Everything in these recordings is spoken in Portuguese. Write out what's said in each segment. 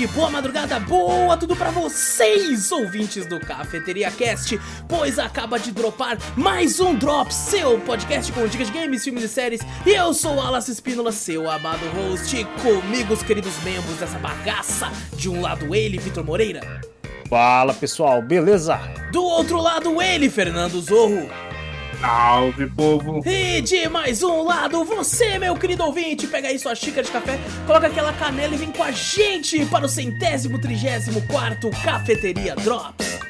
tarde, boa madrugada, boa tudo pra vocês, ouvintes do Cafeteria Cast, pois acaba de dropar mais um Drop, seu podcast com dicas de games, filmes e séries. E eu sou o Alas Espínola, seu amado host, comigo os queridos membros dessa bagaça. De um lado ele, Vitor Moreira. Fala pessoal, beleza? Do outro lado ele, Fernando Zorro. Salve, povo! E de mais um lado, você, meu querido ouvinte, pega aí sua xícara de café, coloca aquela canela e vem com a gente para o centésimo, trigésimo quarto Cafeteria Drops.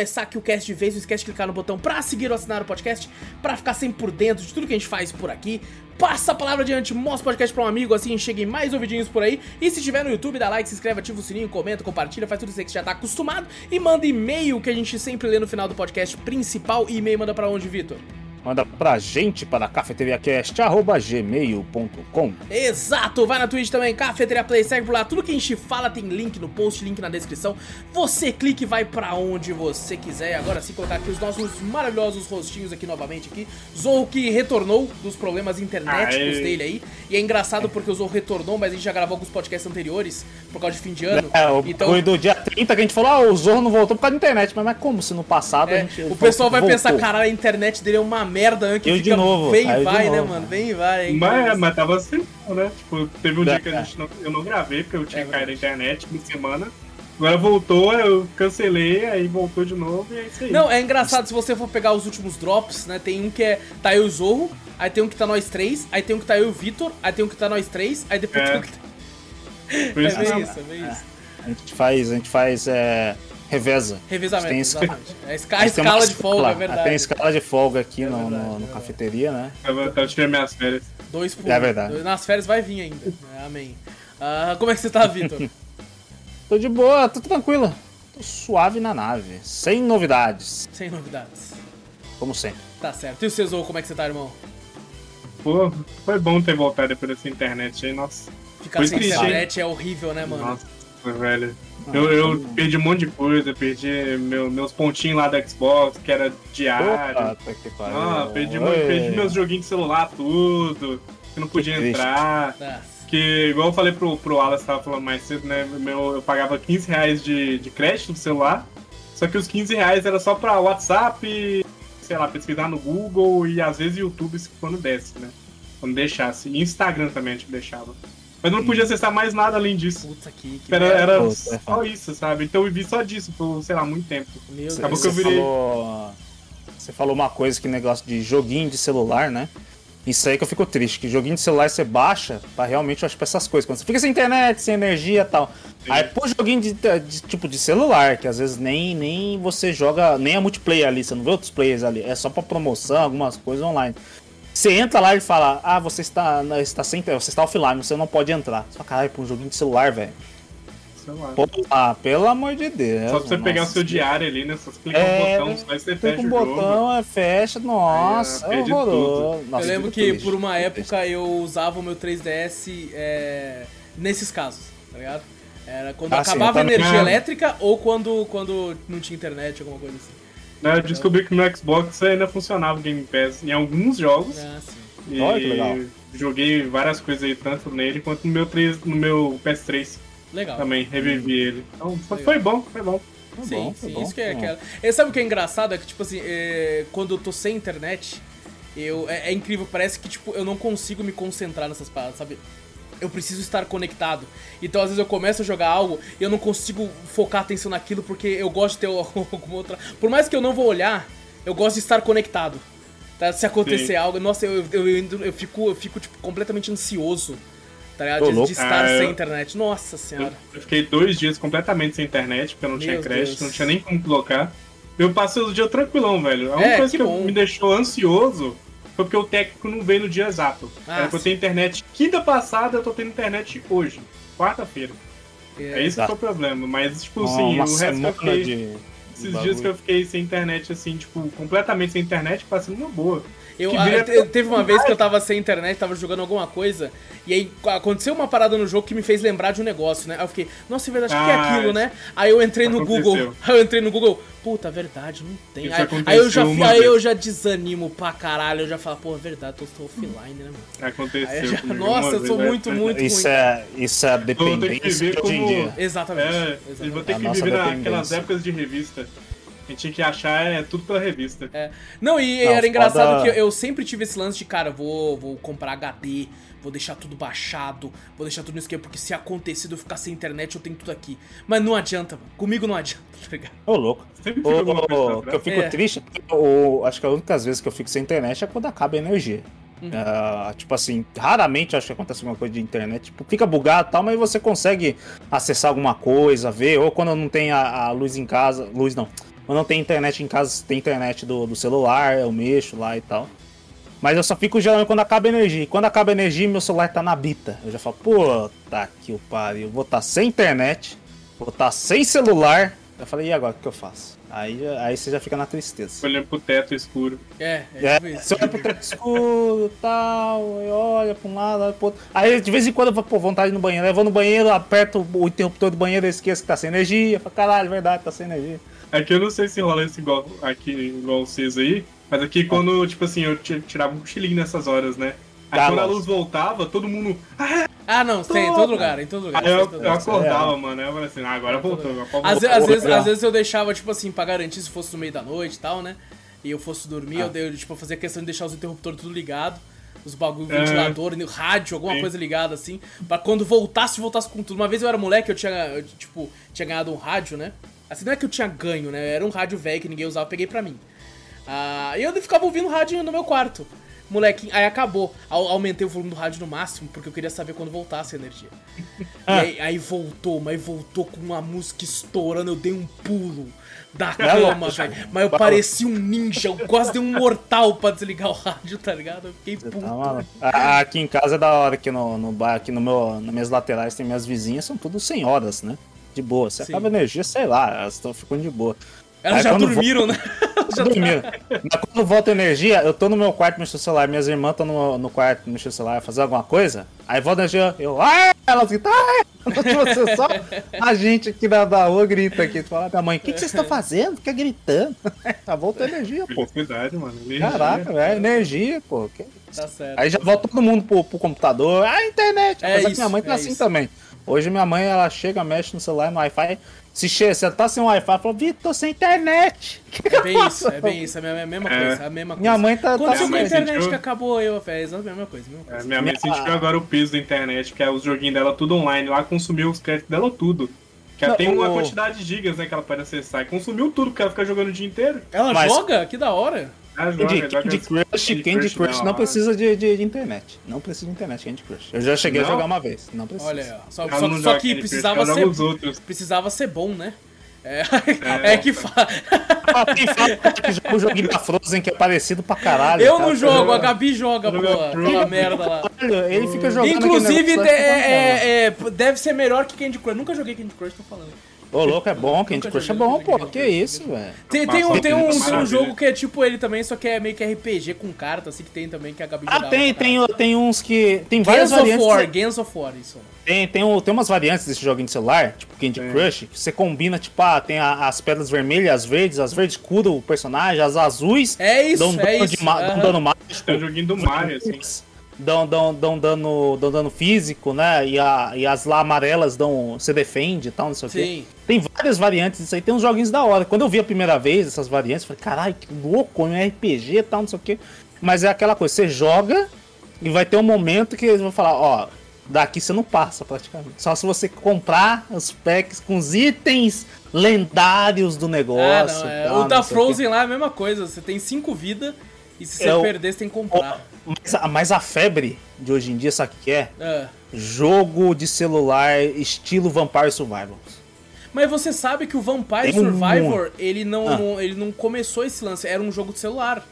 Começar aqui o cast de vez, não esquece de clicar no botão pra seguir ou assinar o podcast, pra ficar sempre por dentro de tudo que a gente faz por aqui. Passa a palavra adiante, mostra o podcast pra um amigo, assim cheguem mais ouvidinhos por aí. E se tiver no YouTube, dá like, se inscreve, ativa o sininho, comenta, compartilha, faz tudo isso aí que você já tá acostumado. E manda e-mail que a gente sempre lê no final do podcast principal. E e-mail manda pra onde, Vitor? Manda pra gente para cafeteriacast.gmail.com Exato, vai na Twitch também, Cafeteria Play, segue por lá, tudo que a gente fala tem link no post, link na descrição. Você clica e vai pra onde você quiser. Agora sim, colocar aqui os nossos maravilhosos rostinhos aqui novamente aqui. Zou que retornou dos problemas internéticos Aê. dele aí. E é engraçado porque o Zou retornou, mas a gente já gravou alguns podcasts anteriores por causa de fim de ano. É, o então, foi do dia 30 que a gente falou, ah, o Zorro não voltou por causa da internet, mas, mas como se no passado é, a gente. o pessoal vai voltou? pensar, caralho, a internet dele é uma merda, né, que Eu de fica novo, vem e vai, né, mano? Vem e vai. Mas, mas tava assim, né? Tipo, teve um É, dia que a é. gente não, eu não gravei, porque eu tinha É caído na internet uma semana. Agora voltou, eu cancelei, aí voltou de novo e é isso aí. Não, é engraçado se você for pegar os últimos drops, né? Tem um que é tá eu e o Zorro, aí tem um que tá nós três, aí tem um que tá eu e o Vitor, aí tem um que tá nós três, aí depois É. tem um que tá... Foi É isso bem mesmo. isso, é bem isso. A gente faz, a gente faz é, reveza. Revezamento, Tem. É a esca- a escala de folga, escala, é verdade. Tem escala de folga aqui É no, verdade, no- é no verdade. cafeteria, né? Eu, eu tirei minhas férias. Dois por É verdade. Dois- Nas férias vai vir ainda. É, amém. Ah, como é que você tá, Vitor? Tô de boa, tô tranquilo. Tô suave na nave. Sem novidades, Sem novidades. como sempre. Tá certo. E o Cesou, como é que você tá, irmão? Pô, foi bom ter voltado depois dessa internet aí, nossa. Ficar Foi sem triste, internet é horrível, né, mano? Nossa, velho. Eu, eu perdi um monte de coisa, perdi meu- meus pontinhos lá da Xbox, que era diário. Opa, tá. Ah, perdi, perdi meus joguinhos de celular, tudo. Que não podia Que entrar. Nossa. Que, igual eu falei pro, pro Alas, tava falando mais cedo, né? Meu, eu pagava 15 reais de, de crédito no celular. Só que os 15 reais era só pra WhatsApp, sei lá, pesquisar no Google e às vezes YouTube quando desce, né? Quando deixasse. E Instagram também a gente deixava. Mas não podia acessar mais nada além disso. Puta que, que Era, era Puta, é só isso, sabe? Então eu vivi só disso por, sei lá, muito tempo. Meu Deus. Acabou Você que eu virei- falou, você falou uma coisa que negócio de joguinho de celular, né? Isso aí que eu fico triste, que joguinho de celular você baixa pra realmente, eu acho, pra essas coisas. Quando você fica sem internet, sem energia e tal. Sim. Aí, pô, joguinho de, de tipo de celular, que às vezes nem, nem você joga, nem é multiplayer ali, você não vê outros players ali. É só pra promoção, algumas coisas online. Você entra lá e fala, ah, você está, está sem, você está offline, você não pode entrar. Só caralho, pra um joguinho de celular, velho. Lá. Pô, ah, pelo amor de Deus. Só pra você pegar o nossa. seu diário ali, né? Só você clicar É, um botão, só você Clica fecha um o jogo. botão, é fecha, nossa, Aí, é horroroso. Nossa, eu lembro que triste, por uma época eu usava o meu 3DS é, nesses casos, tá ligado? Era quando Ah, sim, acabava a eu também. energia elétrica ou quando, quando não tinha internet, alguma coisa assim. Né, Eu descobri que no Xbox ainda funcionava o Game Pass em alguns jogos. Ah, sim. E Olha que legal. joguei várias coisas aí, tanto nele quanto no meu, 3, no meu PS3 Legal. também, revivi ele. Então foi, foi bom, foi bom. Tá Sim, bom, tá sim, bom, isso que é aquela. E sabe o que é engraçado? É que, tipo assim, é, quando eu tô sem internet, eu, é, é incrível, parece que, tipo, eu não consigo me concentrar nessas paradas, sabe? Eu preciso estar conectado. Então, às vezes, eu começo a jogar algo e eu não consigo focar atenção naquilo porque eu gosto de ter alguma outra. Por mais que eu não vou olhar, eu gosto de estar conectado. Tá? Se acontecer Sim. algo, nossa, eu, eu, eu, eu fico, eu fico, tipo, completamente ansioso. Tá De, de estar Ah, sem internet. Nossa senhora. eu fiquei dois dias completamente sem internet, porque eu não tinha Meu crédito, Deus. não tinha nem como colocar. Eu passei os dias tranquilão, velho. A única É, coisa que que, me deixou ansioso foi porque o técnico não veio no dia exato. Ah, Era pra eu ter internet quinta passada, eu tô tendo internet hoje, quarta-feira. É esse que foi o problema. Mas, tipo assim, o resto eu fiquei. de. Esses bagulho. dias que eu fiquei sem internet, assim, tipo, completamente sem internet, passando uma boa. Eu, a- te- teve uma vez que eu tava sem internet, tava jogando alguma coisa, e aí aconteceu uma parada no jogo que me fez lembrar de um negócio, né? Aí eu fiquei, nossa, é verdade, o que é Ah, aquilo, né? Aí eu entrei no aconteceu. Google, aí eu entrei no Google, puta, é verdade, não tem. Isso Aí, aconteceu aí eu já, aí eu já desanimo pra caralho, eu já falo, pô, é verdade, tô, tô offline, né, mano? Aconteceu. Aí eu já- comigo nossa, eu sou vez, muito, né? muito Isso ruim. é, isso é a Vou ter que dependência viver como-. Exatamente. É, exatamente. eu vou ter que viver dependência. naquelas épocas de revista. A gente tinha que achar é, tudo pela revista. É. Não, e Não, era engraçado foda- que eu sempre tive esse lance de, cara, vou, vou comprar HD, vou deixar tudo baixado, vou deixar tudo no esquema, porque se acontecer de eu ficar sem internet, eu tenho tudo aqui. Mas não adianta, mano. Comigo não adianta, tá ligado? Ô, louco. Sempre Ô, ô, pra que eu fico É. triste, porque eu- acho que a única vez que eu fico sem internet é quando acaba a energia. Uhum. Ah, tipo assim, raramente acho que acontece alguma coisa de internet. Tipo, fica bugado e tal, mas você consegue acessar alguma coisa, ver. Ou quando não tem a, a luz em casa. Luz não. Quando não tem internet em casa, tem internet do, do celular, eu mexo lá e tal. Mas eu só fico geralmente quando acaba a energia. E quando acaba a energia, meu celular tá na bita. Eu já falo, puta que o pariu. Vou estar sem internet, vou estar sem celular. Eu falei, e agora o que eu faço? Aí, aí você já fica na tristeza. Olhando pro teto escuro. É, é, É, tipo isso. você olha pro teto escuro e tal, e olha pra um lado, olha pro outro. Aí de vez em quando eu vou, pô, vontade no banheiro. Eu vou no banheiro, aperto o interruptor do banheiro, eu esqueço que tá sem energia. Eu falo, caralho, é verdade, tá sem energia. Aqui eu não sei se rola isso igual aqui, igual vocês aí, mas aqui quando, tipo assim, eu ti- tirava um cochilinho nessas horas, né? Aí Tá, quando a lógico. luz voltava, todo mundo. Ah, não, tem em todo lugar, em todo lugar. Aí eu, todo eu acordava, mano. Aí eu falei assim, ah, agora voltou, agora pode Às, às vezes, às vezes eu deixava, tipo assim, pra garantir se fosse no meio da noite e tal, né? E eu fosse dormir, Ah. eu, dei, tipo, eu fazia questão de deixar os interruptores tudo ligado, os bagulho, É. ventilador, rádio, alguma Sim. coisa ligada, assim, pra quando voltasse, voltasse com tudo. Uma vez eu era moleque, eu tinha, eu, tipo, tinha ganhado um rádio, né? Assim, não é que eu tinha ganho, né? Era um rádio velho que ninguém usava, eu peguei pra mim. Ah, e eu ficava ouvindo rádio no meu quarto. Moleque, aí acabou. Au- Aumentei o volume do rádio no máximo, porque eu queria saber quando voltasse a energia. E aí, aí voltou, mas voltou com uma música estourando, eu dei um pulo da cama, velho. Mas eu parecia um ninja, eu quase dei um mortal pra desligar o rádio, tá ligado? Eu fiquei puto. Tá maluco? Ah, Aqui em casa é da hora, aqui no, no bar, aqui no meu, nas minhas laterais tem minhas vizinhas, são tudo senhoras, né? De boa. Se Sim. acaba a energia, sei lá, elas estão ficando de boa. Elas Aí já dormiram, né? Tô dormindo. Mas quando volta a energia, eu tô no meu quarto mexendo no celular, minhas irmãs estão no, no quarto mexendo no celular, fazer alguma coisa, aí volta a energia, eu, ah, elas gritam, ah, você só, a gente aqui da, da rua grita aqui, tu fala, minha mãe, o que, que vocês estão fazendo? Fica gritando. Tá volta a energia, pô. Felicidade, mano. Energia. Caraca, velho, energia, pô. Que- Tá certo. Aí já volta todo mundo pro, pro computador, ah, internet. É Apesar que isso, minha mãe tá é assim isso. também. Hoje minha mãe, ela chega, mexe no celular, no Wi-Fi, se, che se ela tá sem Wi-Fi, ela fala, Vitor, tô sem internet. É bem isso, é bem isso, é a mesma, É. coisa, é a mesma coisa. Minha mãe tá... tá Aconteceu Minha com a internet sentiu- que acabou, eu, é exatamente a mesma coisa, a mesma É, coisa. minha mãe Minha- sentiu agora o peso da internet, que é os joguinhos dela tudo online. Lá consumiu os créditos dela tudo. Que ela tem uma o- quantidade de gigas, né, que ela pode acessar. E consumiu tudo, porque ela fica jogando o dia inteiro. Ela Mas- joga? Que da hora. Candy, Candy Crush, Candy Crush não ela- precisa de, de, de internet. Não precisa de internet, Candy Crush. Eu já cheguei Não? a jogar uma vez. Não precisa. Olha. Só, só- só que precisava ser, precisava ser bom, né? É, É. é que. Ah, fala que joga o joguinho da Frozen que é parecido pra caralho. Eu cara. não jogo, a Gabi joga, pô. Aquela merda lá. Ele fica jogando Inclusive, de- é- é- é- deve ser melhor que Candy Crush. Nunca joguei Candy Crush, tô falando. Ô, louco, é bom. Candy Crush é bom, pô. Que isso, velho. Tem, tem, um, tem, um, tem um jogo que é tipo ele também, só que é meio que RPG com carta, assim, que tem também, que a Gabi Ah, tem, pra tem, tem uns que. Tem várias Gans of variantes. War, Gans of War, isso. Tem, tem, o- tem umas variantes desse joguinho de celular, tipo Candy Tem. Crush, que você combina, tipo, ah, tem a- as pedras vermelhas, as verdes, as verdes curam o personagem, as azuis É isso, dão é dano, isso. de ma- dão aham. dano mágico. É o joguinho do Mario, assim. Dão, dão, dão, dano, dão dano físico, né? E, a, e as lá amarelas dão. Você defende e tal, não sei o quê. Tem várias variantes disso aí, tem uns joguinhos da hora. Quando eu vi a primeira vez essas variantes, eu falei, caralho, que louco, um RPG e tal, não sei o quê. Mas é aquela coisa, você joga e vai ter um momento que eles vão falar, ó, daqui você não passa praticamente. Só se você comprar os packs com os itens lendários do negócio. não, é. tal, o da. Frozen lá é a mesma coisa, você tem 5 vidas e se você É o- perder, você tem que comprar. Mas, a- mas a febre de hoje em dia, sabe o que é? É. Jogo de celular estilo Vampire Survivors. Mas você sabe que o Vampire Tem um Survivor, ele não, Ah. não- ele não começou esse lance, era um jogo de celular.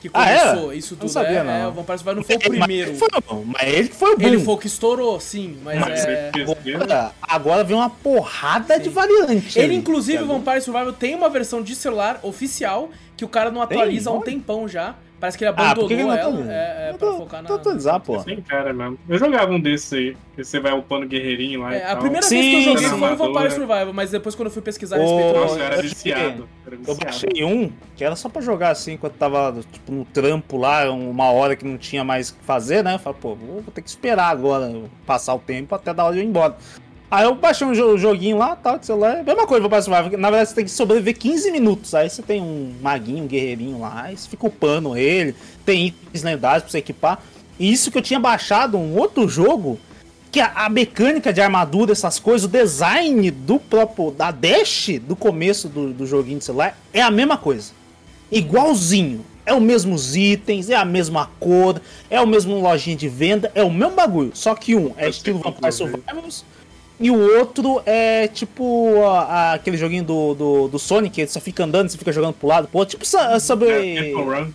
que Ah, é? começou isso Não tudo. sabia, é, não. é, o Vampire Survivor não foi o Mas primeiro. ele foi, o- mas ele foi o boom. Ele foi o que estourou, sim, mas, Mas é... Agora, agora vem uma porrada Sim. de variante. Ele, inclusive, o Vampire Survivor tem uma versão de celular oficial que o cara não Tem? atualiza há um tempão já. Parece que ele Ah, abandonou que que ele ela. atualiza? É, é pra Tô- focar na. tô atualizar, pô. Sem cara mesmo. Eu jogava um desses aí. que Você vai upando guerreirinho lá e É, a tal. primeira Sim, vez que eu joguei foi o Vampire Amador, Survivor, mas depois quando eu fui pesquisar a respeito. Nossa, eu eu era viciado. Era Eu viciado. baixei um que era só pra jogar assim, quando tava tipo, no trampo lá, uma hora que não tinha mais o que fazer, né? Eu falei, pô, vou vou ter que esperar agora passar o tempo até dar hora de eu ir embora. Aí eu baixei um jo- joguinho lá, tal, de celular, mesma coisa, vou passar. Na verdade, você tem que sobreviver 15 minutos. Aí você tem um maguinho, um guerreirinho lá, aí você fica upando ele, tem itens lendários pra você equipar. E isso que eu tinha baixado um outro jogo, que a, a mecânica de armadura, essas coisas, o design do próprio, da Dash do começo do, do joguinho de celular é a mesma coisa. Igualzinho. É os mesmos itens, é a mesma cor, é o mesmo lojinha de venda, é o mesmo bagulho. Só que um é estilo Vampire. Survivors e o outro é tipo a- a- aquele joguinho do, do, do Sonic, que ele só fica andando, você fica jogando pro lado, pro outro. Tipo sobre. É, Run.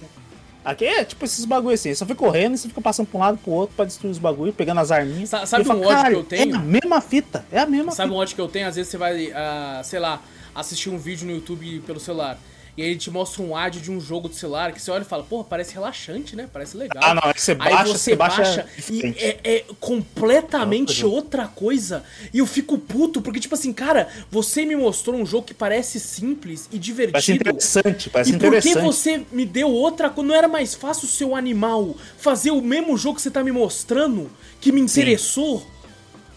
Aqui é tipo esses bagulho assim, você só fica correndo e você fica passando pra um lado pro outro pra destruir os bagulhos, pegando as arminhas. Sa- sabe eu um falo, ódio que "Caralho, eu tenho?" É a mesma fita, é a mesma Sabe fita. um ódio que eu tenho? Às vezes você vai, ah, sei lá, assistir um vídeo no YouTube pelo celular. E aí ele te mostra um ad de um jogo de celular que você olha e fala, porra, parece relaxante, né? Parece legal. Ah, não, é que você Aí baixa, você você baixa baixa e é, é completamente outra coisa. E eu fico puto, porque, tipo assim, cara, você me mostrou um jogo que parece simples e Parece divertido. interessante, parece e por que interessante. você me deu outra coisa? Não era mais fácil o seu animal fazer o mesmo jogo que você tá me mostrando, que me interessou?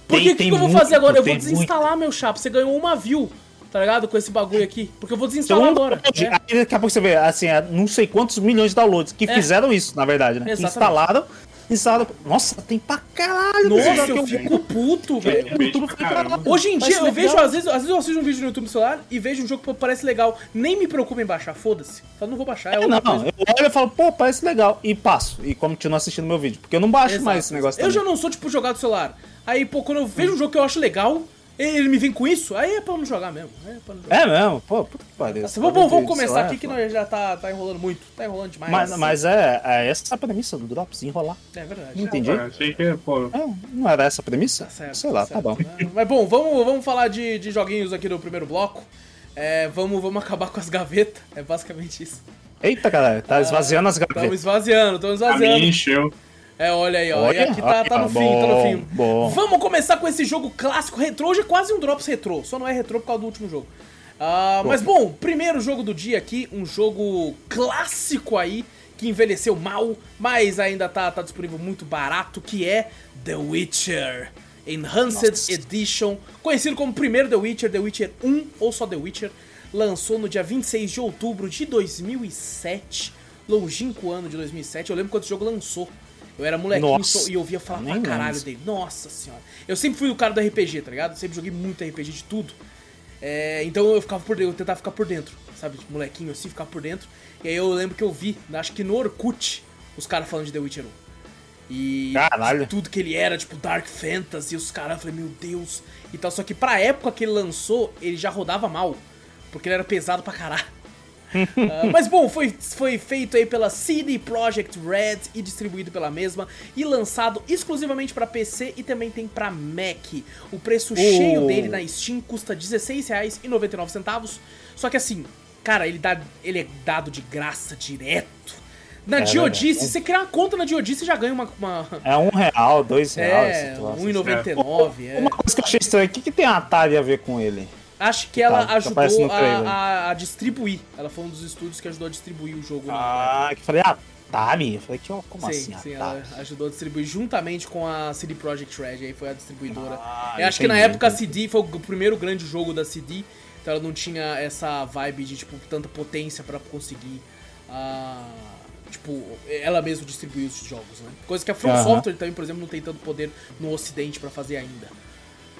Por Tem- que, que, tem que eu vou muito, fazer agora? Eu vou desinstalar meu chapa. Você ganhou uma view, tá ligado? Com esse bagulho aqui. Porque eu vou Então, desinstalar agora. É. Aí daqui a pouco você vê, assim, é, não sei quantos milhões de downloads que É. fizeram isso, na verdade, né? Exatamente. instalaram, instalaram. Nossa, tem pra caralho. Nossa, eu que vi. fico puto, velho. O YouTube caralho. Hoje em dia, eu vejo, às vezes, às vezes eu assisto um vídeo no YouTube no celular e vejo um jogo que parece legal. Nem me preocupo em baixar, foda-se. Falo, não vou baixar, é É, não, coisa. eu olho e falo, pô, parece legal. E passo. E continuo assistindo meu vídeo. Porque eu não baixo Exato. mais esse negócio Eu também. já não sou, tipo, jogar do celular. Aí, pô, quando eu vejo um jogo que eu acho legal, ele me vem com isso, aí é pra eu não jogar mesmo. É pra não jogar. É mesmo? Pô, puta que pariu. Nossa, vamos, começar Celular, aqui que nós já tá, tá enrolando muito. Tá enrolando demais. Mas, mas é, é essa a premissa do Drops, enrolar. É verdade. Não entendi. Ah, achei que, pô, É, não era essa a premissa? Tá certo, Sei lá, tá tá bom. certo. Mas bom, vamos, vamos falar de, de joguinhos aqui no primeiro bloco. É, vamos, vamos acabar com as gavetas. É basicamente isso. Eita, caralho, tá esvaziando as Estamos gavetas. esvaziando, estamos a minha esvaziando. encheu. É, olha aí, ó. Olha, e aqui tá, tá no olha, fim, tá no fim. bom. Vamos começar com esse jogo clássico retrô. Hoje é quase um Drops retrô. Só não é retrô por causa do último jogo. Ah, mas bom, primeiro jogo do dia aqui, um jogo clássico aí, que envelheceu mal, mas ainda tá, tá disponível muito barato, que é The Witcher. Enhanced Nossa. Edition, conhecido como primeiro The Witcher, The Witcher 1 ou só The Witcher, lançou no dia 26 de outubro de 2007, longínquo ano de 2007. Eu lembro quando esse jogo lançou. Eu era molequinho Nossa. e ouvia falar pra caralho dele. Nossa senhora. Eu sempre fui o cara do RPG, tá ligado? Eu sempre joguei muito RPG de tudo. É, então eu ficava por dentro, eu tentava ficar por dentro, sabe? Tipo, molequinho assim, ficar por dentro. E aí eu lembro que eu vi, acho que no Orkut, os caras falando de The Witcher 1. E Caralho. tudo que ele era, tipo Dark Fantasy, os caras, eu falei, meu Deus. E tal, só que pra época que ele lançou, ele já rodava mal. Porque ele era pesado pra caralho. Ah, mas bom, foi, foi feito aí pela CD Projekt Red e distribuído pela mesma e lançado exclusivamente pra PC e também tem pra Mac. O preço cheio dele na Steam custa R$16,99. Só que assim, cara, ele, dá, ele é dado de graça direto. Na É Diodice, você criar uma conta na Diodice, já ganha uma. uma É um real, dois reais. é, esse troço. R$1,99. É. Uma coisa que eu achei estranha, o que, que tem a Atari a ver com ele? Acho que ela Tá, tá ajudou a, a- a distribuir. Ela foi um dos estúdios que ajudou a distribuir o jogo. Ah, que falei, Atari? Eu falei, que, ó, como sim, assim, sim, Atari? ela ajudou a distribuir juntamente com a CD Projekt Red, aí foi a distribuidora. Ah, Eu acho que na entendi, época a. CD foi o primeiro grande jogo da CD, então ela não tinha essa vibe de tipo tanta potência pra conseguir ah, tipo ela mesma distribuir os jogos, né? Coisa que a From. Software também, por exemplo, não tem tanto poder no ocidente pra fazer ainda.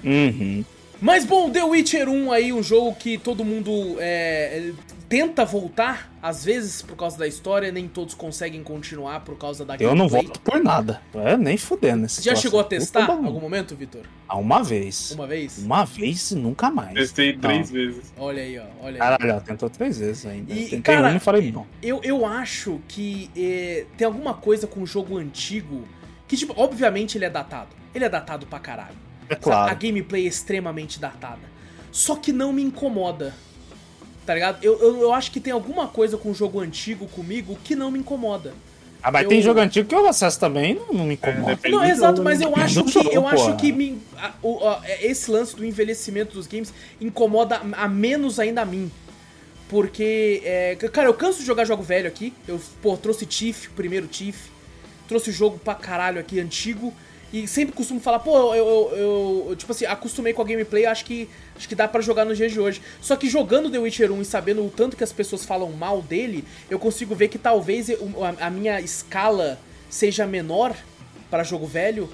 Uhum. Mas bom, The Witcher 1 aí, um jogo que todo mundo é, tenta voltar, às vezes por causa da história, nem todos conseguem continuar por causa da Eu não volto por nada. É, nem fudendo. Você já chegou a testar em algum momento, Vitor? Ah, uma vez. Uma vez? Uma vez e nunca mais. Testei três não. vezes. Olha aí, ó. Olha aí. Caralho, tentou três vezes ainda. E, Tentei cara, um e falei não. Eu, eu acho que eh, tem alguma coisa com o jogo antigo que, tipo, obviamente ele é datado. Ele é datado pra caralho. É claro. A gameplay é extremamente datada. Só que não me incomoda. Tá ligado? Eu, eu, eu acho que tem alguma coisa com o jogo antigo comigo que não me incomoda. Ah, mas eu... tem jogo antigo que eu acesso também não, não me incomoda. É, não, exato, mas eu acho que jogo, eu porra. acho que me, a, o, a, esse lance do envelhecimento dos games incomoda a menos ainda a mim. Porque, é, cara, eu canso de jogar jogo velho aqui. Eu, pô, trouxe Tiff, primeiro Tiff. Trouxe jogo pra caralho aqui, antigo. E sempre costumo falar, pô, eu, eu, eu, tipo assim, acostumei com a gameplay, acho que acho que dá para jogar nos dias de hoje. Só que jogando The Witcher 1 e sabendo o tanto que as pessoas falam mal dele, eu consigo ver que talvez a, a minha escala seja menor para jogo velho,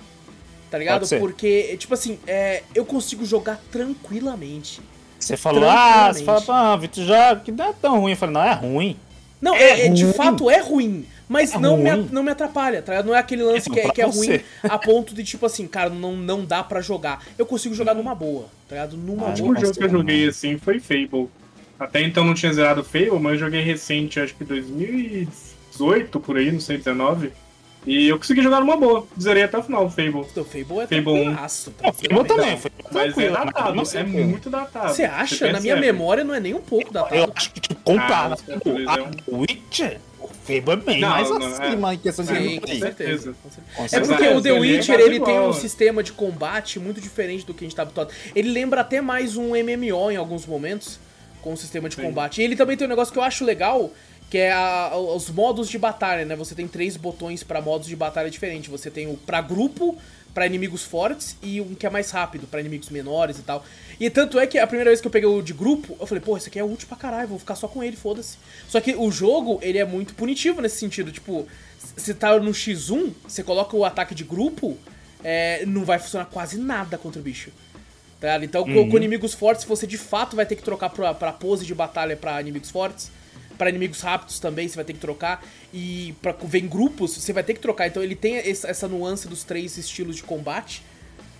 tá ligado? Porque, tipo assim, é, eu consigo jogar tranquilamente. Você falou, ah, você fala, ah, Vitor, já que não é tão ruim. Eu falei, não, é ruim. Não, é, é, de fato é ruim. Mas é não, me, não me atrapalha, tá Não é aquele lance que, é, que é ruim a ponto de, tipo assim, cara, não, não dá para jogar. Eu consigo jogar numa boa, tá ligado? Numa ah, boa. O último jogo que eu joguei assim foi Fable. Até então não tinha zerado Fable, mas eu joguei recente, acho que 2018, por aí, não sei, 19. E eu consegui jogar numa boa. Zerei até o final o Fable. O Fable é Fable 1. Aço, tá? Fable também. Foi mas é datado, é muito datado. Você acha? Você Na minha memória não é nem um pouco datado. Eu acho que, tipo, comparado ah, com o Witcher, o Fable é bem não, mais não, acima é. em questão de Sim, com certeza. Com certeza. É porque o The Witcher, ele tem um sistema de combate muito diferente do que a gente tá habituado. Ele lembra até mais um MMO em alguns momentos, com o sistema de Sim. combate. E ele também tem um negócio que eu acho legal, que é a, os modos de batalha, né? Você tem três botões para modos de batalha diferentes. Você tem o para grupo, para inimigos fortes e um que é mais rápido, para inimigos menores e tal. E tanto é que a primeira vez que eu peguei o de grupo, eu falei, pô, esse aqui é útil pra caralho, vou ficar só com ele, foda-se. Só que o jogo, ele é muito punitivo nesse sentido, tipo, você tá no X1, você coloca o ataque de grupo, é, não vai funcionar quase nada contra o bicho. Tá então, uhum. com, com, inimigos fortes, você de fato vai ter que trocar pra, pra pose de batalha para inimigos fortes para inimigos rápidos também você vai ter que trocar. E para ver em grupos, você vai ter que trocar. Então ele tem essa nuance dos três estilos de combate,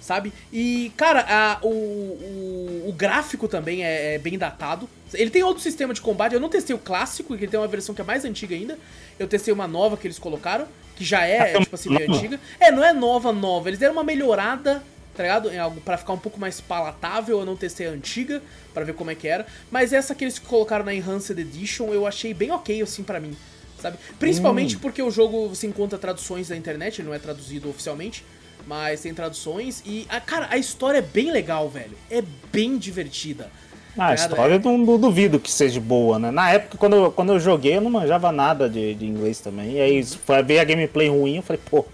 sabe? E, cara, a, o, o, o, gráfico também é, é, bem datado. Ele tem outro sistema de combate. Eu não testei o clássico, que ele tem uma versão que é mais antiga ainda. Eu testei uma nova que eles colocaram, que já é, tipo assim, bem antiga. É, não é nova, nova. Eles deram uma melhorada tá ligado? Em algo para ficar um pouco mais palatável, eu não testei a antiga para ver como é que era, mas essa que eles colocaram na Enhanced Edition eu achei bem ok assim para mim, sabe? Principalmente hum. porque o jogo você encontra traduções da internet, ele não é traduzido oficialmente, mas tem traduções e a, cara, a história é bem legal, velho. É bem divertida. Ah, a história é... eu não duvido que seja boa, né? Na época, quando eu, quando eu joguei, eu não manjava nada de, de inglês também. E aí, foi ver a gameplay ruim, eu falei, pô,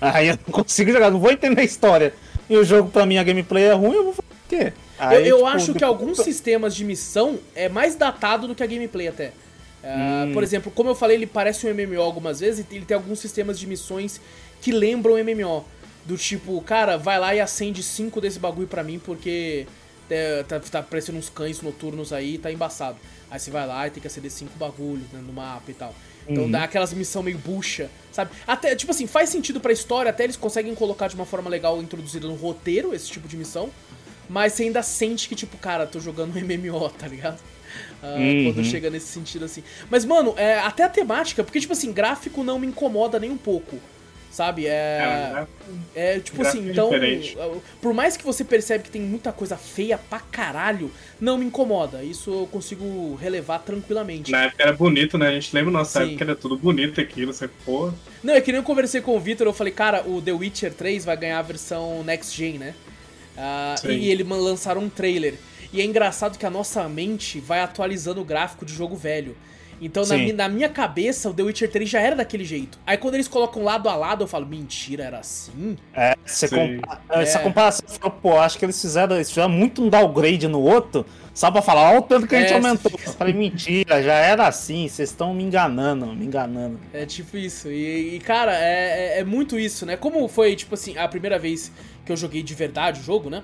aí eu não consigo jogar, não vou entender a história e o jogo pra mim a gameplay é ruim, eu vou fazer o quê? Aí, eu, eu tipo, acho que alguns sistemas de missão é mais datado do que a gameplay até. Uh, hum. Por exemplo, como eu falei, ele parece um MMO algumas vezes e ele tem alguns sistemas de missões que lembram MMO. Do tipo, cara, vai lá e acende cinco desse bagulho pra mim porque é, tá, tá aparecendo uns cães noturnos aí tá embaçado. Aí você vai lá e tem que acender cinco bagulhos né, no mapa e tal. Então uhum. dá aquelas missão meio bucha, sabe? Até, tipo assim, faz sentido pra história, até eles conseguem colocar de uma forma legal introduzida no roteiro esse tipo de missão. Mas você ainda sente que, tipo, cara, tô jogando um MMO, tá ligado? Uh, uhum. Quando chega nesse sentido assim. Mas, mano, é, até a temática, porque, tipo assim, gráfico não me incomoda nem um pouco. Sabe? É. É, é tipo assim, então. Diferente. Por mais que você percebe que tem muita coisa feia pra caralho, não me incomoda. Isso eu consigo relevar tranquilamente. Na época era bonito, né? A gente lembra nossa Sim. época era tudo bonito aquilo, você pô. Não, é que nem eu conversei com o Victor, eu falei, cara, o The Witcher 3 vai ganhar a versão Next Gen, né? Uh, e ele lançaram um trailer. E é engraçado que a nossa mente vai atualizando o gráfico de jogo velho. Então, na, na, minha cabeça, o The Witcher 3 já era daquele jeito. Aí, quando eles colocam lado a lado, eu falo, mentira, era assim? É, compa é. essa comparação, pô, acho que eles fizeram, eles fizeram muito um downgrade no outro, só pra falar, olha o tanto que a gente é, aumentou. Fica... Eu falei, mentira, já era assim, vocês estão me enganando, me enganando. É tipo isso. E, e cara, é, é, é muito isso, né? Como foi, tipo assim, a primeira vez que eu joguei de verdade o jogo, né?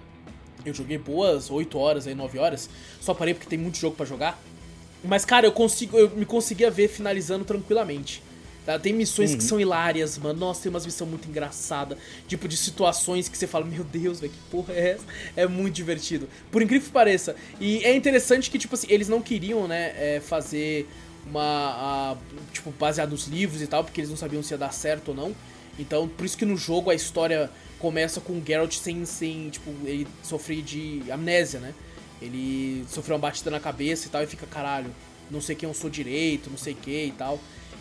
Eu joguei boas 8 horas aí, 9 horas. Só parei porque tem muito jogo para jogar. Mas, cara, eu consigo. Eu me conseguia ver finalizando tranquilamente. Tá? Tem missões uhum. que são hilárias, mano. Nossa, tem umas missões muito engraçadas. Tipo, de situações que você fala, meu Deus, velho, que porra é essa? É muito divertido. Por incrível que pareça. E é interessante que, tipo assim, eles não queriam, né, é, fazer uma. A, tipo, baseado nos livros e tal, porque eles não sabiam se ia dar certo ou não. Então, por isso que no jogo a história começa com o Geralt sem, sem tipo, ele sofrer de amnésia, né? Ele sofreu uma batida na cabeça e tal e fica, caralho, não sei quem eu sou direito, não sei o que e tal.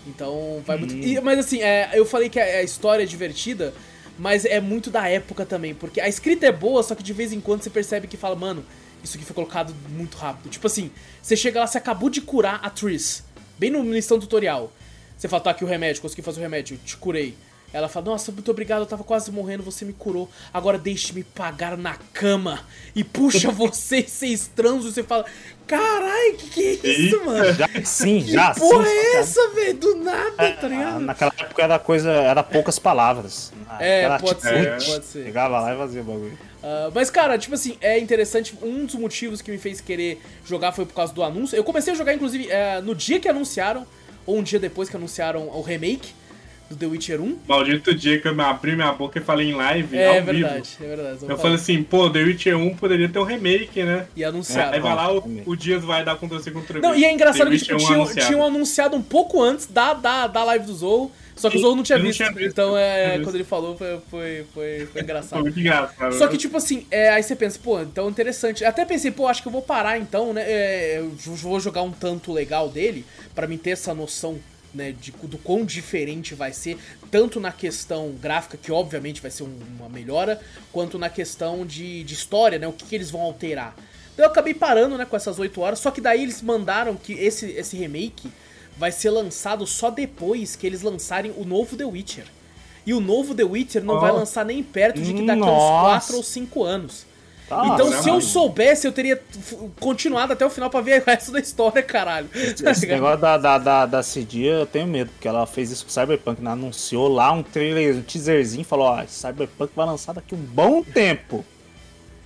Então, vai muito... E, mas assim, é, eu falei que a, a história é divertida, mas é muito da época também, porque a escrita é boa, só que de vez em quando você percebe que fala, mano, isso aqui foi colocado muito rápido. Tipo assim, você chega lá, você acabou de curar a Triss, bem no lição tutorial. Você fala, tá aqui o remédio, consegui fazer o remédio, te curei. Ela fala: Nossa, muito obrigado, eu tava quase morrendo, você me curou. Agora deixe-me pagar na cama. E puxa você seis transos. Você fala: Caralho, que que é isso, mano? Já, sim, que já. porra sim, é essa, velho? Do nada, é, tá ligado? Naquela época era coisa, era poucas palavras. É, era, pode tipo, ser, é. pode ser. Chegava lá e fazia o bagulho. Uh, mas, cara, tipo assim, é interessante. Um dos motivos que me fez querer jogar foi por causa do anúncio. Eu comecei a jogar, inclusive, uh, no dia que anunciaram, ou um dia depois que anunciaram o remake do The Witcher 1. Maldito dia que eu abri minha boca e falei em live, é, ao é verdade, vivo. É verdade, Eu falar. falei assim, pô, The Witcher 1 poderia ter um remake, né? E anunciaram. Aí vai lá, o, o Dias vai dar com você contra Não, e é engraçado que tipo, tinham, tinham anunciado um pouco antes da, da, da live do Zou. Só que o Zou não tinha, visto, não tinha visto, Então, é, quando ele falou, foi, foi, foi, foi engraçado. foi muito engraçado. Só que, tipo assim, é, aí você pensa, pô, então interessante. Até pensei, pô, acho que eu vou parar então, né? É, eu vou jogar um tanto legal dele, para mim ter essa noção né, de, do quão diferente vai ser, tanto na questão gráfica, que obviamente vai ser um, uma melhora, quanto na questão de, de história, né, o que, que eles vão alterar. Então eu acabei parando né, com essas 8 horas, só que daí eles mandaram que esse, esse remake vai ser lançado só depois que eles lançarem o novo The Witcher. E o novo The Witcher não oh. vai lançar nem perto de que daqui a uns 4 ou 5 anos. Tá, então, se eu soubesse, eu teria continuado até o final pra ver o resto da história, caralho. Esse negócio da, da, da, da CD, eu tenho medo, porque ela fez isso com Cyberpunk, né? anunciou lá um trailer, um teaserzinho, falou, ó, Cyberpunk vai lançar daqui um bom tempo.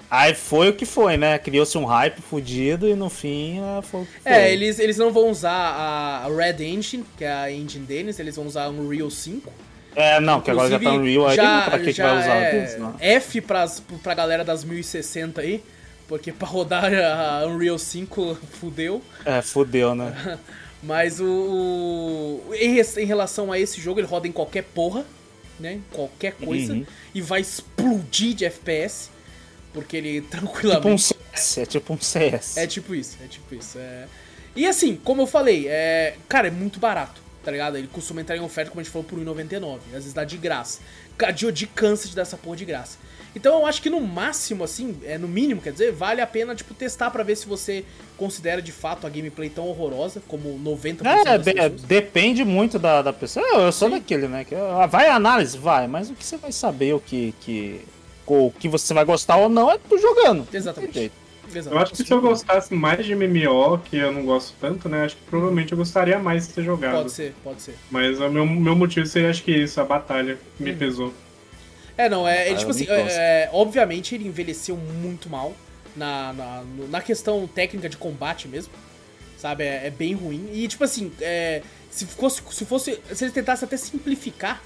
Aí foi o que foi, né? Criou-se um hype fudido e no fim né, foi, foi. É, eles, eles não vão usar a Red Engine, que é a engine deles, eles vão usar um Unreal 5. É, não, que agora já tá no Real aí, já, pra que, vai usar é F pras, pra galera das 1060 aí, porque pra rodar a Unreal 5 fudeu. É, fudeu, né? Mas o, o. em, em, relação a esse jogo, ele roda em qualquer porra, né? Qualquer coisa. Uhum. E vai explodir de FPS. Porque ele tranquilamente. Tipo um CS, é tipo um CS. É tipo isso, é tipo isso. É... E assim, como eu falei, é... cara, é muito barato tá ligado? Ele costuma entrar em oferta, como a gente falou, por R$1,99. Às vezes dá de graça. De cansa de dar essa porra de graça. Então eu acho que no máximo, assim, é no mínimo, quer dizer, vale a pena, tipo, testar para ver se você considera de fato a gameplay tão horrorosa como 90% é, das pessoas. Depende muito da, da pessoa. Eu, eu sou Sim. daquele, né? Que, ah, vai a análise? Vai, mas o que você vai saber, o que, que, o que você vai gostar ou não é tu jogando. Exatamente. Exato. Eu acho que se eu gostasse mais de MMO, que eu não gosto tanto, né? Acho que provavelmente eu gostaria mais de ter jogado. Pode ser, pode ser. Mas o meu, meu motivo seria, acho que isso, a batalha me uhum. pesou. É, não, é, ele, ah, tipo assim, é, é, obviamente ele envelheceu muito mal na, na, na questão técnica de combate mesmo, sabe? É, é bem ruim. E, tipo assim, é, se, fosse, se fosse. Se eles tentassem até simplificar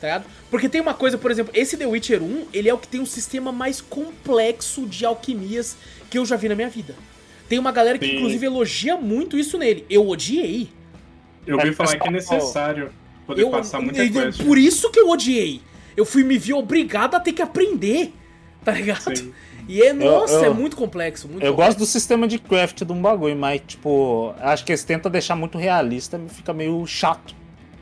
tá ligado? Porque tem uma coisa, por exemplo, esse The Witcher 1, ele é o que tem um sistema mais complexo de alquimias que eu já vi na minha vida. Tem uma galera que, Sim. inclusive, elogia muito isso nele. Eu odiei. Eu ouvi falar que é necessário poder eu, passar muita eu, coisa. Por isso que eu odiei. Eu fui me vi obrigado a ter que aprender, tá ligado? Sim. E é, nossa, eu, eu, é muito complexo. Muito eu complexo. gosto do sistema de craft de um bagulho, mas, tipo, acho que eles tentam deixar muito realista, fica meio chato.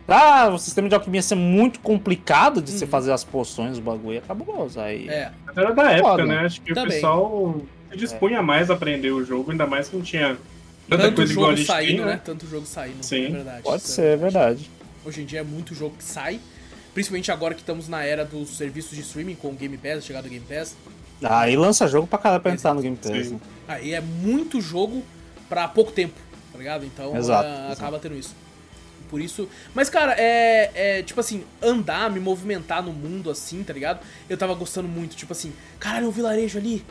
Pra o sistema de alquimia ser muito complicado de uhum. se fazer as poções, o bagulho é cabuloso. Aí... É. Era da época, Foda. né? Acho que Também. o pessoal se dispunha é. mais a aprender o jogo, ainda mais que não tinha tanta Tanto coisa jogo igual a saindo, né? né? Tanto jogo saindo, Sim. é verdade. Pode ser, é verdade. Hoje em dia é muito jogo que sai, principalmente agora que estamos na era dos serviços de streaming com o Game Pass, chegada do Game Pass. Aí lança jogo pra caralho pra entrar no Game Pass. Né? Aí é muito jogo pra pouco tempo, tá ligado? Então exato, uh, exato. acaba tendo isso. Por isso. Mas, cara, é, é. Tipo assim, andar, me movimentar no mundo assim, tá ligado? Eu tava gostando muito, tipo assim, caralho, é um vilarejo ali.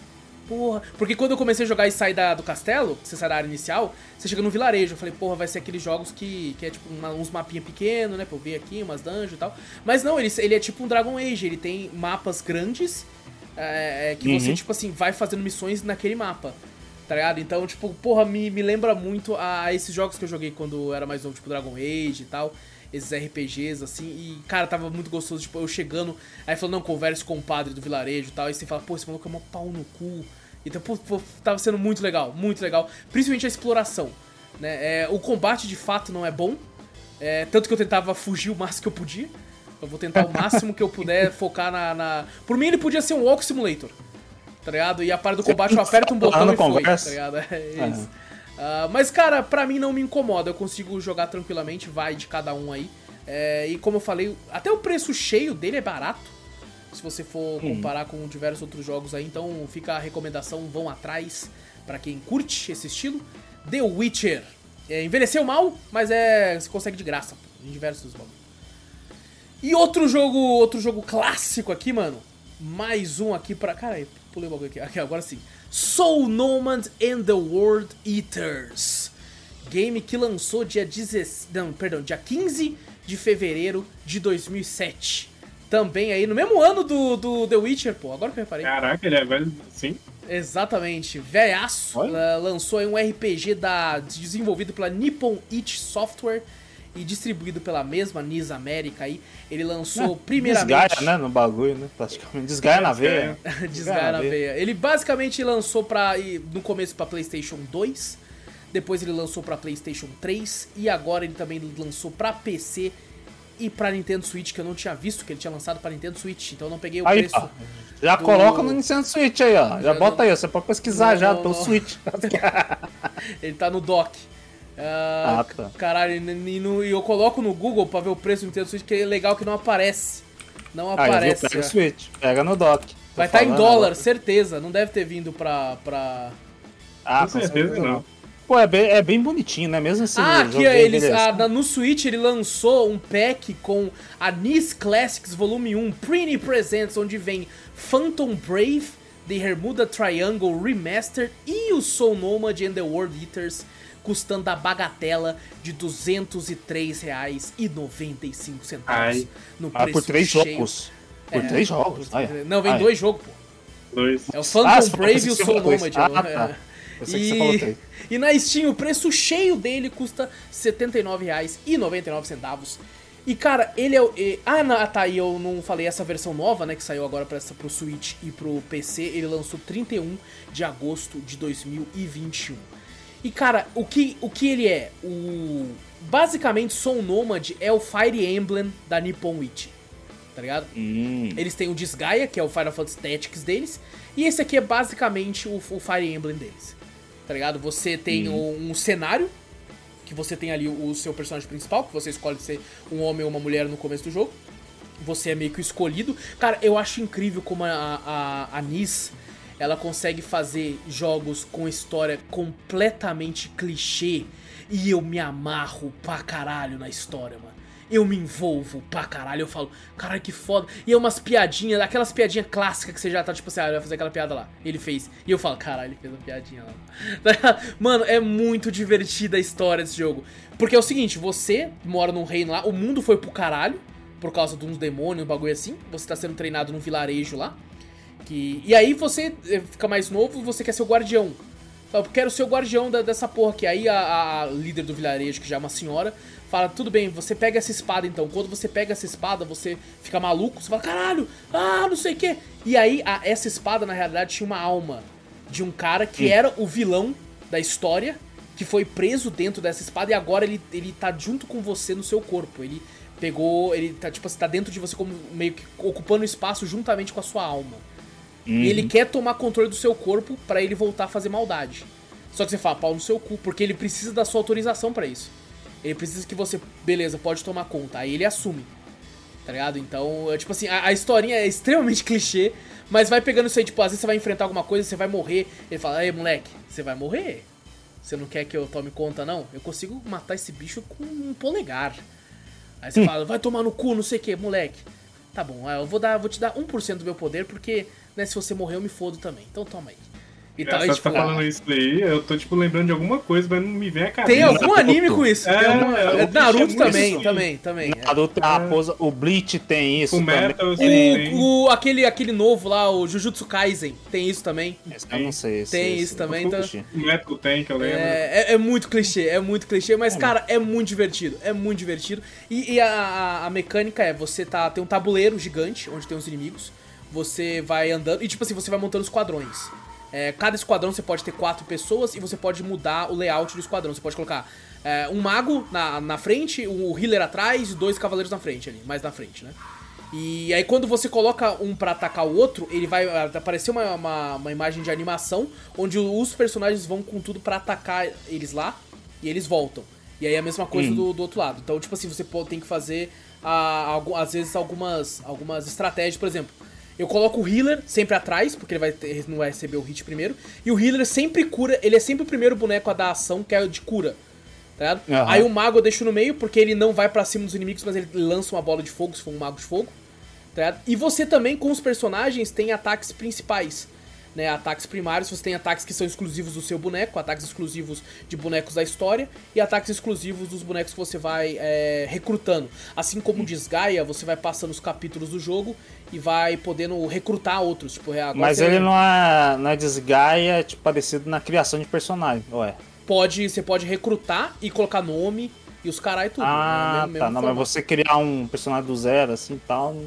porra. Porque quando eu comecei a jogar e sair da, do castelo, você sai da área inicial, você chega no vilarejo. Eu falei, porra, vai ser aqueles jogos que, que é tipo uma, uns mapinha pequeno, né? Pra eu ver aqui, umas dungeons e tal. Mas não, ele, ele é tipo um Dragon Age, ele tem mapas grandes é, é, que você, Uhum. tipo assim, vai fazendo missões naquele mapa. Tá ligado? Então, tipo, porra, me, me lembra muito a, a esses jogos que eu joguei quando eu era mais novo, tipo Dragon Age e tal. Esses RPGs, assim, e, cara, tava muito gostoso, tipo, eu chegando, aí falando, não, converse com o padre do vilarejo e tal, aí você fala, pô, esse maluco é mó pau no cu. Então, pô, pô, tava sendo muito legal, muito legal. Principalmente a exploração, né? É, o combate, de fato, não é bom, é, tanto que eu tentava fugir o máximo que eu podia. Eu vou tentar o máximo que eu puder focar na, na- Por mim, ele podia ser um Walk Simulator, tá ligado? E a parte do combate eu aperto um botão e foi, tá ligado? É isso. Ah, mas, cara, pra mim não me incomoda. Eu consigo jogar tranquilamente, vai de cada um aí. É, e como eu falei, até o preço cheio dele é barato. Se você for comparar com diversos outros jogos aí, então fica a recomendação, vão atrás pra quem curte esse estilo. The Witcher. É, envelheceu mal, mas é. Você consegue de graça, em diversos jogos. E outro jogo, outro jogo clássico aqui, mano. Mais um aqui pra. Cara, pulei o bagulho aqui. aqui. Agora sim. Soul Nomad and the World Eaters. Game que lançou dia 16. Não, perdão, dia 15 de fevereiro de 2007. Também aí no mesmo ano do, do The Witcher, pô. Agora que eu reparei. Caraca, ele é velho assim. Exatamente. Velhaço. La- lançou aí um RPG da, desenvolvido pela Nippon Ichi Software e distribuído pela mesma NIS América aí. Ele lançou primeiramente... É, Desgaia, né? No bagulho, né? Praticamente. Desgaia na veia. Desgaia na veia. Ele basicamente lançou para no começo para PlayStation 2, depois ele lançou para PlayStation 3 e agora ele também lançou para PC e para Nintendo Switch que eu não tinha visto que ele tinha lançado para Nintendo Switch, então eu não peguei o Aí, preço. ó. Já do- coloca no Nintendo Switch aí, ó. Já Não, bota não. aí, ó. Você pode pesquisar Não, já não, pelo. Switch. Ele tá no dock. Ah, Ah, tá. Caralho, e, e no- e eu coloco no Google pra ver o preço do Nintendo Switch, que é legal que não aparece. Não viu? aparece. Pega o ó. Switch. Pega no dock. Vai estar em falando dólar, agora. certeza. Não deve ter vindo pra. pra... Ah, Com certeza não. Pô, é bem, é bem bonitinho, né? Mesmo assim. Ah, aqui eles, ah, na- no Switch ele lançou um pack com a NIS Classics Volume 1 Pretty Presents, onde vem Phantom Brave, The Hermuda Triangle Remaster e o Soul Nomad and the World Eaters, custando a bagatela de R$ 203,95 Ai. no Ah, por três cheio. jogos. Por É, três jogos. Olha. Não, vem Olha. dois jogos, pô. Dois. É o Ah, Phantom você Brave e o Soul Nomad. dois. Ah, é. tá. Pensei que você falou três. E na Steam o preço cheio dele custa R$ 79,99. E cara, ele é o. e- Ah, não, tá, e eu não falei essa versão nova, né? Que saiu agora pra essa, pro Switch e pro PC. Ele lançou 31 de agosto de 2021. E cara, o que, o que ele é? O. Basicamente, Soul Nomad é o Fire Emblem da Nippon Ichi. Tá ligado? Hum. Eles têm o Disgaea, que é o Final Fantasy Tactics deles, e esse aqui é basicamente o, o Fire Emblem deles. Tá ligado? Você tem um, um cenário, que você tem ali o, o seu personagem principal, que você escolhe ser um homem ou uma mulher no começo do jogo. Você é meio que o escolhido. Cara, eu acho incrível como a, a, a Nis, ela consegue fazer jogos com história completamente clichê, e eu me amarro pra caralho na história, mano. Eu me envolvo pra caralho, eu falo, caralho, que foda. E é umas piadinhas, aquelas piadinhas clássicas que você já tá tipo assim, ah, ele vai fazer aquela piada lá. Ele fez. E eu falo, caralho, ele fez uma piadinha lá. Mano, é muito divertida a história desse jogo. Porque é o seguinte, você mora num reino lá, o mundo foi pro caralho, por causa de uns demônios, um bagulho assim. Você tá sendo treinado num vilarejo lá. Que... E aí você eh, fica mais novo você quer ser o guardião. Eu quero ser o guardião da- dessa porra aqui. Aí a, a líder do vilarejo, que já é uma senhora, fala: Tudo bem, você pega essa espada então. Quando você pega essa espada, você fica maluco. Você fala: Caralho, ah, não sei o que. E aí a- essa espada, na realidade, tinha uma alma de um cara que era o vilão da história, que foi preso dentro dessa espada e agora ele, ele tá junto com você no seu corpo. Ele pegou, ele tá tipo assim, tá dentro de você como meio que ocupando espaço juntamente com a sua alma. E ele quer tomar controle do seu corpo pra ele voltar a fazer maldade. Só que você fala, pau no seu cu, porque ele precisa da sua autorização pra isso. Ele precisa que você, beleza, pode tomar conta. Aí ele assume. Tá ligado? Então, é, tipo assim, a, a historinha é extremamente clichê, mas vai pegando isso aí, tipo, às vezes você vai enfrentar alguma coisa, você vai morrer. Ele fala, ei, moleque, você vai morrer. Você não quer que eu tome conta, não? Eu consigo matar esse bicho com um polegar. Aí você fala, vai tomar no cu, não sei o que, moleque. Tá bom, eu vou, dar, vou te dar 1% do meu poder, porque né, se você morrer eu me fodo também. Então toma aí. E tal, e, Você tipo, tá falando isso daí, eu tô, tipo, lembrando de alguma coisa, mas não me vem a cabeça. Tem algum Naruto. anime com isso. É, tem alguma- é, Naruto é muito também, assim. também, também. é. Naruto tem a o Bleach tem isso O também. Metal, tem. O, o- aquele, aquele novo lá, o Jujutsu Kaisen, tem isso também. Esse eu não sei. Esse, Tem esse isso também, então-. O Metal tem, que eu lembro. É, é, é muito clichê, é muito clichê, mas, cara, é muito divertido. É muito divertido. E, e a, a- a mecânica é, você tá. Tem um tabuleiro gigante, onde tem os inimigos. Você vai andando. E tipo assim, você vai montando esquadrões. É, cada esquadrão você pode ter quatro pessoas e você pode mudar o layout do esquadrão. Você pode colocar é, um mago na, na frente, um healer atrás e dois cavaleiros na frente ali, mais na frente, né? E aí quando você coloca um pra atacar o outro, ele vai aparecer uma, uma, uma imagem de animação onde os personagens vão com tudo pra atacar eles lá e eles voltam. E aí é a mesma coisa Hum. do, do outro lado. Então, tipo assim, você pode, tem que fazer ah, algu- às vezes algumas, algumas estratégias, por exemplo. Eu coloco o healer sempre atrás, porque ele vai ter- não vai receber o hit primeiro. E o healer sempre cura, ele é sempre o primeiro boneco a dar ação, que é de cura. Tá? Aham. Aí o mago eu deixo no meio, porque ele não vai pra cima dos inimigos, mas ele lança uma bola de fogo, se for um mago de fogo. Tá ligado? E você também, com os personagens, tem ataques principais. Né, ataques primários, você tem ataques que são exclusivos do seu boneco, ataques exclusivos de bonecos da história e ataques exclusivos dos bonecos que você vai é, recrutando. Assim como o Desgaia, você vai passando os capítulos do jogo e vai podendo recrutar outros. Tipo, agora Mas ele não é, não é desgaia, tipo, parecido na criação de personagem, ué. pode, você pode recrutar e colocar nome e os carai tudo. Ah, né? Mesmo- tá. mesmo Não, formato. mas você criar um personagem do zero, assim e tal, não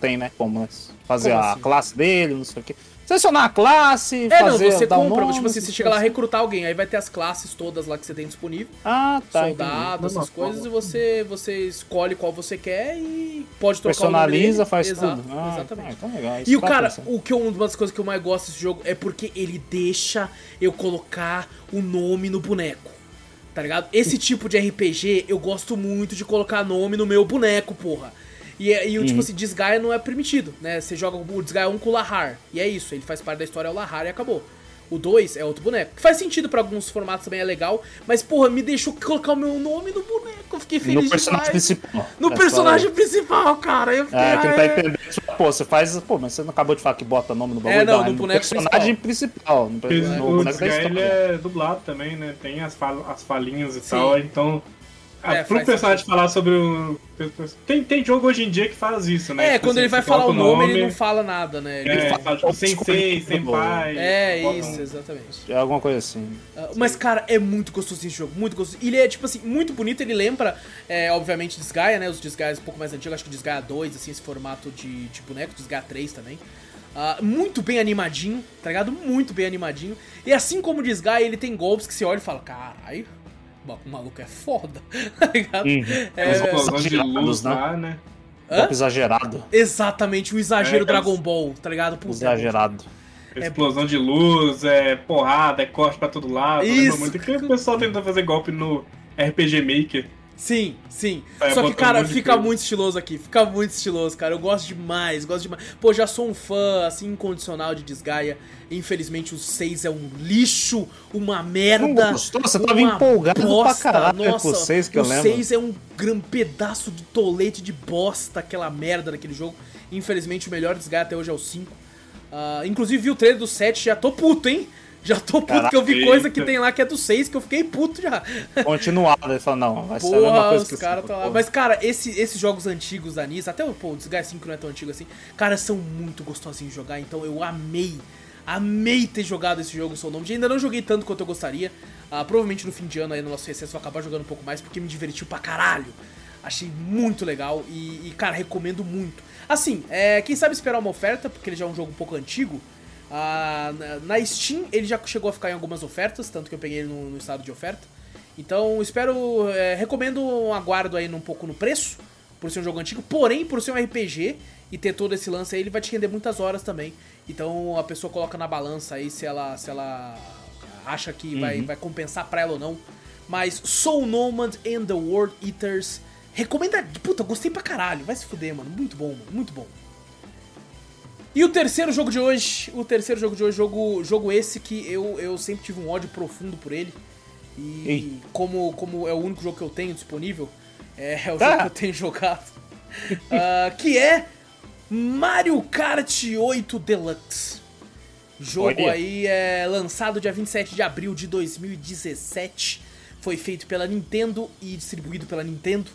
tem, né? Como, né? Fazer Como a assim? classe dele, não sei o quê. Selecionar a classe, É, não, fazer, você dar um compra, nome, tipo assim, você chega lá recrutar alguém, aí vai ter as classes todas lá que você tem disponível. Ah, tá. soldado, essas coisas, e você, você escolhe qual você quer e pode trocar o nome Personaliza, dele. faz Exato, tudo. Ah, exatamente. Então legal. isso E o tá cara, pensando. o que eu, uma das coisas que eu mais gosto desse jogo é porque ele deixa eu colocar o nome no boneco. Tá ligado? Esse tipo de RPG eu gosto muito de colocar nome no meu boneco, porra. E, é- e o Uhum. tipo assim, Desgaia não é permitido, né? Você joga o Desgaia 1 com o Lahar. E é isso, ele faz parte da história, é o Lahar e acabou. O 2 é outro boneco. Que faz sentido pra alguns formatos também, é legal. Mas, porra, me deixou colocar o meu nome no boneco. Eu fiquei feliz No personagem demais. principal. No É, personagem principal, cara. Eu fiquei, É, que ele tá "Ah, entendendo. Tipo, pô, você faz. Pô, mas você não acabou de falar que bota nome no bagulho? É, não, é no boneco personagem principal. No, Porque no o boneco ele é dublado também, né? Tem as, fal as falinhas e Sim. tal, então... ah, É, pro personagem falar sobre o... Tem, tem jogo hoje em dia que faz isso, né? É, Tipo quando assim, ele vai falar o coloca nome, ele não fala nada, né? Ele É, fala- fala, tipo, sensei, senpai... É, isso, um- exatamente. É alguma coisa assim. Ah, Mas, cara, é muito gostoso esse jogo, muito gostoso. Ele é, tipo assim, muito bonito, ele lembra, é, obviamente, Desgaia, né? Os Desgaias um pouco mais antigos, acho que o Desgaia 2, assim, esse formato de, de boneco, Desgaia 3 também. Ah, muito bem animadinho, tá ligado? Muito bem animadinho. E assim como o Desgaia, ele tem golpes que você olha e fala, caralho, o maluco é foda, tá ligado? Uhum. É, exagerados, luz né? né? Golpe exagerado. Exatamente, o exagero É, Dragon Ball, tá ligado? Puta, Exagerado. Explosão de luz, é porrada, é corte pra todo lado. Isso. Lembra muito que o pessoal tenta fazer golpe no RPG Maker. Sim, sim. É, Só que, cara, fica coisa. muito estiloso aqui. Fica muito estiloso, cara. Eu gosto demais, gosto demais. Pô, já sou um fã, assim, incondicional de Desgaia. Infelizmente, o 6 é um lixo, uma merda. Não gostou? Você tava empolgado bosta. pra caralho Nossa, com o 6 que eu o lembro. 6 é um grande pedaço de tolete de bosta, aquela merda daquele jogo. Infelizmente, o melhor Desgaia até hoje é o 5. Ah, inclusive, vi o trailer do 7, já tô puto, hein? Já tô puto, que eu vi Caraca, coisa que tem lá que é do 6, que eu fiquei puto já. Continuado. Ele fala, não, vai ser a mesma coisa os que caras jogo, tá lá. Mas, cara, esse- esses jogos antigos da NIS, até o pô, o Desgaia 5 não é tão antigo assim, cara, são muito gostosinhos de jogar, então eu amei, amei ter jogado esse jogo Soul Nomad. Ainda não joguei tanto quanto eu gostaria. Ah, provavelmente no fim de ano aí no nosso recesso eu vou acabar jogando um pouco mais, porque me divertiu pra caralho. Achei muito legal e, e, cara, recomendo muito. Assim, é, quem sabe esperar uma oferta, porque ele já é um jogo um pouco antigo. Ah, na, Steam ele já chegou a ficar em algumas ofertas, tanto que eu peguei ele no, no estado de oferta. Então espero, é, recomendo um aguardo aí um pouco no preço, por ser um jogo antigo, porém por ser um RPG e ter todo esse lance aí, ele vai te render muitas horas também. Então a pessoa coloca na balança aí se ela, se ela acha que vai, vai compensar pra ela ou não. Mas Soul Nomad and the World Eaters, recomenda, puta, gostei pra caralho, vai se fuder, mano, muito bom, mano, muito bom. E o terceiro jogo de hoje, o terceiro jogo de hoje, jogo, jogo esse que eu, eu sempre tive um ódio profundo por ele. E Ei. como, como é o único jogo que eu tenho disponível, é, é o Tá. jogo que eu tenho jogado. Ah, que é Mario Kart 8 Deluxe. Jogo aí é lançado dia 27 de abril de 2017. Foi feito pela Nintendo e distribuído pela Nintendo.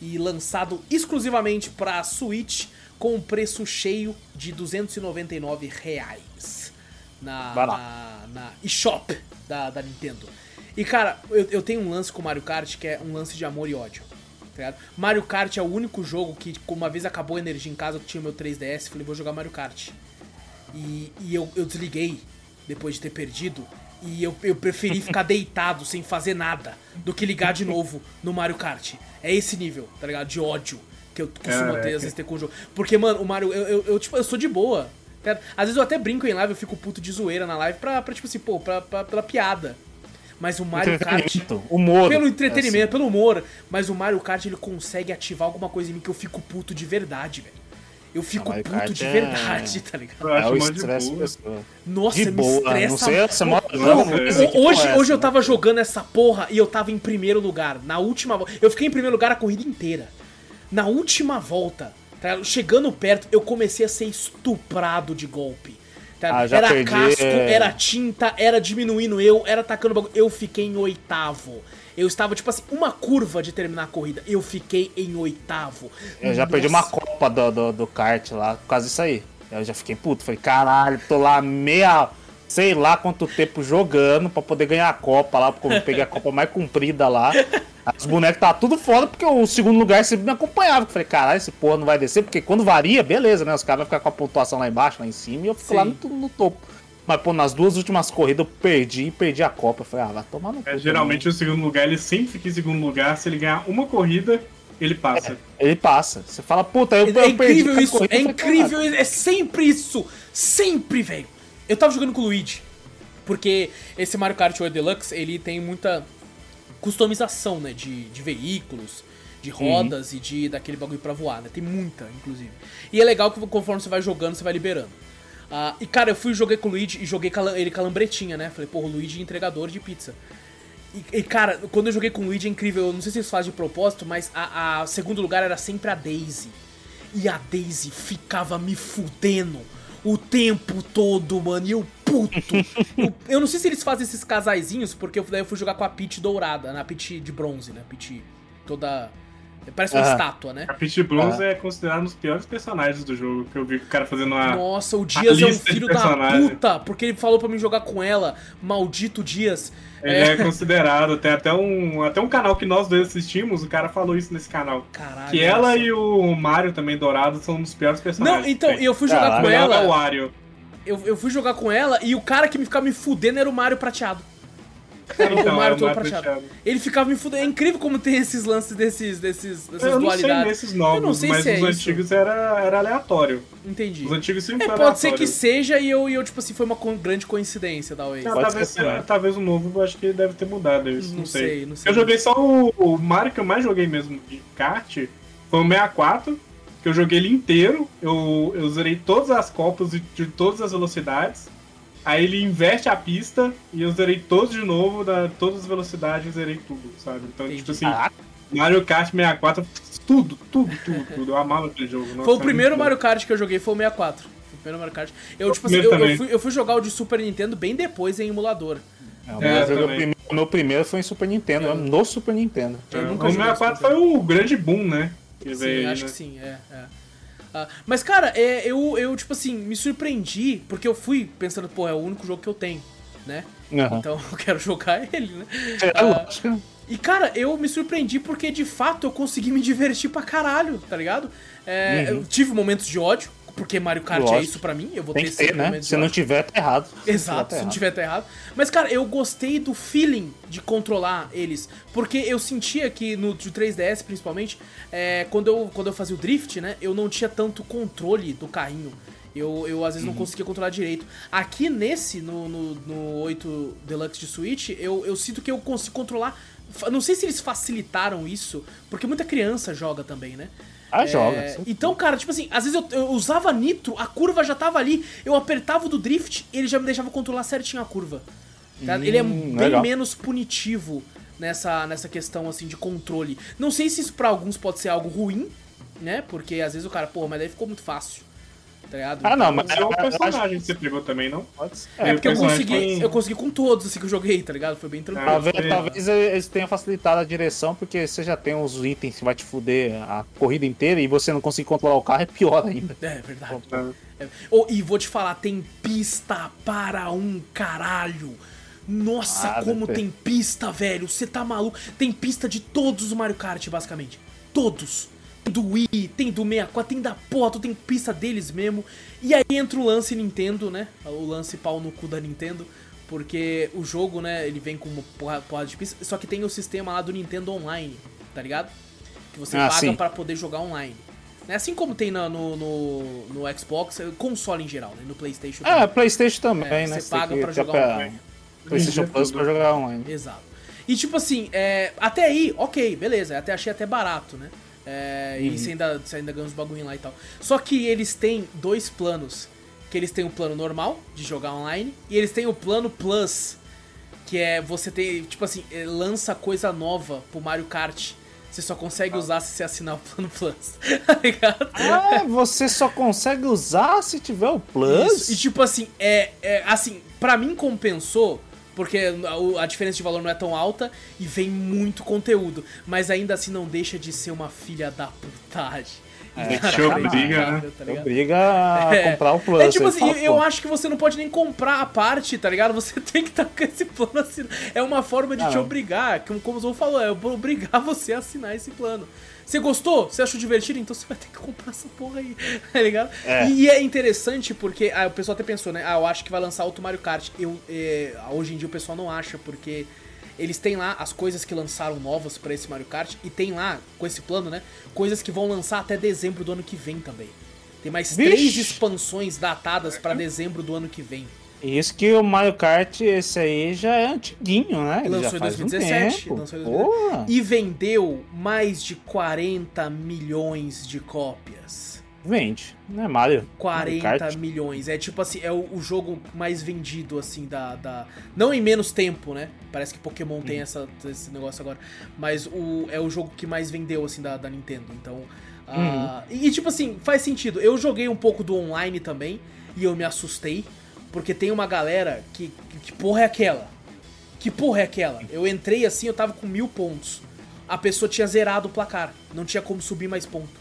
E lançado exclusivamente para Switch com um preço cheio de 299 reais na, na, na eShop da, da Nintendo. E cara, eu, eu tenho um lance com Mario Kart que é um lance de amor e ódio. Tá? Mario Kart é o único jogo que, como uma vez acabou a energia em casa, eu tinha meu 3DS, falei, vou jogar Mario Kart. E, e eu, eu desliguei depois de ter perdido. E eu, eu preferi ficar deitado sem fazer nada do que ligar de novo no Mario Kart. É esse nível, tá ligado? De ódio que eu costumo ter, Caraca. às vezes, ter com o jogo. Porque, mano, o Mario, eu, eu, eu, tipo, eu sou de boa. tá? Às vezes eu até brinco em live, eu fico puto de zoeira na live pra, pra tipo assim, pô, pra, pra, pela piada. Mas o Mario Kart. Humor. Pelo entretenimento, pelo humor. Mas o Mario Kart ele consegue ativar alguma coisa em mim que eu fico puto de verdade, velho. Eu fico puto Kart de é- verdade, tá ligado? É o estresse. Nossa, De me boa, estressa. não sei, você mora Não, hoje, é hoje eu tava jogando essa porra e eu tava em primeiro lugar. Na última. Eu fiquei em primeiro lugar a corrida inteira. Na última volta, tá chegando perto, eu comecei a ser estuprado de golpe. tá? Ah, era perdi, casco, era tinta, era diminuindo eu, era atacando o bagulho. Eu fiquei em oitavo. Eu estava, tipo assim, uma curva de terminar a corrida. Eu fiquei em oitavo. Eu já perdi uma copa do, do, do kart lá por causa disso aí. Eu já fiquei puto. Falei, caralho, tô lá meia. Sei lá quanto tempo jogando pra poder ganhar a copa lá, porque eu peguei a copa mais comprida lá. Os bonecos tá tudo fora, porque o segundo lugar sempre me acompanhava. Eu Falei, caralho, esse porra não vai descer, porque quando varia, beleza, né? Os caras vão ficar com a pontuação lá embaixo, lá em cima, e eu fico lá Sim. no, no topo. Mas, pô, nas duas últimas corridas eu perdi e perdi a copa. Eu falei, ah, vai tomar no cu. É, geralmente o segundo lugar, ele sempre fica em segundo lugar. Se ele ganhar uma corrida, ele passa. também. Ele passa. Você fala, puta, eu, É, eu perdi incrível isso, corrida. é falei, incrível, é sempre isso, sempre, velho. Eu tava jogando com o Luigi, porque esse Mario Kart 8 Deluxe, ele tem muita customização, né, de, de veículos, de rodas e de daquele bagulho pra voar, né, tem muita, inclusive. E é legal que conforme você vai jogando, você vai liberando. Ah, e cara, eu fui joguei com o Luigi e joguei ele com a lambretinha, né, falei, porra, o Luigi é entregador de pizza. E, e, cara, quando eu joguei com o Luigi é incrível, eu não sei se eles fazem de propósito, mas a, a segundo lugar era sempre a Daisy. E a Daisy ficava me fudendo o tempo todo, mano. E eu puto. eu, eu não sei se eles fazem esses casaizinhos, porque eu, daí eu fui jogar com a Peach dourada, na Peach de bronze, né? Peach toda. Parece uma estátua, né? A Peach Bronze é considerado um dos piores personagens do jogo, que eu vi o cara fazendo uma... Nossa, o Dias é um filho da puta, porque ele falou pra mim jogar com ela. Maldito Dias. Ele é considerado, tem até um, até um canal que nós dois assistimos, o cara falou isso nesse canal. Caralho. Que ela nossa. e o Mario também dourado são um dos piores personagens. Não, então, eu fui jogar Caralho. com Melhor é o ela. Wario. Eu, eu fui jogar com ela e o cara que me ficava me fudendo era o Mario prateado. Era Então, o Mario é todo prateado. prateado. Ele ficava me fudendo. É incrível como tem esses lances desses, desses, dessas Eu não sei dualidades. nesses novos, Eu não sei mas se é os isso. antigos era, era aleatório. Entendi. Os antigos sempre É, pode ser que seja e eu, e eu, tipo assim, foi uma co- grande coincidência, talvez. Ah, Pode talvez, também. talvez o novo, eu acho que deve ter mudado isso. Não, Não sei. sei, não sei. Eu joguei só o, o Mario que eu mais joguei mesmo de kart. Foi o 64, que eu joguei ele inteiro. Eu, eu zerei todas as copas de, de todas as velocidades. Aí ele inverte a pista e eu zerei todos de novo, da, todas as velocidades, zerei tudo, sabe? Então, Entendi. tipo assim. Mario Kart 64, tudo, tudo, tudo, tudo. Eu amava aquele jogo. Nossa, Foi o é primeiro. Mario Kart que eu joguei, foi o 64. Foi o primeiro Mario Kart. Eu, tipo assim, eu, eu fui, eu fui jogar o de Super Nintendo bem depois em emulador. É, o É, meu, primeiro, o meu primeiro foi em Super Nintendo, no Super Nintendo. Eu É, nunca o joguei 64 Super foi o grande boom, né? Que Sim, veio acho né? que sim, é. é. Ah, mas, cara, é, eu, eu, tipo assim, me surpreendi, porque eu fui pensando, pô, é o único jogo que eu tenho, né? Aham. Então eu quero jogar ele, né? É, Ah, lógico. E, cara, eu me surpreendi porque, de fato, eu consegui me divertir pra caralho, tá ligado? É, Uhum. Eu tive momentos de ódio, porque Mario Kart é Lógico. isso pra mim, eu vou Tem ter ter, né? momentos Se não tiver, tá errado. Exato, se não tiver tá errado. Mas, cara, eu gostei do feeling de controlar eles. Porque eu sentia que no de 3DS, principalmente, é, quando, eu, quando eu fazia o drift, né? Eu não tinha tanto controle do carrinho. Eu, eu às vezes não conseguia controlar direito. Aqui nesse, no, no, no 8 Deluxe de Switch, eu, eu sinto que eu consigo controlar. Não sei se eles facilitaram isso, porque muita criança joga também, né? Ah, É, joga. sim. Então, cara, tipo assim, às vezes eu, eu usava nitro, a curva já tava ali, eu apertava o do drift ele já me deixava controlar certinho a curva. tá? ele é Hum, bem legal. menos punitivo nessa, nessa questão, assim, de controle. Não sei se isso pra alguns pode ser algo ruim, né? Porque às vezes o cara, pô, mas daí ficou muito fácil. Tá ligado? Ah, não, mas É acho personagem que você pegou também, não? Pode ser. É porque eu consegui, eu consegui com todos assim que eu joguei, tá ligado? Foi bem tranquilo. Talvez, É. talvez eles tenham facilitado a direção, porque você já tem uns itens que vai te fuder a corrida inteira e você não conseguir controlar o carro, é pior ainda. É verdade. É. É. Oh, e vou te falar, tem pista para um caralho. Nossa, Ah, como tem pista, velho. Você tá maluco? Tem pista de todos os Mario Kart, basicamente. Todos. Tem do Wii, tem do 64, tem da porra, tu tem pista deles mesmo. E aí entra o lance Nintendo, né? O lance pau no cu da Nintendo. Porque o jogo, né, ele vem com uma porra, porra de pista. Só que tem o sistema lá do Nintendo Online, tá ligado? Que você Ah, paga sim. pra poder jogar online. Né? Assim como tem na- no, no, no Xbox, é, console em geral, né? No Playstation É, também. Playstation também, É, né? você paga pra jogar pra- online. PlayStation Plus pra jogar online. Exato. E tipo assim, é, até aí, ok, beleza, até achei até barato, né? É, E você ainda, você ainda ganha uns bagulho lá e tal. Só que eles têm dois planos. Que eles têm o plano normal, de jogar online, e eles têm o plano Plus, que é você ter, tipo assim, é, lança coisa nova pro Mario Kart. Você só consegue usar se você assinar o plano Plus. Tá ligado? Ah, você só consegue usar se tiver o Plus? Isso. E tipo assim, é, é assim, pra mim compensou, porque a, diferença de valor não é tão alta e vem muito conteúdo, mas ainda assim não deixa de ser uma filha da putagem. É, te obriga, né? Tá? Obriga a É. comprar o Plus. É tipo assim, fala, eu, acho que você não pode nem comprar a parte, tá ligado? Você tem que estar com esse plano assinado. É uma forma de Ah, te não. obrigar, como, como o Zou falou, é obrigar você a assinar esse plano. Você gostou? Você achou divertido? Então você vai ter que comprar essa porra aí, tá ligado? É. E, e é interessante porque ah, o pessoal até pensou, né? Ah, eu acho que vai lançar outro Mario Kart. Eu, é, hoje em dia o pessoal não acha, porque eles têm lá as coisas que lançaram novas pra esse Mario Kart e tem lá, com esse plano, né? Coisas que vão lançar até dezembro do ano que vem também. Tem mais Vixe. três expansões datadas pra dezembro do ano que vem. Isso que o Mario Kart, esse aí já é antiguinho, né? Ele Lançou em faz 2017, Um lançou em Porra. E vendeu mais de 40 milhões de cópias. Vende, né, Mario? 40 Mario milhões. É tipo assim, é o, o jogo mais vendido, assim, da, da. Não em menos tempo, né? Parece que Pokémon Uhum. tem essa, esse negócio agora. Mas o, é o jogo que mais vendeu, assim, da, da Nintendo. Então. Uhum. e, tipo assim, faz sentido. Eu joguei um pouco do online também. E eu me assustei. Porque tem uma galera que. Que, porra é aquela? Que porra é aquela? Eu entrei assim, eu tava com mil pontos. A pessoa tinha zerado o placar. Não tinha como subir mais ponto.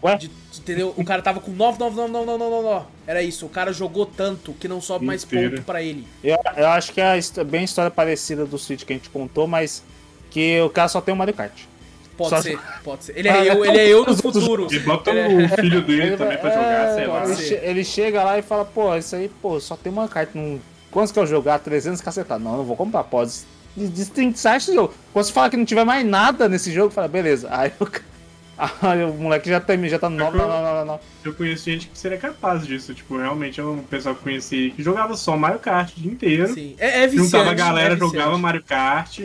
Ué? De- entendeu? O cara tava com 99999. Era isso. O cara jogou tanto que não sobe mais ponto pra ele. Eu, eu acho que é bem história parecida do Switch que a gente contou, mas que o cara só tem o Mario Kart. Pode Só- ser, pode ser. Ele é eu, ele é eu no futuro. E bota Ele o filho dele também pra jogar, sei lá. Ele, che- ele chega lá e fala, pô, isso aí, pô, só tem uma carta. Não... Quantos que eu jogar? 300 cacetados. Não, não vou comprar, pode. Destrinçar esse jogo. Quando você fala que não tiver mais nada nesse jogo, fala, beleza. Aí aí o moleque já, tem, já tá no. Não, não, não, não, não. Eu conheço gente que seria capaz disso. Tipo, realmente é um pessoal que eu conheci que jogava só Mario Kart o dia inteiro. Sim. É, é viciante. Juntava a galera, é jogava Mario Kart.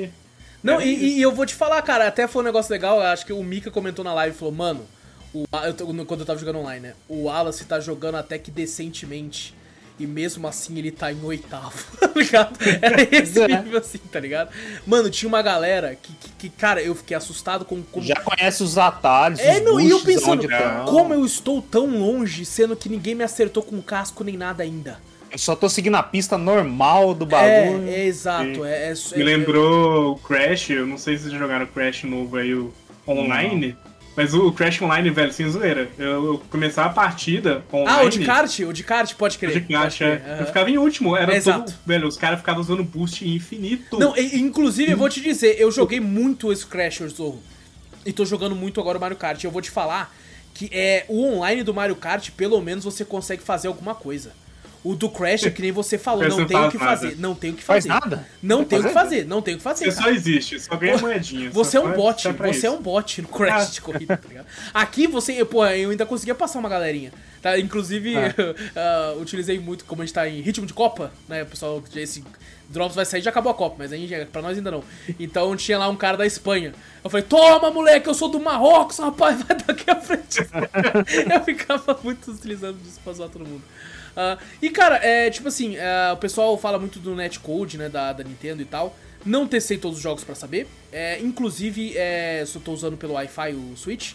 Não, Era e, e eu vou te falar, cara, até foi um negócio legal. Acho que o Mika comentou na live e falou, mano, o, eu quando eu tava jogando online, né? O Wallace tá jogando até que decentemente. E mesmo assim ele tá em oitavo, tá ligado? Era esse É. nível assim, tá ligado? Mano, tinha uma galera que, que, que, cara, eu fiquei assustado com como. Já conhece os atalhos. É, os não, e eu pensando, tão. como eu estou tão longe, sendo que ninguém me acertou com casco nem nada ainda. Eu só tô seguindo a pista normal do bagulho. É, é exato. É, é, Me é- lembrou o Crash, eu não sei se vocês jogaram o Crash novo aí, o online. Mas o Crash Online, velho, sem zoeira. Eu, eu começava a partida online. Ah, o de kart? O de kart, pode o crer. de pode kart, crer, é. aham. Eu ficava em último, era É, todo. exato. Velho, os caras ficavam usando boost infinito. Não, e- inclusive, eu vou te dizer, eu joguei muito esse Crash Zorro. E tô jogando muito agora o Mario Kart. Eu vou te falar que é o online do Mario Kart, pelo menos você consegue fazer alguma coisa. O do Crash é que nem você falou, Você não tem o faz que nada. fazer. Não tem o que Faz fazer. nada? Não tem o que fazer? não tem o que fazer. Você cara. só existe, só ganha moedinha. Você só é um faz- bot, você é isso. um bot no Crash Ah. de corrida, tá ligado? Aqui você, pô, eu ainda conseguia passar uma galerinha. Tá? Inclusive, Ah. ah, utilizei muito, como a gente tá em ritmo de Copa, né? O pessoal, esse Drops vai sair, já acabou a Copa, mas aí pra nós ainda não. Então tinha lá um cara da Espanha. Eu falei, toma, moleque, eu sou do Marrocos, rapaz, vai daqui à frente. eu ficava muito utilizando disso pra zoar todo mundo. Ah, e cara, é tipo assim, é, o pessoal fala muito do netcode, né, da, da Nintendo e tal. Não testei todos os jogos pra saber. É, inclusive, é, só tô usando pelo Wi-Fi o Switch.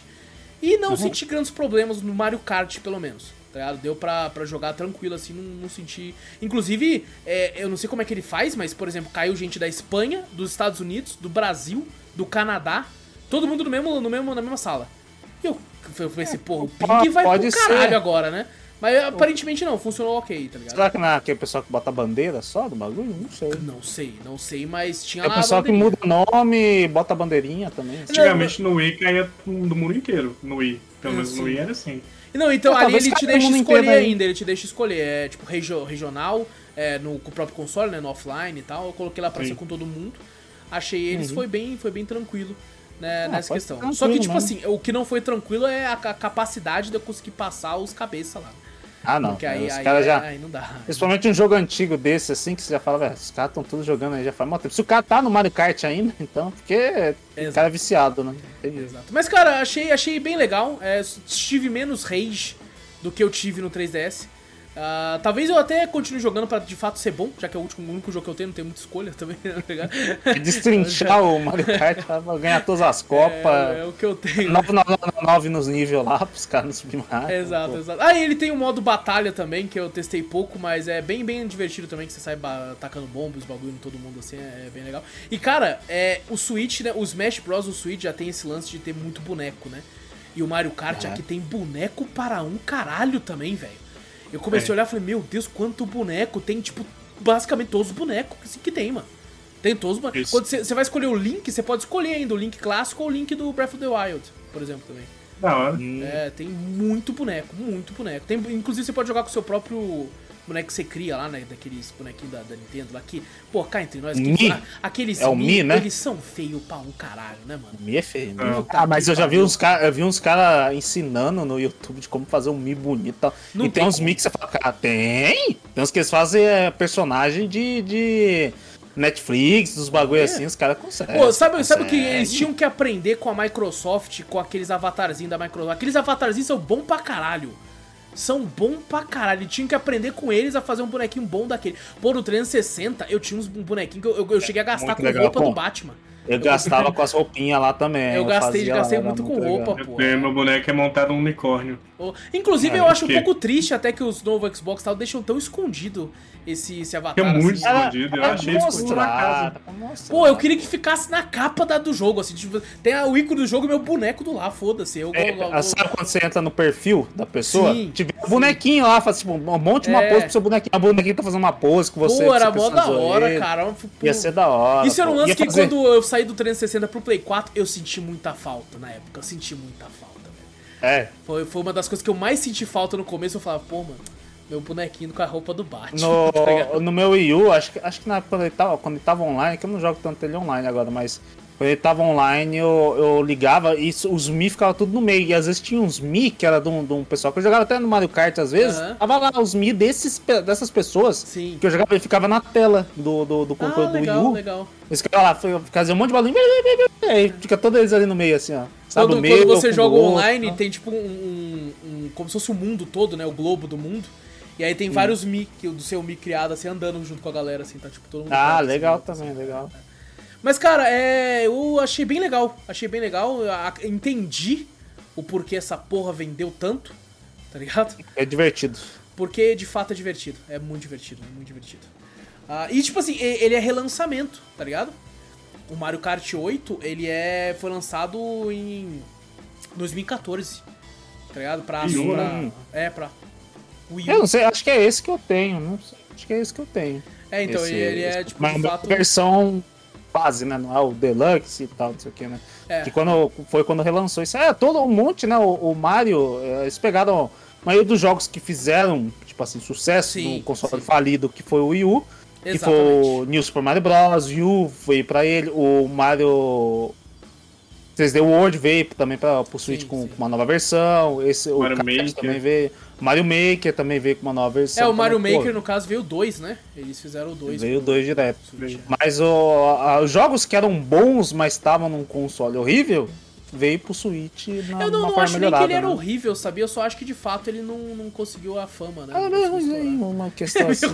E não senti grandes problemas no Mario Kart, pelo menos. Tá ligado? Deu pra, pra jogar tranquilo, assim, não, não senti. Inclusive, é, eu não sei como é que ele faz, mas, por exemplo, caiu gente da Espanha, dos Estados Unidos, do Brasil, do Canadá, todo mundo no mesmo, no mesmo, na mesma sala. E eu, eu pensei, porra, o ping vai pro caralho ser. agora, né? Mas aparentemente não, funcionou ok, tá ligado? Será que não é aquele pessoal que bota a bandeira só do bagulho? Não sei. Não sei, não sei, mas tinha É o pessoal que muda o nome e bota a bandeirinha também. Antigamente no Wii caía do mundo inteiro. No Wii. Pelo menos Sim. no Wii era assim. Não, então Ah, ali talvez ele te deixa mundo escolher inteiro aí. ainda, ele te deixa escolher. É tipo regio- regional, é, no, com o próprio console, né? No offline e tal. Eu coloquei lá pra Sim. ser com todo mundo. Achei eles, foi bem, foi bem tranquilo. Né, Uhum. Ah, nessa pode questão. Só que, tranquilo tipo mesmo. assim, o que não foi tranquilo é a, ca- capacidade de eu conseguir passar os cabeças lá. Ah, não. Porque aí, Os caras aí, já. aí não dá. Principalmente um jogo antigo desse, assim, que você já fala, velho, os caras estão todos jogando aí já faz muito tempo. Se o cara tá no Mario Kart ainda, então, porque o Exato. cara é viciado, né? Exato. Mas, cara, achei, achei bem legal. É, tive menos rage do que eu tive no 3DS. Ah, talvez eu até continue jogando pra de fato ser bom, já que é o último, o único jogo que eu tenho, não tem muita escolha também, tá ligado? Destrinchar o Mario Kart pra ganhar todas as É, copas. é o que eu tenho. 999 nos níveis lá, pros caras não subir mais. Exato, exato. Ah, e ele tem o modo batalha também, que eu testei pouco, mas é bem, bem divertido também, que você sai atacando bombas, bagulho em todo mundo, assim, é bem legal. E, cara, é, o Switch, né, o Smash Bros. do Switch já tem esse lance de ter muito boneco, né? E o Mario Kart É. aqui tem boneco para um caralho também, velho. Eu comecei É. a olhar e falei, meu Deus, quanto boneco. Tem, tipo, basicamente todos os bonecos que, que tem, mano. Tem todos os bonecos. Quando você você vai escolher o Link, você pode escolher ainda o Link clássico ou o Link do Breath of the Wild, por exemplo, também. Da hora. É, tem muito boneco, muito boneco. Tem, inclusive você pode jogar com o seu próprio boneco que você cria lá, né? Daqueles bonequinhos da, da Nintendo lá que, pô, cá entre nós, Mi? aqueles, ah, aqueles É o Mi, né? eles são feios pra um caralho, né, mano? Mi é feio, né? Puta Ah, mas eu já vi uns caras, eu vi uns caras ensinando no YouTube de como fazer um Mi bonito e tal. Não e tem, tem uns como. Mi que você fala, cara, tem? Tem uns que eles fazem é, personagem de, de Netflix, dos bagulho assim, os caras conseguem. Pô, sabe, sabe o que eles tinham que aprender com a Microsoft, com aqueles avatarzinhos da Microsoft? Aqueles avatarzinhos são bons pra caralho. São bons pra caralho. E tinham que aprender com eles a fazer um bonequinho bom daquele. Pô, no 360 eu tinha uns bonequinhos que eu, eu, eu cheguei a gastar Muito com legal, roupa pô. do Batman. Eu gastava com as roupinhas lá também. Eu gastei, fazia gastei lá, muito com legal. roupa, Eu pô. tenho- Meu boneco é montado um unicórnio. Oh, Inclusive, Ah, eu acho um que- pouco triste até que os novos Xbox tal deixam tão escondido esse, esse avatar. Que é muito assim. Escondido, eu Era achei escondido na casa. mostrar. Pô, eu queria que ficasse na capa da, do jogo, assim, tipo, tem a- o ícone do jogo e meu boneco do lá, foda-se. Eu, É, eu- eu- sabe quando você entra no perfil da pessoa? Sim, tiver um sim. bonequinho lá, faz tipo, um monte de uma É. pose pro seu bonequinho. A bonequinho tá fazendo uma pose com você. Pô, era mó da hora, cara. Pô, Ia ser da hora. Isso era um lance Ia que fazer- quando eu saí do 360 pro Play 4, eu senti muita falta na época. Eu senti muita falta, velho. É. Foi, foi uma das coisas que eu mais senti falta no começo. Eu falava, pô, mano, meu bonequinho com a roupa do Batman. No, tá no meu Wii U, acho que, acho que na, quando, ele tava, quando ele tava online, que eu não jogo tanto ele online agora, mas quando ele tava online eu, eu ligava e os Mi ficavam tudo no meio. E às vezes tinha uns Mi que era de um, de um pessoal que eu jogava até no Mario Kart às vezes. Aham. Tava lá os Mi desses, dessas pessoas Sim. que eu jogava, ele ficava na tela do, do, do Ah, controle do Wii legal, U. legal. Eles ficavam lá, fazia um monte de barulho. Aí fica todos eles ali no meio, assim, ó. Sabe, Quando, meio, quando você joga outro, online, tá? tem tipo um, um- um- Como se fosse o mundo todo, né? O globo do mundo. E aí tem vários Mi, que, do seu Mi criado, assim, andando junto com a galera, assim, tá tipo todo mundo. Ah, assim, legal assim. também, legal. Mas, cara, é, eu achei bem legal. Achei bem legal. entendi o porquê essa porra vendeu tanto, tá ligado? É divertido. Porque de fato é divertido. É muito divertido, é muito divertido. Ah, e tipo assim, ele é relançamento, tá ligado? O Mario Kart 8, ele é foi lançado em 2014, tá ligado? Pra, U, pra né? é pra Wii Eu não sei, acho que é esse que eu tenho. Não sei, acho que é esse que eu tenho. É, então Esse- ele é tipo Mas uma fato versão base, né? Não é o Deluxe e tal, não sei o que, né? É. Que quando, foi quando relançou isso. É, todo um monte, né? O, o Mario, é, eles pegaram a maioria dos jogos que fizeram, tipo assim, sucesso Sim, no console sim. falido, que foi o Wii U. Que foi Exatamente. o New Super Mario Bros. Wii U veio pra ele. O Mario 3D World veio também pra, pro Switch Sim, com, uma nova versão. Esse, o Mario Kart Maker. também veio. Mario Maker também veio com uma nova versão. É, o Mario também, pô, Maker no caso veio dois, né? Eles fizeram o dois. Veio pro- dois direto. Switch. Mas o, a- os jogos que eram bons, mas estavam num console horrível, veio pro Switch na, Eu não, não acho nem que ele era né? horrível, sabia? Eu só acho que de fato ele não, não conseguiu a fama, né? Ah, Não mas, estourar. uma questão É assim.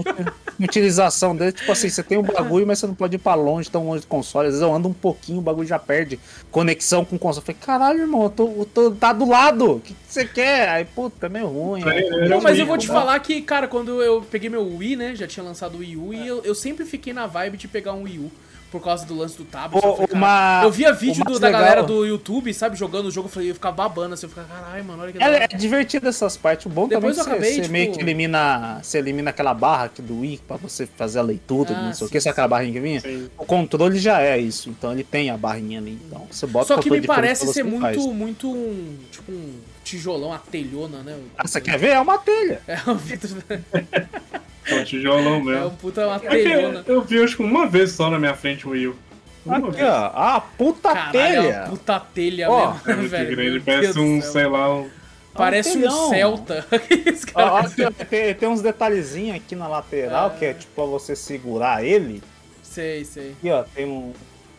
é utilização dele, tipo assim, você tem um bagulho, mas você não pode ir pra longe, tão longe do console. Às vezes eu ando um pouquinho, o bagulho já perde conexão com o console. Eu falei, caralho, irmão, eu tô, eu tô- tá do lado. O que, que você quer? Aí, puta, é meio ruim. É, Não, mas eu vou te né? falar que, cara, quando eu peguei meu Wii, né? Já tinha lançado o Wii U e eu, eu sempre fiquei na vibe de pegar um Wii U. Por causa do lance do tablet. Eu, uma- eu via vídeo do- da legal- galera do YouTube, sabe, jogando o jogo, eu falei, eu ficava babando assim, eu ficava, caralho, mano, olha que É, hora." é divertido essas partes. O bom Depois também eu é que você, acabei, você tipo- meio que elimina. Você elimina aquela barra aqui do Wii pra você fazer a leitura, Ah, não sei o sim, que, sabe aquela barrinha que vinha? Sim. O controle já é isso, então ele tem a barrinha ali. Então você bota Só que me parece ser e faz. muito, muito um, tipo um tijolão, uma telhona, né? Ah, você quer ver? É uma telha. É um, Vitor- É um tijolão é um mesmo. puta, uma É que telhona. eu vi acho que uma vez só na minha frente o. Uma Aqui, vez. ó. Ah, puta Caralho, é telha. uma puta telha Ó, mesmo, É velho. grande, meu parece Deus um, sei lá, um. Parece um telhão. Celta. Ó, ó, cara- aqui, ó, tem, tem uns detalhezinhos aqui na lateral É. que é tipo pra você segurar ele. Sei, sei. Aqui, ó, tem um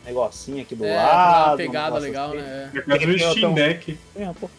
negocinho aqui do É, lado. uma um pegada legal, assim. né? É quase um Tem- tem Steam um- Deck. É, pô.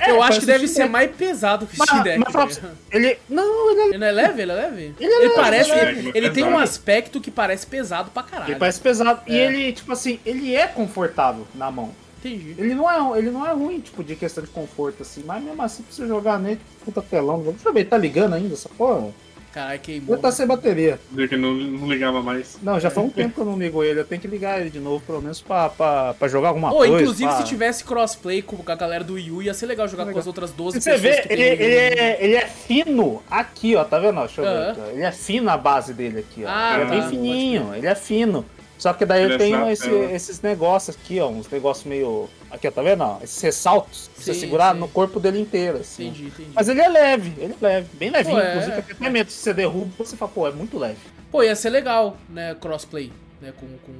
É, Eu acho parece que deve ser mais pesado que o Mas- Steam Deck. mas pra né? Ele. Não, ele é Ele não é leve? Ele é leve? Ele é leve, parece. ele é Ele, leve, ele tem um aspecto que parece pesado pra caralho. Ele parece pesado. E É. ele, tipo assim, ele é confortável na mão. Entendi. Ele não é, ele não é ruim, tipo, de questão de conforto, assim. Mas mesmo assim, pra você jogar nele, puta telão. Deixa eu ver, tá ligando ainda essa porra? Caralho, queimou. Ele tá sem bateria. Que não, não ligava mais. Não, já faz um tempo que eu não ligo ele. Eu tenho que ligar ele de novo, pelo menos pra, pra, pra jogar alguma Ô, coisa. inclusive, pra- se tivesse crossplay com a galera do Wii U, ia ser legal jogar com as outras 12 Se você pessoas vê, que ele, ele, é, ele é fino aqui, ó, tá vendo? Deixa eu aqui, ó. Ele é fino a base dele aqui, ó. Ah, ele é tá, bem pode fininho, ele é fino. Só que daí Ele é tem fraco, esse- é. esses negócios aqui, ó, uns negócios meio. Aqui, ó, tá vendo? ó? Esses ressaltos pra você Sim, segurar sim. no corpo dele inteiro, assim. Entendi, entendi. Mas ele é leve, ele é leve, bem levinho, Pô, é. inclusive, até mesmo se você derruba, você fala, pô, é muito leve. Pô, ia ser legal, né? Crossplay, né? Com. com...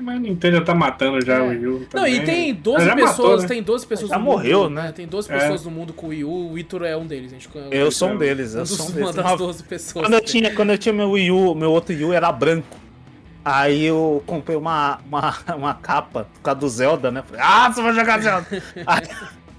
Mas a Nintendo já tá matando já É. o Wii U. Não, também. e tem 12 Já pessoas, matou, né? tem 12 pessoas Já no morreu, mundo, né? Tem 12 É. pessoas no mundo com o Wii U, o Vitor é um deles, a gente Eu sou um deles, um eu dos, sou um uma deles. das Uma- 12 pessoas. Quando eu tinha, quando eu tinha meu Wii U, meu outro Wii U era branco. Aí eu comprei uma, uma, uma capa por causa do Zelda, né? Falei, ah, você vai jogar Zelda! aí,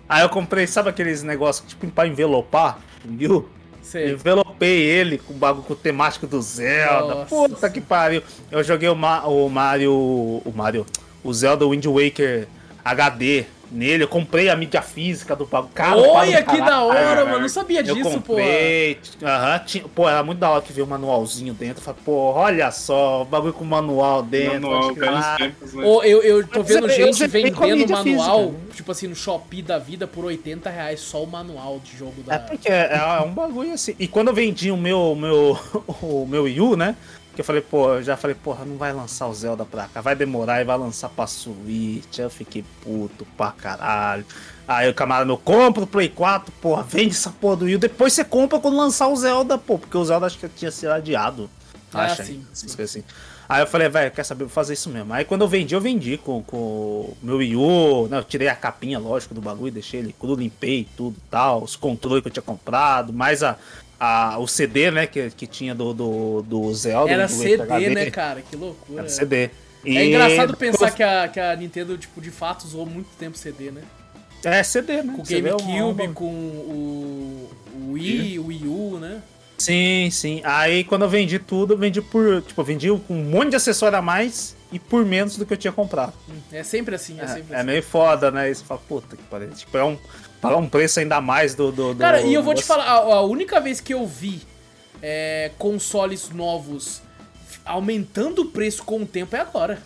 aí eu comprei, sabe aqueles negócios tipo pra envelopar o Wii U? Sei. Envelopei ele com o bagulho temático do Zelda. Nossa Puta que pariu. Eu joguei o, Ma- o Mario. O Mario. O Zelda Wind Waker HD nele. Eu comprei a mídia física do bagulho. Cara, Olha que da hora, mano. Não sabia Eu disso, pô. comprei. Aham, tinha- pô, era muito da hora que veio o manualzinho dentro. Eu Falei, pô, olha só, o bagulho com manual dentro. Manual, velhos ah, tempos, né? Ô, eu, eu tô vendo eu- eu gente vendendo manual, física. tipo assim, no Shopee da vida por 80 reais só o manual de jogo da. É porque é, é um bagulho assim. E quando eu vendi o meu, meu, o meu Wii U, né? Que eu falei, pô, eu já falei, porra, não vai lançar o Zelda pra cá, vai demorar e vai lançar pra Switch. Eu fiquei puto pra caralho. Aí o camarada meu, compra o Play 4, porra, vende essa porra do Wii. Depois você compra quando lançar o Zelda, pô, porque o Zelda acho que tinha sido adiado. Ah, acha sim, aí, sim. assim. Aí eu falei, velho, quer saber, vou fazer isso mesmo. Aí quando eu vendi, eu vendi com, com o meu Wii U, né, eu tirei a capinha, lógico, do bagulho, deixei ele cru, limpei tudo e tal, os controles que eu tinha comprado, mais a, a, o CD, né, que, que tinha do, do, do Zelda. Era do CD, HD, né, cara? Que loucura. Era CD. É E engraçado pensar que a, que a Nintendo, tipo, de fato usou muito tempo CD, né? É CD, né? Com o GameCube, uma- com o, o Wii, o Wii U, né? Sim, sim. Aí quando eu vendi tudo, eu vendi por. Tipo, eu vendi com um monte de acessório a mais e por menos do que eu tinha comprado. Hum, É sempre assim, é, É, sempre é assim. meio foda, né? E você fala, puta que pariu. Tipo, é um. Pagar um preço ainda mais do. do, do Cara, e eu vou te do- falar, a, a única vez que eu vi é, consoles novos aumentando o preço com o tempo é agora.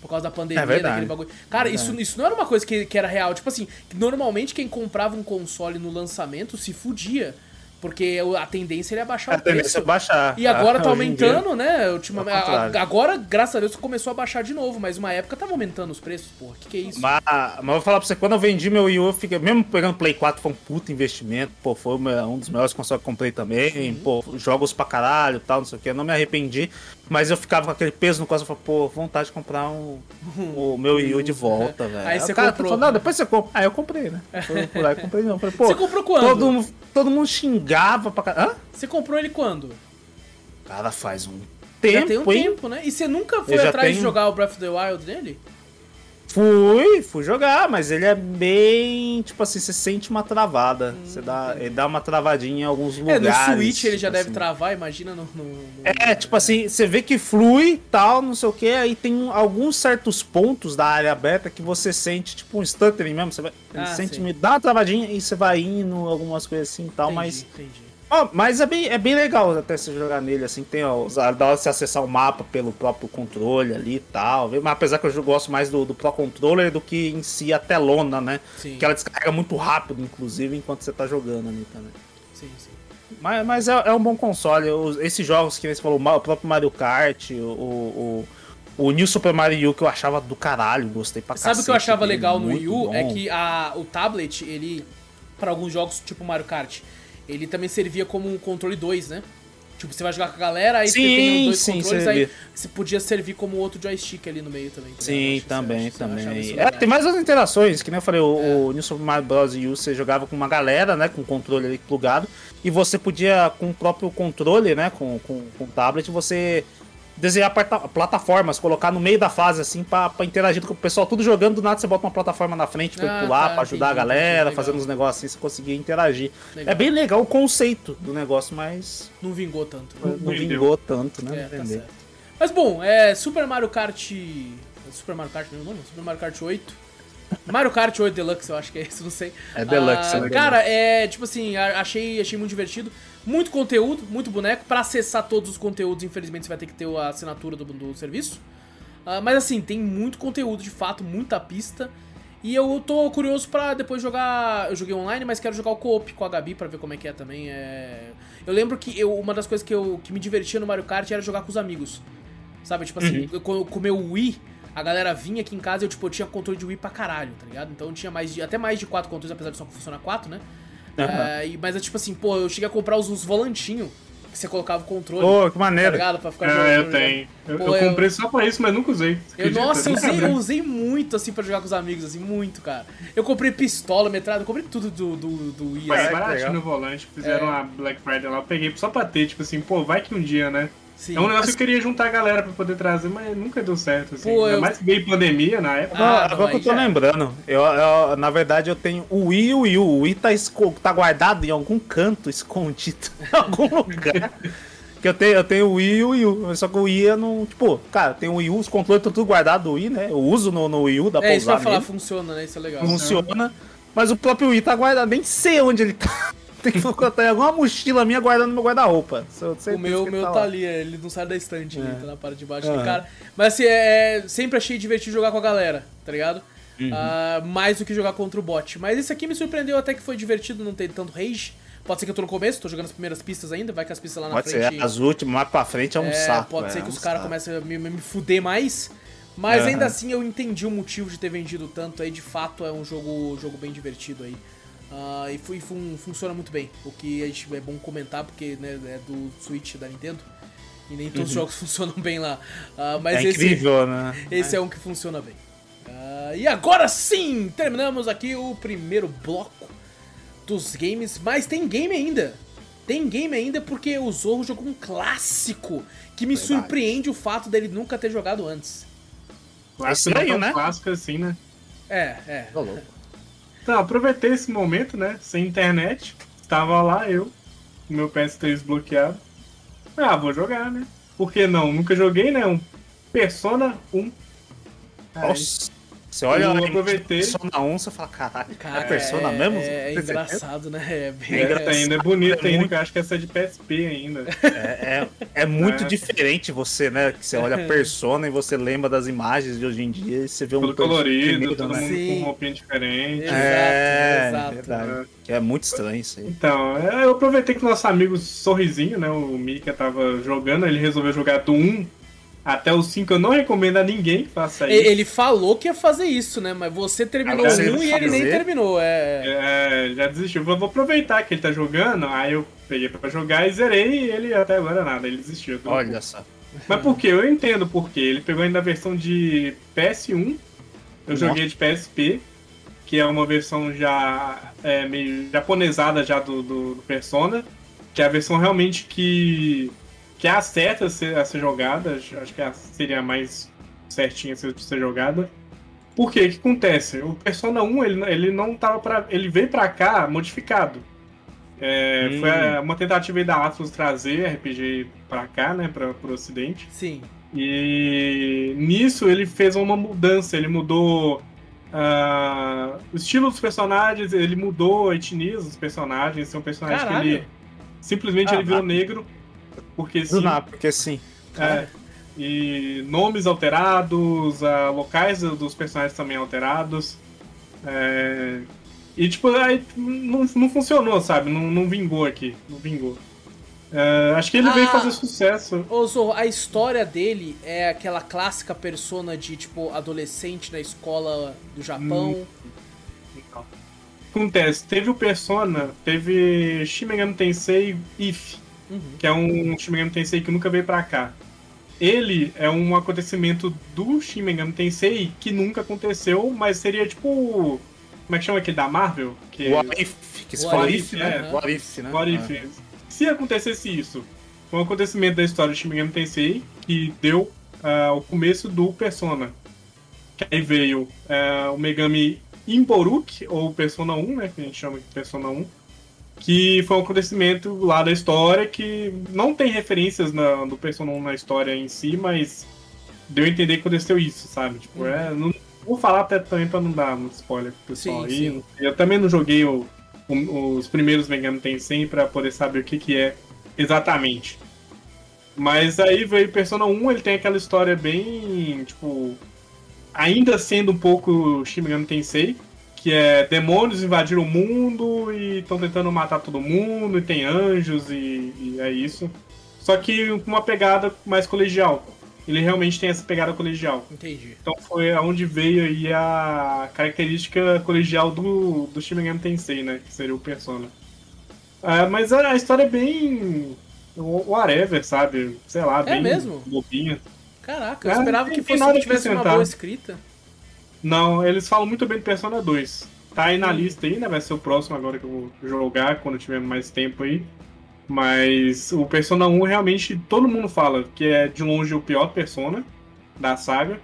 Por causa da pandemia, É verdade. daquele bagulho. Cara, É isso, isso não era uma coisa que, que era real. Tipo assim, normalmente quem comprava um console no lançamento se fudia. Porque a tendência era baixar A o preço. tendência é baixar. E agora tá em dia- aumentando, né? Ultimamente, agora, graças a Deus, começou a baixar de novo, mas uma época tava aumentando os preços, porra. Que que é isso? Mas, mas eu vou falar pra você, quando eu vendi meu Wii U, eu fiquei, mesmo pegando Play 4, foi um puto investimento. Pô, foi um dos melhores consoles que eu comprei também. Pô, jogos pra caralho e tal, não sei o que. Eu não me arrependi. Mas eu ficava com aquele peso no coração. Eu falei, pô, vontade de comprar um, o meu Wii U de volta, velho. Aí você cara comprou. falou, não, depois você compra. Aí eu comprei, né? Fui por lá e comprei não. Falei, pô, Você comprou quando? todo, todo mundo xingava pra caralho. Hã? Você comprou ele quando? Cara, faz um tempo, Já tem um hein? tempo, né? E você nunca foi atrás de tenho- jogar o Breath of the Wild nele? Fui, fui jogar, mas ele é bem. Tipo assim, você sente uma travada. Hum, você dá, ele dá uma travadinha em alguns lugares. É, no Switch ele já tipo deve assim. travar, imagina no. no, no é, tipo assim, você vê que flui tal, não sei o que, aí tem alguns certos pontos da área aberta que você sente, tipo um stuttering mesmo. Você vai, ah, sente, me dá uma travadinha e você vai indo, algumas coisas assim e tal, entendi, mas. Entendi. Oh, mas é bem, é bem legal até você jogar nele, assim, tem ó, dá hora você acessar o mapa pelo próprio controle ali e tal. Mas apesar que eu gosto mais do, do Pro Controller do que em si a telona, né? Sim. Que ela descarrega muito rápido, inclusive, enquanto você tá jogando ali também. Sim, sim. Mas, mas é, é um bom console. Esses jogos que você falou, o próprio Mario Kart, o, o, o New Super Mario U que eu achava do caralho, gostei pra Sabe o que eu achava legal no Wii U? bom. É que a, o tablet, ele, para alguns jogos tipo Mario Kart, ele também servia como um controle 2, né? Tipo, você vai jogar com a galera, aí Sim, você tem dois sim, controles, servia. aí você podia servir como outro joystick ali no meio também. tá Sim, também, também. É, tem mais outras interações, que nem eu falei, o, É. o New Super Mario Bros. U você jogava com uma galera, né, com o controle ali plugado, e você podia, com o próprio controle, né, com, com, com o tablet, você desenhar plata- plataformas, colocar no meio da fase, assim, pra, pra interagir com o pessoal, tudo jogando, do nada você bota uma plataforma na frente pra Ah, pular, tá, pra ajudar entendi, a galera, fazendo uns negócios assim, você conseguia interagir. Legal. É bem legal o conceito do negócio, mas Não vingou tanto. não Vendeu. vingou tanto, né, É, tá. Mas bom, é Super Mario Kart. Super Mario Kart, meu nome? Super Mario Kart 8. Mario Kart 8 Deluxe, eu acho que é isso, não sei. É Deluxe, Ah, né? Cara, é tipo assim, achei, achei muito divertido. Muito conteúdo, muito boneco. Pra acessar todos os conteúdos, infelizmente, você vai ter que ter a assinatura do, do serviço. Ah, mas assim, tem muito conteúdo, de fato, muita pista. E eu tô curioso pra depois jogar. Eu joguei online, mas quero jogar o co-op com a Gabi pra ver como é que é também. É... Eu lembro que eu, uma das coisas que, eu, que me divertia no Mario Kart era jogar com os amigos. Sabe? Tipo assim, eu- com com o meu Wii, a galera vinha aqui em casa e eu, tipo, eu tinha controle de Wii pra caralho, tá ligado? Então eu tinha mais de, até mais de quatro controles, apesar de só funcionar quatro, né? Aham. É, e- mas é tipo assim, pô, eu cheguei a comprar os, os volantinhos que você colocava o controle. Pô, que Tá maneiro. ligado? Pra ficar É, jogando. eu tenho. Eu, Pô, eu eu- comprei só pra isso, mas nunca usei. Eu, nossa, eu usei, eu usei muito assim pra jogar com os amigos, assim, muito, cara. Eu comprei pistola, metralha, eu comprei tudo do, do, do assim. É, que baratinho no volante, fizeram É. uma Black Friday lá, eu peguei só pra ter, tipo assim, pô, vai que um dia, né? Sim. É um negócio que eu queria juntar a galera pra poder trazer, mas nunca deu certo, assim. Pô, Ainda eu- mais que veio pandemia na época. Ah, Agora, não, agora que eu tô é. lembrando, eu, eu- na verdade eu tenho o Wii e o Wii U. O Wii tá, esco- tá guardado em algum canto, escondido, em algum lugar. que eu tenho, eu tenho o Wii e o Wii U. Só que o Wii eu não. Tipo, cara, tem o Wii U, os controles estão tudo guardados do Wii, né? Eu uso no, no Wii U, dá pra É, isso eu usar ia falar, nele. funciona, né? Isso é legal. Funciona. Mas o próprio Wii tá guardado, nem sei onde ele tá. Tem que botar em alguma mochila minha guardando no meu guarda-roupa. O meu, meu ele tá lá. ali, ele não sai da estante, ele É. tá na parte de baixo ali, cara. Mas assim, é, é- sempre achei divertido jogar com a galera, tá ligado? Uhum. Ah, mais do que jogar contra o bot. Mas esse aqui me surpreendeu até que foi divertido não ter tanto rage. Pode ser que eu tô no começo, tô jogando as primeiras pistas ainda, vai que as pistas lá na Pode frente. ser, as últimas, mais pra frente é um é, saco. pode é, ser é que um os caras comecem a me, me fuder mais. Mas Aham. ainda assim eu entendi o motivo de ter vendido tanto aí. De fato é um jogo, jogo bem divertido aí. Ah, e fu- fun- funciona muito bem. O que a gente, é bom comentar, porque né, é do Switch da Nintendo. E nem todos os jogos funcionam bem lá. Ah, mas Uhum. É esse, incrível, né? esse é um que funciona bem. Ah, e agora sim, terminamos aqui o primeiro bloco dos games, mas tem game ainda. Tem game ainda porque o Zorro jogou um clássico que me Verdade. surpreende o fato dele nunca ter jogado antes. Clássico, estranho, não tão né? clássico assim, né? É, é. Tô louco. Então, aproveitei esse momento, né? Sem internet. Estava lá eu, com meu PS3 desbloqueado. Ah, vou jogar, né? Por que não? Nunca joguei, né? Um Persona 1. Aí, Nossa. Você olha Eu lá aproveitei. Persona 1, você fala, caralho, Cara, é Persona é, mesmo? É, é engraçado, né? É bem É, engraçado. ainda é bonito É ainda, muito- que eu acho que essa é de PSP ainda. É, é, é muito É. diferente você, né? Que você olha Persona e você lembra das imagens de hoje em dia e você vê um Tudo colorido, primeiro, todo né? mundo Sim. com roupinha diferente. Exato, É, exato. verdade. Que é muito estranho isso aí. Então, é, eu aproveitei que o nosso amigo Sorrisinho, né? O Mika tava jogando, ele resolveu jogar do 1 até o 5. Eu não recomendo a ninguém que faça E- isso. Ele falou que ia fazer isso, né? Mas você terminou Agora um e ele nem terminou. É. É, já desistiu. Eu vou aproveitar que ele tá jogando, aí eu peguei pra jogar e zerei e ele até agora nada, ele desistiu. Olha só. Mas por quê? Eu entendo por quê. Ele pegou ainda a versão de PS1, eu Nossa. joguei de PSP, que é uma versão já é, meio japonesada já do, do, do Persona, que é a versão realmente que, que é a certa a ser, a ser jogada, acho que é seria a mais certinha de ser jogada. Por quê? O que acontece? O Persona 1, ele, ele não tava para Ele veio pra cá modificado. É, Hum. Foi uma tentativa aí da Atlas trazer RPG pra cá, né? Pra, pro ocidente. Sim. E nisso ele fez uma mudança, ele mudou ah, o estilo dos personagens, ele mudou a etnia dos personagens, são personagens que Caralho. ele simplesmente Ah, ele virou mas- negro, porque Do sim, nada, porque sim. é, e nomes alterados, ah, locais dos personagens também alterados, é, e tipo, aí não, não funcionou, sabe, não, não vingou aqui, não vingou. É, acho que ele veio Ah. fazer sucesso. Ô, Zorro, a história dele é aquela clássica persona de, tipo, adolescente na escola do Japão. Hum. Acontece, teve o Persona, teve Shin Megami Tensei If, Uhum. que é um Shin Megami Tensei que nunca veio pra cá. Ele é um acontecimento do Shin Megami Tensei que nunca aconteceu, mas seria tipo. Como é que chama aquele da Marvel? Que O What If, que se What fala If, If, né? é. What If, né? What if? Se acontecesse isso, foi um acontecimento da história de Shin Megami Tensei que deu ah, o começo do Persona. Que aí veio ah, o Megami Imboruk, ou Persona 1, né? Que a gente chama de Persona 1. Que foi um acontecimento lá da história que não tem referências na- do Persona 1 na história em si, mas deu a entender que aconteceu isso, sabe? Tipo, é, não vou falar até também pra não dar muito spoiler pro pessoal Sim, aí. sim. Eu também não joguei o- o- os primeiros Megami Tensei pra poder saber o que, que é exatamente. Mas aí veio Persona 1, ele tem aquela história bem, tipo, ainda sendo um pouco Shin Megami Tensei, que é demônios invadiram o mundo e estão tentando matar todo mundo, e tem anjos e, e é isso. Só que com uma pegada mais colegial. Ele realmente tem essa pegada colegial. Entendi. Então foi aonde veio aí a característica colegial do, do Shin Megami Tensei, né? Que seria o Persona. Ah, mas a, a história é bem... whatever, sabe? Sei lá, bem mesmo? bobinha. Caraca, eu Ah, esperava que fosse que tivesse uma boa escrita. Não, eles falam muito bem do Persona 2. Tá aí Hum. na lista aí, né? Vai ser o próximo agora que eu vou jogar, quando tiver mais tempo aí. Mas o Persona 1 realmente todo mundo fala que é de longe o pior Persona da saga.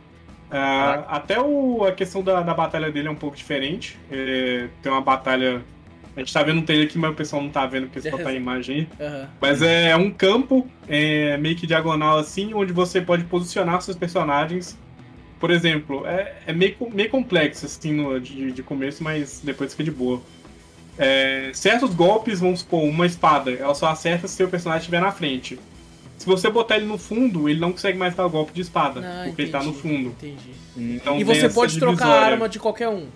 Ah, até o, a questão da, da batalha dele é um pouco diferente. É, tem uma batalha. A gente tá vendo um trailer aqui, mas o pessoal não tá vendo porque só tá a imagem aí. Aham. Mas é um campo é, meio que diagonal assim, onde você pode posicionar seus personagens. Por exemplo, é, é meio, meio complexo assim no, de, de começo, mas depois fica de boa. É, certos golpes, vamos supor, uma espada, ela só acerta se seu personagem estiver na frente. Se você botar ele no fundo, ele não consegue mais dar o golpe de espada, Ah, porque ele tá no entendi, fundo. Entendi. Então e você pode trocar a arma de qualquer um.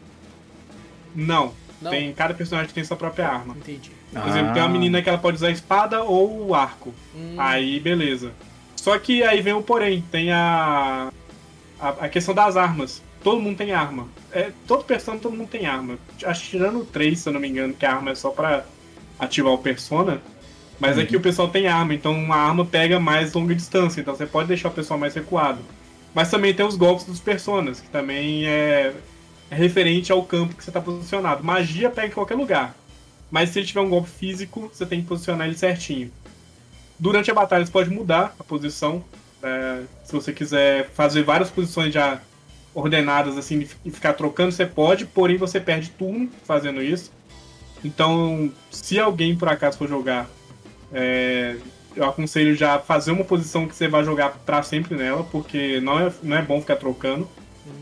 Não, Não? tem cada personagem tem sua própria arma. Entendi. Por exemplo, tem uma menina que ela pode usar espada ou o arco. Hum, Aí, beleza. Só que aí vem o porém, tem a, a, a questão das armas. Todo mundo tem arma. É, todo persona, todo mundo tem arma. Acho que tirando o 3, se eu não me engano, que a arma é só pra ativar o persona. Mas aqui o pessoal tem arma, então uma arma pega mais longa distância, então você pode deixar o pessoal mais recuado. Mas também tem os golpes dos personas, que também é, é referente ao campo que você tá posicionado. Magia pega em qualquer lugar. Mas se ele tiver um golpe físico, você tem que posicionar ele certinho. Durante a batalha você pode mudar a posição. É, se você quiser fazer várias posições já ordenadas assim e ficar trocando, você pode, porém você perde turno fazendo isso. Então, se alguém por acaso for jogar, é, eu aconselho já fazer uma posição que você vai jogar pra sempre nela, porque não é, não é bom ficar trocando,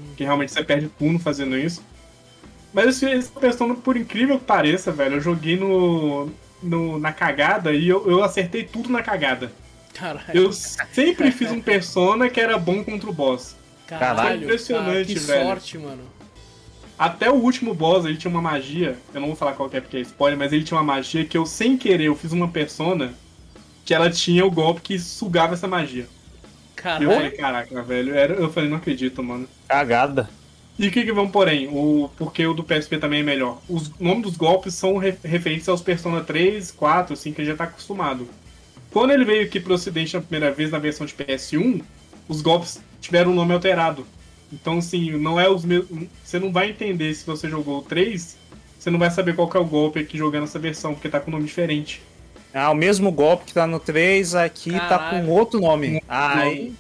porque realmente você perde turno fazendo isso. Mas esse, esse Persona, por incrível que pareça, velho, eu joguei no, no- na cagada e eu, eu acertei tudo na cagada. Caralho. Eu sempre fiz um Persona que era bom contra o boss. Caralho. Impressionante, cara, que velho. sorte, mano. Até o último boss, ele tinha uma magia. Eu não vou falar qual que é porque é spoiler, mas ele tinha uma magia que eu, sem querer, eu fiz uma persona que ela tinha o golpe que sugava essa magia. E eu falei, Caralho. caraca, velho. Eu falei, não acredito, mano. Cagada. E o que, que vamos porém? O, porque o do PSP também é melhor. Os nomes dos golpes são re- referentes aos Persona 3, 4, assim, que ele já tá acostumado. Quando ele veio aqui pro ocidente na primeira vez, na versão de PS1, os golpes tiveram um nome alterado. Então, assim, não é os mesmos. Você não vai entender se você jogou o 3, você não vai saber qual que é o golpe aqui jogando essa versão, porque tá com nome diferente. Ah, o mesmo golpe que tá no 3, aqui tá Caralho. com outro nome. Aí Aí.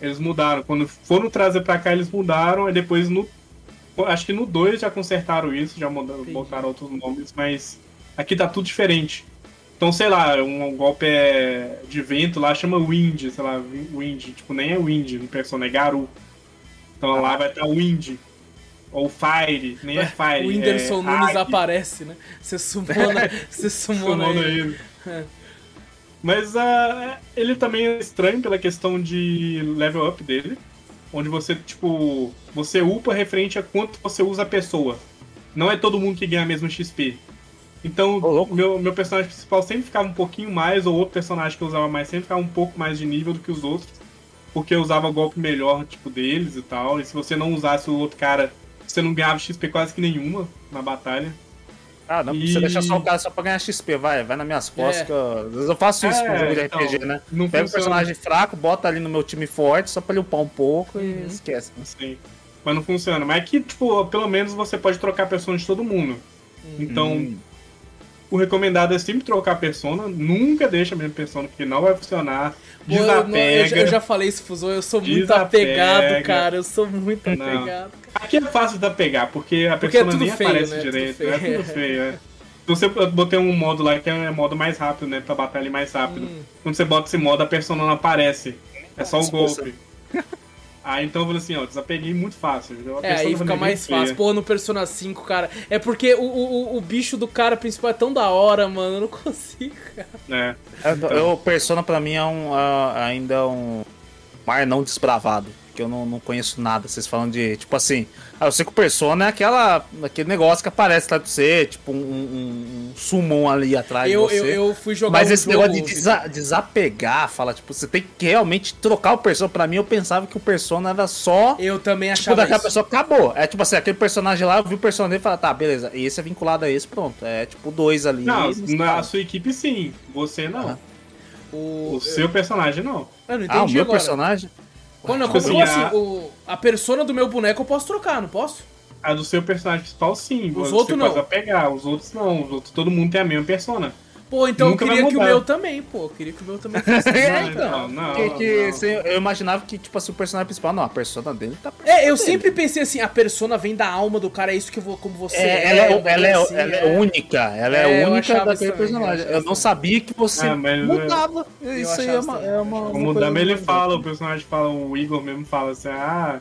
eles mudaram. Quando foram trazer pra cá, eles mudaram, e depois no Acho que no 2 já consertaram isso, já mudaram, botaram outros nomes, mas aqui tá tudo diferente. Então, sei lá, um golpe é de vento lá chama Wind, sei lá, Wind. Tipo, nem é Wind no Persona, é Garu. Então lá vai estar Wind. Ou Fire, nem é Fire. O Whindersson é Nunes aparece, né? Você sumona, você sumona Sumona ele. É. Mas ah, ele também é estranho pela questão de level up dele. Onde você, tipo, você upa referente a quanto você usa a pessoa. Não é todo mundo que ganha a mesma XP. Então, louco. meu, meu personagem principal sempre ficava um pouquinho mais, ou outro personagem que eu usava mais sempre ficava um pouco mais de nível do que os outros. Porque eu usava golpe melhor, tipo, deles e tal. E se você não usasse o outro cara, você não ganhava XP quase que nenhuma na batalha. Ah, não, E- você deixa só o cara só pra ganhar XP, vai, vai nas minhas costas. É. Que eu, às vezes eu faço isso É, com jogo de então, RPG, né? não Pega um personagem fraco, bota ali no meu time forte, só pra ele upar um pouco Uhum. e esquece. né? Assim. Mas não funciona. Mas aqui, tipo, pelo menos você pode trocar a persona de todo mundo. Então, Hum. O recomendado é sempre trocar a persona. Nunca deixa a mesma persona, porque não vai funcionar. Pô, eu, não- eu já- eu já falei isso, Fusão, eu sou muito Desapega. apegado, cara. Eu sou muito Não. apegado. Aqui é fácil de pegar, porque a Porque é persona tudo nem feio, aparece né? Tudo direito. feio. É tudo feio, é. Se você eu botei um modo lá que é modo mais rápido, né? Pra batalha mais rápido. Hum. Quando você bota esse modo, a persona não aparece. É só o Expulsa. golpe. Aí então eu falei assim, ó, desapeguei muito fácil. É, aí fica mais fácil. Pô, no Persona 5, cara. É porque o, o, o- o bicho do cara principal é tão da hora, mano. Eu não consigo, cara. É. Eu, eu- Persona pra mim é um, ah, ainda um mar não desbravado. Que eu não, não conheço nada. Vocês falam de, tipo assim. Ah, eu sei que o Persona é aquela, aquele negócio que aparece atrás de você, tipo um, um, um summon ali atrás Eu, de você. eu, eu fui jogar Mas um esse jogo... negócio de desa- desapegar, fala, tipo, você tem que realmente trocar o Persona. Pra mim, eu pensava que o Persona era só. Eu também Tipo, achava daquela isso. pessoa acabou. É tipo assim, aquele personagem lá, eu vi o personagem dele e falei, tá, beleza, esse é vinculado a esse, pronto. É tipo dois ali. Não, na sabe. sua equipe sim. Você não. Ah. O... O seu personagem não. Eu não entendi Ah, o meu agora. personagem? Quando, Tipo como assim, assim? a- O, a persona do meu boneco eu posso trocar, não posso? A do seu personagem principal, sim. Os você outros pode não. pegar, os outros não. Os outros, todo mundo tem a mesma persona. Pô, então Nunca eu queria que o meu também, pô. Eu queria que o meu também fosse. É, Não, então. não, que, que não. eu imaginava que, tipo assim, o personagem principal, não, a persona dele tá É, eu dele. sempre pensei assim, a persona vem da alma do cara, é isso que eu vou, como você É, ela, é, um ela, é, assim, ela é única, ela é, É, eu única daquele eu personagem. achava Eu não sabia que você Ah, é- mudava. Isso aí é uma, é uma, uma Como o Dama ele fala, o personagem fala, o Igor mesmo fala assim, ah,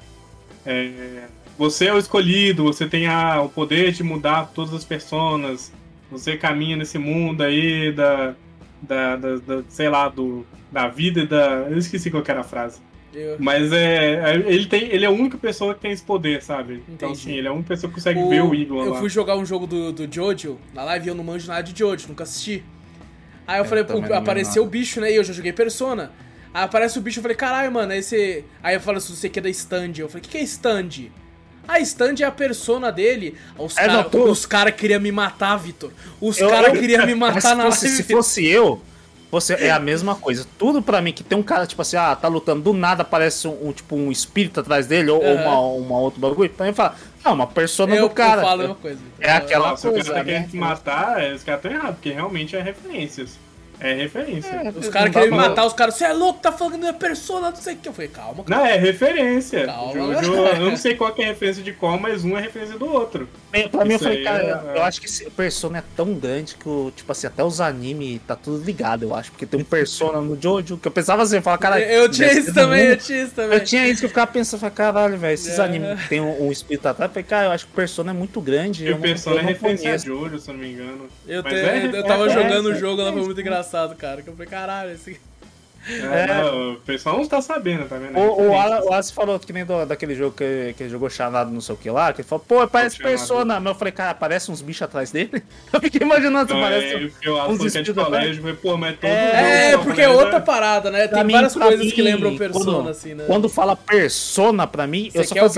é, você é o escolhido, você tem a, o poder de mudar todas as personas, você caminha nesse mundo aí da, da, da- da- sei lá, do, da vida e da... Eu esqueci qual que era a frase. Eu- Mas é, é- ele, tem, ele é a única pessoa que tem esse poder, sabe? Então, Entendi. assim, ele é a única pessoa que consegue O- ver o Igor Eu lá. fui jogar um jogo do, do Jojo na live e eu não manjo nada de Jojo, nunca assisti. Aí eu É, falei, também pô, apareceu o bicho, né? E eu já joguei Persona. Aí aparece o bicho, eu falei, caralho, mano, aí você. Aí eu falo assim, você que é da stand. Eu falei, o que, que é stand? A stand é a persona dele. Os É, caras tô- cara queriam me matar, Vitor. Os caras eu- queriam me matar se na fosse, live. se fosse eu, fosse, é a mesma coisa. Tudo pra mim que tem um cara, tipo assim, ah, tá lutando, do nada aparece um, um, tipo um espírito atrás dele, ou, ou Aham. uma, uma outro bagulho. Pra mim fala, não, uma persona eu, do cara. eu falo a mesma coisa. É aquela Nossa, o coisa, cara tá né? querendo te matar, é, os caras estão errados, porque realmente é referências. É referência. Os Não caras dá queriam me matar, os caras, você é louco, tá falando da persona, não sei o que. Eu falei, calma, cara. Não, é referência. Calma. Jojo, eu não sei qual que é a referência de qual, mas um é referência do outro. Pra pra mim, eu Isso falei, cara, é- eu acho que esse Persona é tão grande que, o, tipo assim, até os animes tá tudo ligado, eu acho. Porque tem um Persona no Jojo que eu pensava assim, eu falava, cara. eu tinha isso também, eu muito- tinha isso também. Eu tinha isso que eu ficava pensando, falei, caralho, velho, esses É. animes que tem um, um espírito atrás, eu falei, cara, eu acho que o Persona é muito grande. E eu o não- Persona eu é referência a. Jojo, se eu não me engano. Eu, Mas é- eu tava é- jogando o é- jogo, ela foi é- muito engraçado, cara. Que eu falei, caralho, esse aqui. É, não, o pessoal não tá sabendo, tá vendo? É O, o. Alan, o Alan falou que nem do- daquele jogo que, que ele jogou Xanado não sei o que lá, que ele falou, pô, parece. Persona. Mas eu falei, cara, parece uns bichos atrás dele. Eu fiquei imaginando se parece. é, porque o Alan uns falou que é de colégio, eu falei, pô, mas todo É, jogo porque é japonês outra parada, né? Tem mim, várias coisas mim, que lembram Persona, quando, assim, né? Quando fala Persona pra mim, Você eu só quer o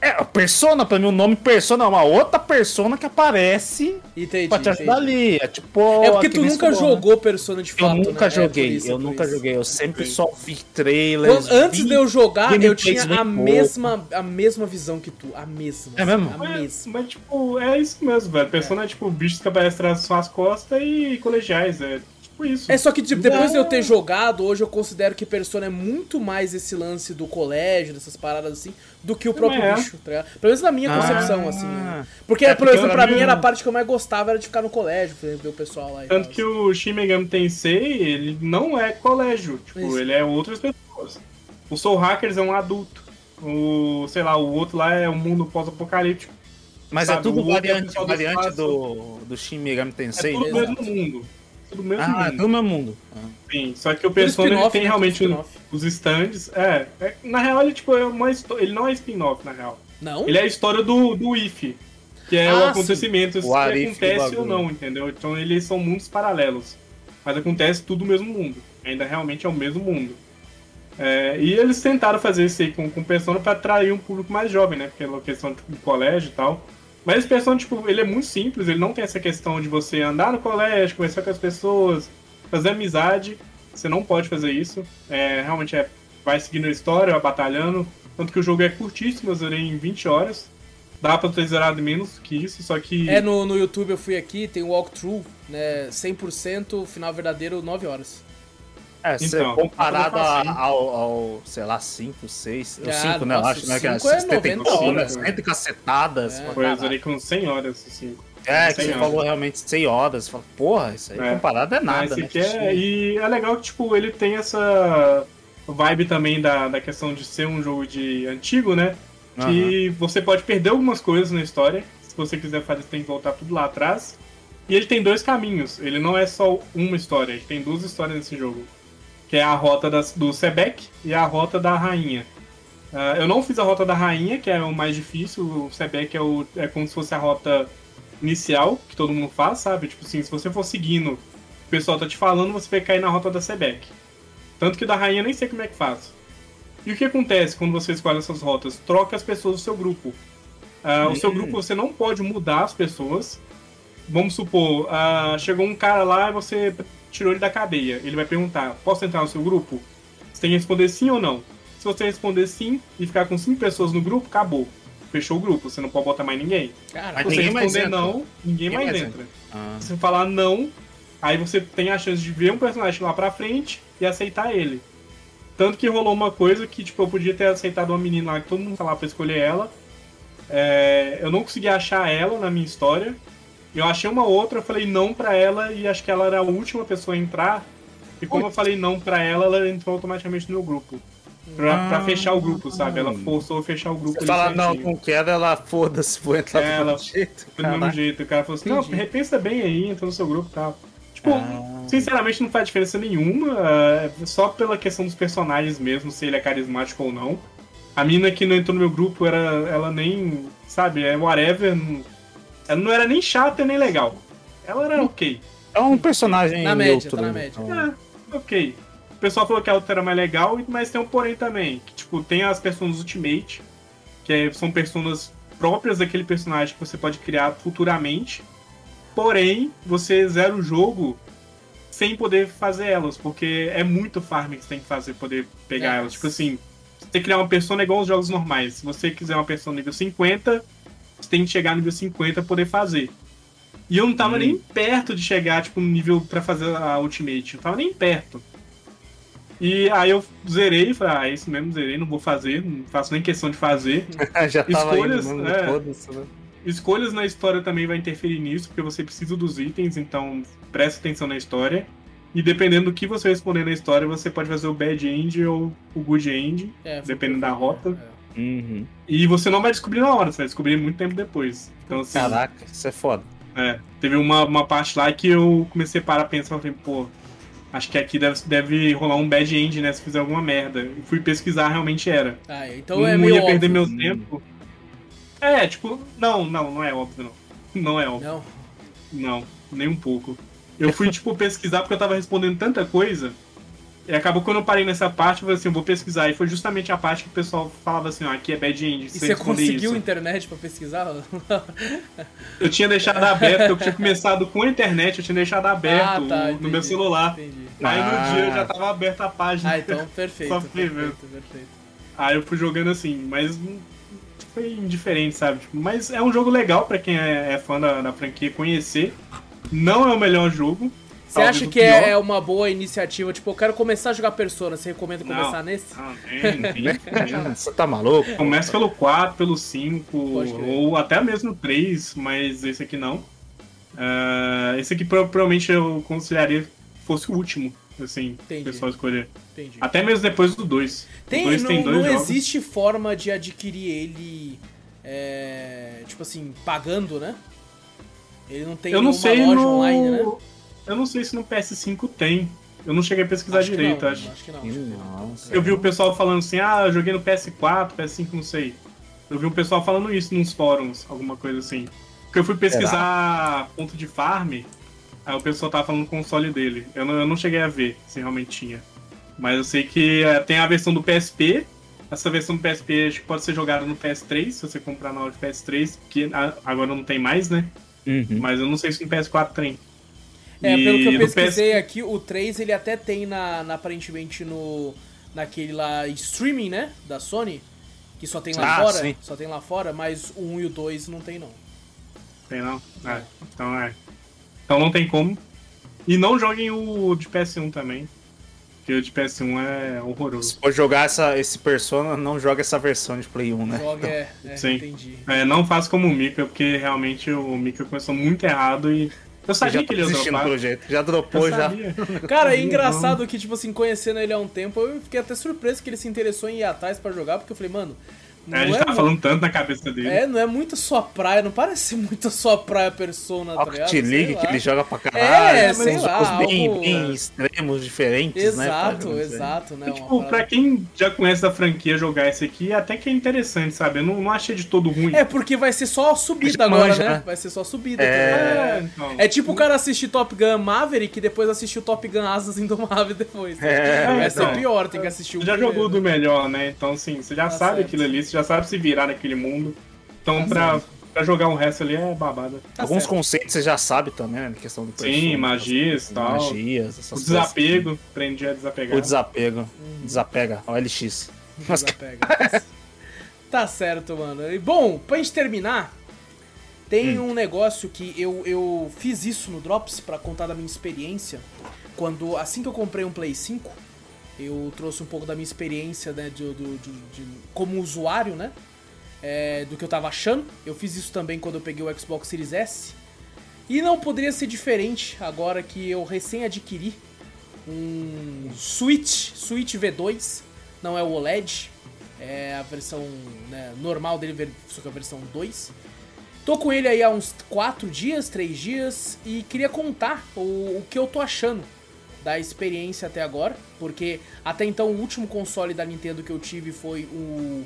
É, Persona pra mim, o nome Persona é uma outra persona que aparece Entendi, pra te ajudar ali. É tipo. É porque que tu nunca falou, né? jogou Persona de Eu fato, nunca né? É, joguei, por isso, eu nunca isso. joguei. Eu sempre só vi trailers. Quando- antes vi de eu jogar, eu tinha a pouco. mesma, a mesma visão que tu. A mesma. É mesmo? A Mas, mesma. mas, tipo, é isso mesmo, velho. Persona é tipo bichos que aparecem atrás das suas costas e colegiais. É, tipo isso. É só que, tipo, depois de eu ter jogado, hoje eu considero que Persona é muito mais esse lance do colégio, dessas paradas assim, do que o próprio é. bicho, tá ligado? Pelo menos na minha Ah. concepção, assim. né? Porque, É, por porque exemplo, pra mim era a parte que eu mais gostava era de ficar no colégio, ver o pessoal lá Tanto tal, que o Shin Megami Tensei, ele não é colégio. Tipo, Isso. ele é outras pessoas. O Soul Hackers é um adulto. O, sei lá, o outro lá é um mundo pós-apocalíptico. Mas é Sabe, tudo é o variante, variante do, do Shin Megami É Tensei. tudo Exato. mesmo mundo. Tudo mesmo Ah, mundo. tudo no mesmo mundo. Ah. Sim, só que o Persona ele tem né? realmente Tudo os, stands. É, é, na real ele tipo, é uma ele não é spin-off, na real. Não? Ele é a história do, do If, que é Ah, o acontecimento, se O do acontece ou não, entendeu? Então eles são mundos paralelos. Mas acontece tudo no mesmo mundo. Ainda realmente é o mesmo mundo. É, e eles tentaram fazer isso aí com, com Persona pra atrair um público mais jovem, né? Porque é questão de colégio e tal. Mas esse Persona, tipo, ele é muito simples, ele não tem essa questão de você andar no colégio, conversar com as pessoas, fazer amizade. Você não pode fazer isso. É, realmente é, vai seguindo a história, vai batalhando. Tanto que o jogo é curtíssimo, eu zerei em 20 horas. Dá pra ter zerado menos que isso, só que. É, no, no YouTube eu fui aqui, tem o walkthrough, né? 100%, final verdadeiro, 9 horas. É, se Então, comparado faço assim. ao, ao, sei lá, 5, 6, Ah, 5, né? Eu acho, né? Que é cinco é 70 e 90 pouco, né? horas, né? 100 cacetadas. É. caralho. zerei com 100 horas, assim. É, que 100 você horas. falou realmente 100 horas. Você fala, porra, isso aí É. comparado é nada, né? é, e é legal que, tipo, ele tem essa vibe também da, da questão de ser um jogo de antigo, né? Que você pode perder algumas coisas na história. Se você quiser fazer, você tem que voltar tudo lá atrás. E ele tem dois caminhos. Ele não é só uma história, ele tem duas histórias nesse jogo. Que é a rota das- do Sebek e a rota da rainha. Ah, eu não fiz a rota da rainha, que é o mais difícil. O Sebek é, o, é como se fosse a rota inicial, que todo mundo faz, sabe? Tipo assim, se você for seguindo, o pessoal tá te falando, você vai cair na rota da Sebek. Tanto que da rainha eu nem sei como é que faz. E o que acontece quando você escolhe essas rotas? Troca as pessoas do seu grupo. Ah, O seu Hum. grupo você não pode mudar as pessoas. Vamos supor, ah, chegou um cara lá e você tirou ele da cadeia. Ele vai perguntar: posso entrar no seu grupo? Você tem que responder sim ou não. Se você responder sim e ficar com cinco pessoas no grupo, acabou. Fechou o grupo, você não pode botar mais ninguém. Cara, Se você responder entra. não, ninguém, Ninguém mais, mais entra. Ah. Se você falar não, aí você tem a chance de ver um personagem lá pra frente e aceitar ele. Tanto que rolou uma coisa que, tipo, eu podia ter aceitado uma menina lá que todo mundo lá pra escolher ela. É, eu não consegui achar ela na minha história. Eu achei uma outra, eu falei não pra ela e acho que ela era a última pessoa a entrar. E como eu falei não pra ela, ela entrou automaticamente no meu grupo. Pra, pra Ah. fechar o grupo, sabe? Ela forçou a fechar o grupo. Você ali fala, não, não quero, ela foda-se, vou entrar É, do ela- mesmo jeito. Do mesmo jeito. O cara falou assim, não, Entendi. repensa bem aí, entra no seu grupo e tal. Tipo, Ah. sinceramente não faz diferença nenhuma, é só pela questão dos personagens mesmo, se ele é carismático ou não. A mina que não entrou no meu grupo, era, ela nem, sabe, é whatever, não- ela não era nem chata nem legal. Ela era ok. É um personagem Na média, neutro. tá na né? média. Então, É, ok. O pessoal falou que a outra era mais legal, mas tem um porém também. Que, tipo, tem as personas Ultimate, que é- são personas próprias daquele personagem que você pode criar futuramente. Porém, você zera o jogo sem poder fazer elas, porque é muito farm que você tem que fazer poder pegar É. elas. Tipo assim, você criar uma persona é igual aos jogos normais. Se você quiser uma persona nível 50, você tem que chegar no nível 50 pra poder fazer. E eu não tava Hum. nem perto de chegar, tipo, no nível pra fazer a Ultimate. Eu tava nem perto. E aí eu zerei, falei, ah, é isso mesmo, zerei, não vou fazer, não faço nem questão de fazer. Já tava Escolhas, indo, mesmo, é. né? Escolhas na história também vai interferir nisso, porque você precisa dos itens, então preste atenção na história. E dependendo do que você responder na história, você pode fazer o bad end ou o good end. É, dependendo da rota. é. Uhum. E você não vai descobrir na hora, você vai descobrir muito tempo depois. Então, assim, Caraca, isso é foda. é, teve uma, uma parte lá que eu comecei a parar a pensar, falei, pô, acho que aqui deve, deve rolar um bad end, né, se fizer alguma merda. E fui pesquisar, realmente era. Ah, então não é meio ia perder óbvio. meu tempo. É, tipo, não, não, não é óbvio, não. Não é óbvio. Não. Não, nem um pouco. Eu fui, tipo, pesquisar porque eu tava respondendo tanta coisa. E acabou quando eu parei nessa parte, eu falei assim, eu vou pesquisar. E foi justamente a parte que o pessoal falava assim, ó, aqui é bad end. E você conseguiu isso. internet pra pesquisar? Eu tinha deixado aberto, eu tinha começado com a internet, eu tinha deixado aberto Ah, tá, no entendi. meu celular. Entendi. Aí Ah. no dia já tava aberta a página. Ah, então perfeito. Só perfeito, perfeito. Aí eu fui jogando assim, mas foi indiferente, sabe? Tipo, mas é um jogo legal pra quem é, é fã da, da franquia conhecer. Não é o melhor jogo. Você acha que pior- é uma boa iniciativa? Tipo, eu quero começar a jogar Persona. Você recomenda começar Não. nesse? Não, tem, tem. Você tá maluco? Começa pelo 4, pelo 5, Pode crer. ou até mesmo 3, mas esse aqui não. Ah, esse aqui pro- provavelmente eu consideraria que fosse o último, assim, Entendi. o pessoal escolher. Entendi. Até mesmo depois do 2. Tem, 2 não tem dois não jogos. existe forma de adquirir ele, é, tipo assim, pagando, né? Ele não tem Eu não nenhuma sei loja no... online, né? Eu não sei se no PS5 tem. Eu não cheguei a pesquisar Acho que direito, não, acho. acho que não. Nossa. Eu vi o pessoal falando assim, ah, eu joguei no PS4, PS5, não sei. Eu vi um pessoal falando isso nos fóruns, alguma coisa assim. Porque eu fui pesquisar ponto de farm, aí o pessoal tava falando do console dele. Eu não, eu não cheguei a ver se realmente tinha. Mas eu sei que eh, tem a versão do PSP. Essa versão do PSP acho que pode ser jogada no PS3, se você comprar na hora de PS3, que agora não tem mais, né? Uhum. Mas eu não sei se no PS4 tem. É, E pelo que eu pesquisei aqui, o 3 ele até tem na, na- aparentemente no naquele lá streaming, né, da Sony, que só tem lá Ah, fora, sim. só tem lá fora, mas o 1 e o 2 não tem não. Tem não? É, então é. Então não tem como. E não joguem o de PS1 também. Porque o de PS1 é horroroso. Se for jogar essa, esse Persona, não joga essa versão de Play 1, né? Joga, é, é, Sim. entendi. É, não faça como o Mika, porque realmente o Mika começou muito errado e. Eu sabia já que tá ele ia dropar. pelo jeito. Já dropou, já. Cara, é engraçado que, tipo assim, conhecendo ele há um tempo, eu fiquei até surpreso que ele se interessou em ir atrás pra jogar, porque eu falei, mano, É, a gente é, tava falando tanto na cabeça dele. é, não é muito sua praia, não parece muito sua praia Persona, tá ligado? League, lá. que ele joga pra caralho. É, mas sei lá, jogos bem, algo- bem extremos, diferentes, né? Exato, exato, né? E, tipo, pra quem já conhece da franquia jogar esse aqui, até que é interessante, sabe? Eu não, não achei de todo ruim. É, porque vai ser só subida agora, manja, né? né? Vai ser só subida. É. É, então. É tipo o cara assistir Top Gun Maverick e depois assistir o Top Gun Asas Indomáveis depois. É, vai ser então. pior, tem que assistir o Você já primeiro. jogou do melhor, né? Então, assim, você já Tá sabe certo. aquilo ali, você já sabe se virar naquele mundo. Então, Tá pra, pra jogar um resto ali é babada. Tá Alguns certo. conceitos você já sabe também, né? Na questão do Sim, Persona, magias e tal. Magias, essas O coisas. desapego, aprendi a desapegar. O desapego. Desapega, o LX. Mas Desapega. tá certo, mano. E, bom, pra gente terminar, tem um negócio que eu, eu fiz isso no Drops pra contar da minha experiência. Quando, assim que eu comprei um Play 5, eu trouxe um pouco da minha experiência, né, de, de- de- como usuário, né, é, do que eu tava achando. Eu fiz isso também quando eu peguei o Xbox Series S. E não poderia ser diferente agora que eu recém adquiri um Switch, Switch V2, não é o OLED, é a versão né, normal dele, só que a versão 2. Tô com ele aí há uns 4 dias, 3 dias, e queria contar o, o que eu tô achando da experiência até agora, porque até então o último console da Nintendo que eu tive foi o,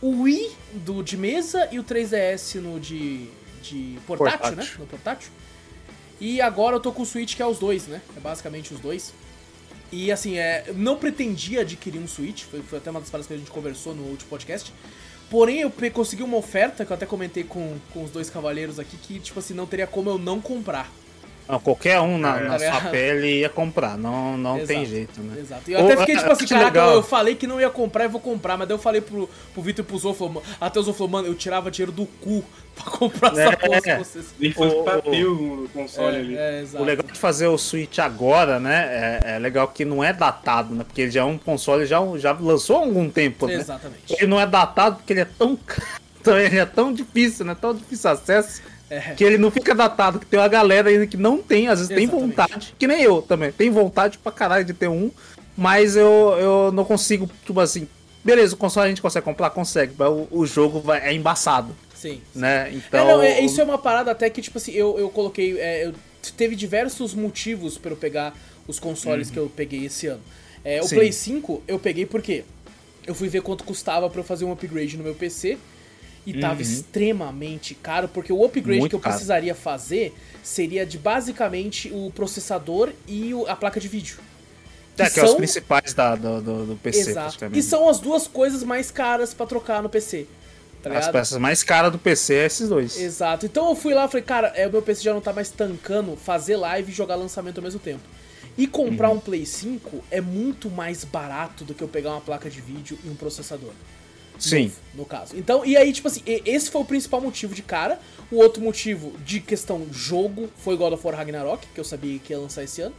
o Wii do de mesa e o 3DS no de, de portátil, Portátil. né? No portátil. E agora eu tô com o Switch, que é os dois, né? É basicamente os dois. E assim, é, não pretendia adquirir um Switch, foi, foi até uma das paradas que a gente conversou no último podcast. Porém, eu consegui uma oferta, que eu até comentei com, com os dois cavaleiros aqui, que, tipo assim, não teria como eu não comprar. Não, qualquer um na, É. na sua pele ia comprar, não, não Exato. tem jeito, né? Exato. E eu até fiquei é, tipo assim, caraca, legal. eu falei que não ia comprar e vou comprar, mas daí eu falei pro, pro Vitor e pro Zô, falou, até o Zô falou, mano, eu tirava dinheiro do cu pra comprar essa É. porra se vocês. Nem fosse O- pra o- ter o console ali. É, é, exato. O legal de fazer o Switch agora, né? É, é legal que não é datado, né? Porque ele já é um console, já, já lançou há algum tempo, né? Exatamente. Ele não é datado porque ele é tão caro, ele é tão difícil, né? Tão difícil acesso. É. Que ele não fica datado, que tem uma galera ainda que não tem, às vezes tem Exatamente. vontade, que nem eu também, tem vontade pra caralho de ter um, mas eu, eu não consigo, tipo assim, beleza, o console a gente consegue comprar? Consegue, mas o, o jogo vai, é embaçado, Sim. né? É, Então. não, é, isso é uma parada até que, tipo assim, eu, eu coloquei. é, eu- teve diversos motivos pra eu pegar os consoles que eu peguei esse ano. É, o Uhum. Play 5 eu peguei porque eu fui ver quanto custava pra eu fazer um upgrade no meu PC. E tava extremamente caro, porque o upgrade Uhum. Muito que eu caro. precisaria fazer seria de basicamente o processador e o- a placa de vídeo. é, que é os principais da, do, do, do PC, Exato. E são as duas coisas mais caras pra trocar no PC. Tá As ligado? peças mais caras do PC é esses dois. Exato. Então eu fui lá e falei, cara, é, o meu PC já não tá mais tancando fazer live e jogar lançamento ao mesmo tempo. E comprar um Play 5 é muito mais barato do que eu pegar uma placa de vídeo e um processador. Sim. novo, no caso. Então, e aí, tipo assim, esse foi o principal motivo de cara. O outro motivo de questão jogo foi God of War Ragnarok, que eu sabia que ia lançar esse ano.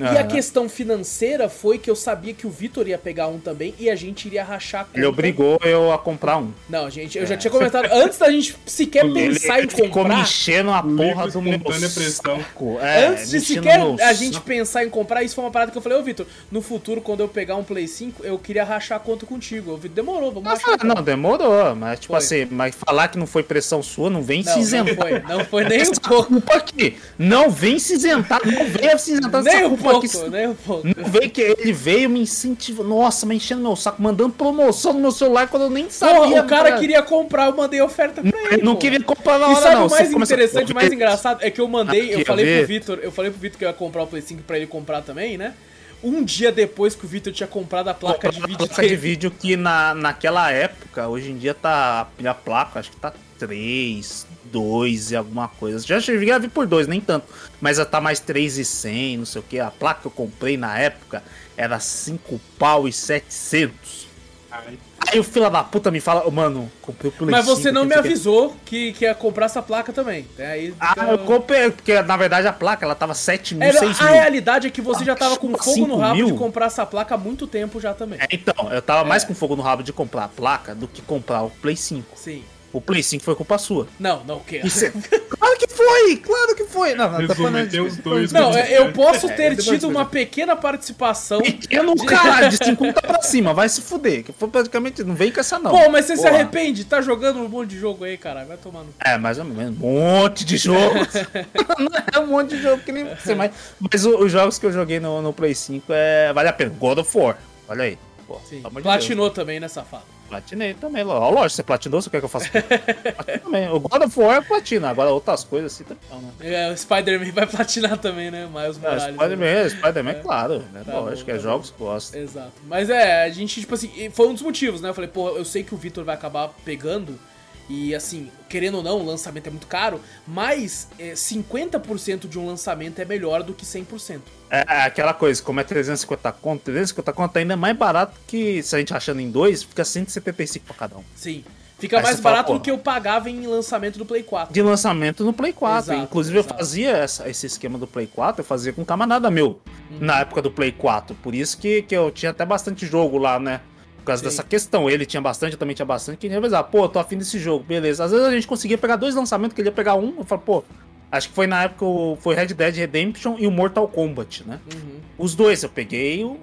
E a questão financeira foi que eu sabia que o Vitor ia pegar um também e a gente iria rachar a conta. Ele obrigou eu a comprar um. Não, gente, eu já tinha comentado antes da gente sequer Ele, pensar em ele ficou me comprar. enchendo a porra do meu saco. É, Antes de sequer a gente pensar em comprar, isso foi uma parada que eu falei, ô Vitor, no futuro, quando eu pegar um Play 5, eu queria rachar a conta contigo. O Vitor, demorou, vamos Mas, rachar. ah, não, demorou, mas tipo Foi. assim, mas falar que não foi pressão sua, não vem Não, se não isentar. foi, não foi nem um pouco. culpa aqui. Não vem se isentar, não vem se isentar Nem um pouco, aqui. nem um pouco. Não veio que ele veio me incentivando, nossa, me enchendo meu saco, mandando promoção no meu celular quando eu nem sabia. Porra, o cara queria comprar, eu mandei oferta pra ele. Ele não pô. queria comprar na E hora, sabe não. o mais interessante, o mais engraçado? É que eu mandei, eu Aqui, falei ó, pro. Vitor, eu falei pro Vitor que eu ia comprar o Play 5 pra ele comprar também, né? Um dia depois que o Vitor tinha comprado a placa de vídeo placa de vídeo que na, naquela época, hoje em dia tá. A placa, acho que tá 3, 2 e alguma coisa. Já cheguei a vir por 2, nem tanto. Mas já tá mais 3 e 100, não sei o que. A placa que eu comprei na época era 5 pau e 700. Ai, Aí o filho da puta me fala, mano, comprei o Play Mas você 5, não que me sei o quê." avisou que, que ia comprar essa placa também. É aí Ah, eu comprei, porque na verdade a placa ela tava 7 mil, Era- 6 a mil. realidade é que você já tava com fogo no rabo de mil? comprar essa placa há muito tempo já também. É, Então, eu tava mais É. com fogo no rabo de comprar a placa do que comprar o Play 5. Sim. O Play 5 foi culpa sua. Não, não, o quê? Isso é- claro que foi! Claro que foi! Não, não, Resumo, falando tem os de- dois Não, é, eu posso ter depois tido uma pequena participação. Pequeno caralho, de 50 pra cima, vai se fuder. Que foi praticamente. Não vem com essa não. Pô, mas você se Porra. arrepende? Tá jogando um monte de jogo aí, caralho. Vai tomar no. É, mais ou menos. Um monte de jogos. não é um monte de jogo que nem você, mas. Mas os jogos que eu joguei no, no Play 5 é. Vale a pena. God of War. Olha aí. Pô, de Platinou também, né, safado? Platinei também. Ó, Lógico, você platinou, você quer que eu faça? Também. O God of War é platina. Agora outras coisas assim também não, né? É, o Spider-Man vai platinar também, né? Miles É, Morales. né? Spider-Man, Spider-Man, claro. Né? Tá Lógico, bom, é tá jogos que gosto. Exato. Mas é, a gente, tipo assim, foi um dos motivos, né? Eu falei, pô, eu sei que o Vitor vai acabar pegando. E assim, querendo ou não, o lançamento é muito caro, mas é, 50% de um lançamento é melhor do que 100%. É é aquela coisa, como é 350 conto, 350 conto ainda é mais barato que se a gente achando em dois, fica 175 pra cada um. Sim. Fica Aí mais você fala, barato do que eu pagava em lançamento do Play 4. De lançamento no Play 4. Exato, Inclusive exato. eu fazia essa- esse esquema do Play 4, eu fazia com um camarada meu, Uhum. na época do Play 4. Por isso que, que eu tinha até bastante jogo lá, né? Por causa Sim. dessa questão. Ele tinha bastante, eu também tinha bastante. Que ia avisar, pô, tô afim desse jogo, beleza. Às vezes a gente conseguia pegar dois lançamentos, que ele ia pegar um, eu falo, pô. Acho que foi na época o- foi Red Dead Redemption e o Mortal Kombat, né? Uhum. Os dois, eu peguei o-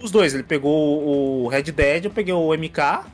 os dois. Ele pegou o Red Dead, eu peguei o MK.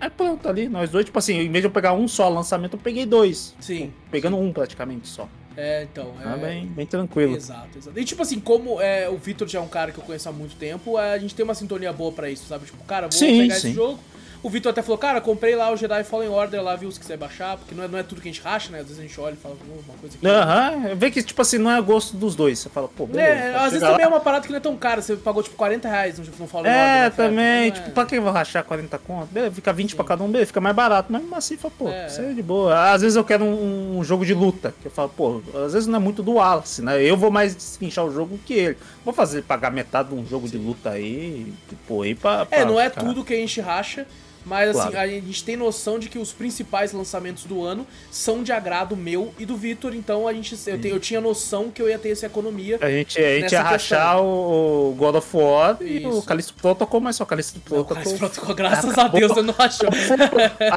Aí pronto, ali, nós dois, tipo assim, em vez de eu pegar um só lançamento, eu peguei dois. Sim. Pegando um praticamente só. É, então. Ah, É, bem, bem tranquilo. Exato, exato. E tipo assim, como é, o Vitor já é um cara que eu conheço há muito tempo, é, a gente tem uma sintonia boa pra isso, sabe? Tipo, cara, vou Sim, pegar sim. esse jogo. O Vitor até falou, cara, comprei lá o Jedi Fallen Order lá, viu, se quiser baixar, porque não é, não é tudo que a gente racha, né? Às vezes a gente olha e fala, "Oh, uma coisa aqui. Aham, vê que, tipo assim, não é gosto dos dois. Você fala, pô, beleza. É, às vezes chegar também é lá. uma parada que não é tão cara, você pagou tipo 40 reais no, Fallen É, Order. né, também, tipo, é- pra que eu vou rachar 40 conto? Beleza, fica 20 pra cada um, beleza, fica mais barato. Mas assim, fala, pô, É, isso é de boa. Às vezes eu quero um, um jogo de luta, que eu falo, pô, às vezes não é muito do Wallace, né? Eu vou mais destrinchar o jogo que ele. Vou fazer ele pagar metade de um jogo de luta aí, tipo, aí pra. É, pra não é ficar- tudo que a gente racha, mas assim, Claro. a gente tem noção de que os principais lançamentos do ano são de agrado meu e do Vitor, então a gente, eu, te- eu tinha noção que eu ia ter essa economia. A gente, a gente ia rachar o God of War e Isso. o Callisto Protocol, mas só o Callisto Não, Protocol. mas pronto, graças a Deus você não achou.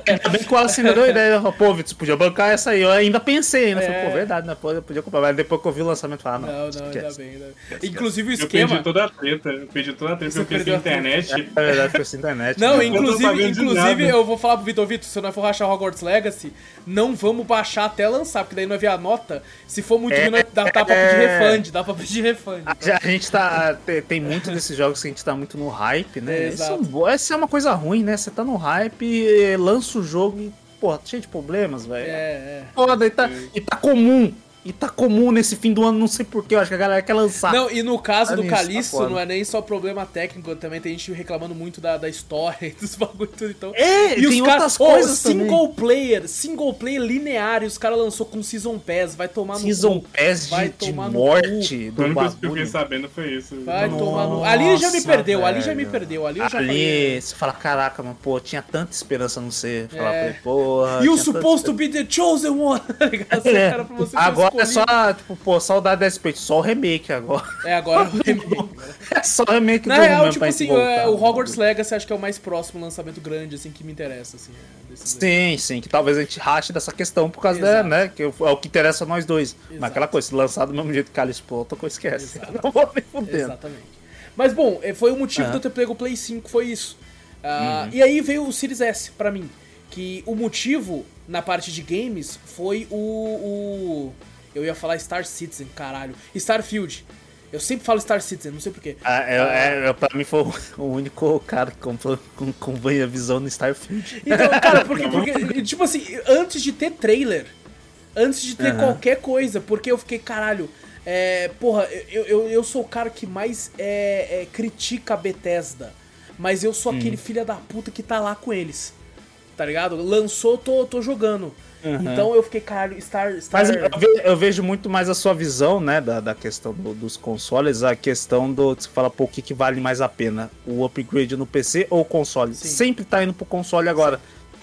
Ainda bem que o Wallace ainda deu ideia. eu falei, Pô, Vitor, você podia bancar essa aí. Eu ainda pensei, ainda. É. Falei, pô, verdade, né? Pô, eu podia comprar. Mas depois que eu vi o lançamento, eu falei, ah, Não, não. não, ainda esquece. bem. ainda bem. Inclusive o Eu esquema. perdi toda a treta. Eu perdi toda a treta Você porque eu treta. internet. É verdade, foi internet. Não, né? Eu inclusive, inclusive nada. eu vou falar pro Vitor Vitor, se nós for rachar o Hogwarts Legacy, não vamos baixar até lançar, porque daí nós vê a nota. Se for muito É, ruim, dá, dá pra pedir é. refund, dá pra pedir refund. A, a gente tá. Tem, muitos desses jogos que a gente tá muito no hype, né? É, Isso, essa é uma coisa ruim, né? Você tá no hype, lança o jogo e, pô, cheio de problemas, velho. É, é. Foda, e tá, e tá comum. E tá comum nesse fim do ano, não sei porquê, eu acho que a galera quer lançar. Não, e no caso Tá do tá Calixto, foda. não é nem só problema técnico, também tem gente reclamando muito da, da história e dos bagulho e tudo, então... É, e tem outras Ô, coisas single player, single player linear, e os caras lançou com Season Pass, vai tomar no Season cu. Pass Vai de, de tomar no morte A do única coisa que eu fiquei bagulho. sabendo foi isso. Vai Nossa, tomar no... Ali já me perdeu, ali já me velho. perdeu, ali eu já falei... Ali, você fala, caraca, mano, pô, tinha tanta esperança no ser. Falar, É. porra. You tinha tanta supposed to be the chosen one, tá ligado? É. Cara, pra você ter É só, tipo, pô, saudade da Space, só o remake agora. É, agora é o remake. É só o remake Na do real, tipo assim, voltar. é, o Hogwarts Legacy acho que é o mais próximo lançamento grande, assim, que me interessa, assim. é, desses aí. Sim, sim, que talvez a gente rache dessa questão por causa Exato. da, né, que é o que interessa a nós dois. Exato. Mas aquela coisa, se lançar do mesmo jeito que Calixto Pro, outra coisa esquece. Exato. Não vou nem fudendo. Exatamente. Mas bom, é, foi o motivo Aham. de eu ter pego o Play 5, foi isso. Ah, Uhum. E aí veio o Series S pra mim. Que o motivo, na parte de games, foi o. o- eu ia falar Star Citizen, caralho. Starfield. Eu sempre falo Star Citizen, não sei porquê. Ah, é, é, pra mim foi o único cara que comprou com, com a visão no Starfield. Então, cara, porque, porque, tipo assim, antes de ter trailer, antes de ter Aham. qualquer coisa, porque eu fiquei, caralho, é, porra, eu, eu, eu sou o cara que mais é, é, critica a Bethesda, mas eu sou aquele filho da puta que tá lá com eles, tá ligado? Lançou, tô, tô jogando. Então eu fiquei, caralho, Star... Star... Mas eu, ve- eu vejo muito mais a sua visão, né, da, da questão do- dos consoles, a questão do. Você fala, pô, o que, que vale mais a pena? O upgrade no PC ou o console? Sim. Sempre tá indo pro console agora.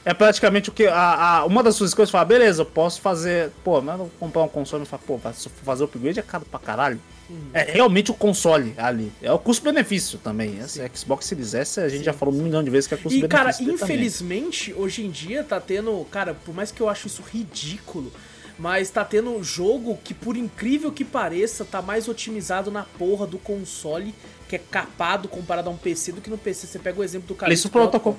É praticamente o que. A, a- uma das suas coisas fala, beleza, eu posso fazer. Pô, mas eu vou comprar um console e fala, pô, se eu for fazer upgrade é caro pra caralho. Uhum. É realmente o console ali. É o custo-benefício também. Esse Xbox Series S a gente já falou um milhão de vezes que é E, custo-benefício. cara, dele também. infelizmente, hoje em dia tá tendo. Cara, por mais que eu acho isso ridículo, mas tá tendo jogo que, por incrível que pareça, tá mais otimizado na porra do console, que é capado comparado a um PC, do que no PC. Você pega o exemplo do cara. Isso protocolo.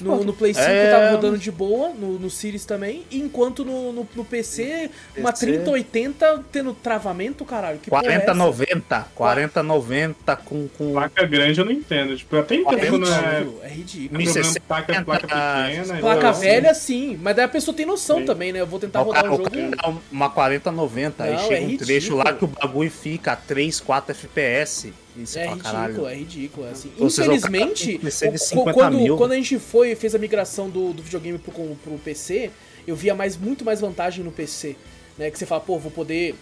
No, no Play 5 É, tava rodando de boa, no, no Series também, enquanto no, no, no PC, uma PC. 3080 tendo travamento, caralho. Que porra é essa? 4090, 4090 com, com Placa grande eu não entendo. Tipo, eu até É entendo quando é ridículo, é ridículo. 1060, problema placa, placa pequena. Placa então, velha, sim, mas daí a pessoa tem noção Sim. também, né? Eu vou tentar O rodar cara, o o jogo. cara uma 4090, aí chega é um trecho lá que ridículo. o bagulho fica a 3, 4 FPS. E você É fala, ridículo, caralho. é ridículo. é Assim. Ou Infelizmente, o- 50 quando, quando a gente foi fez a migração do, do videogame pro, pro PC, eu via mais, muito mais vantagem no PC. Né? Que você fala, pô, vou poder.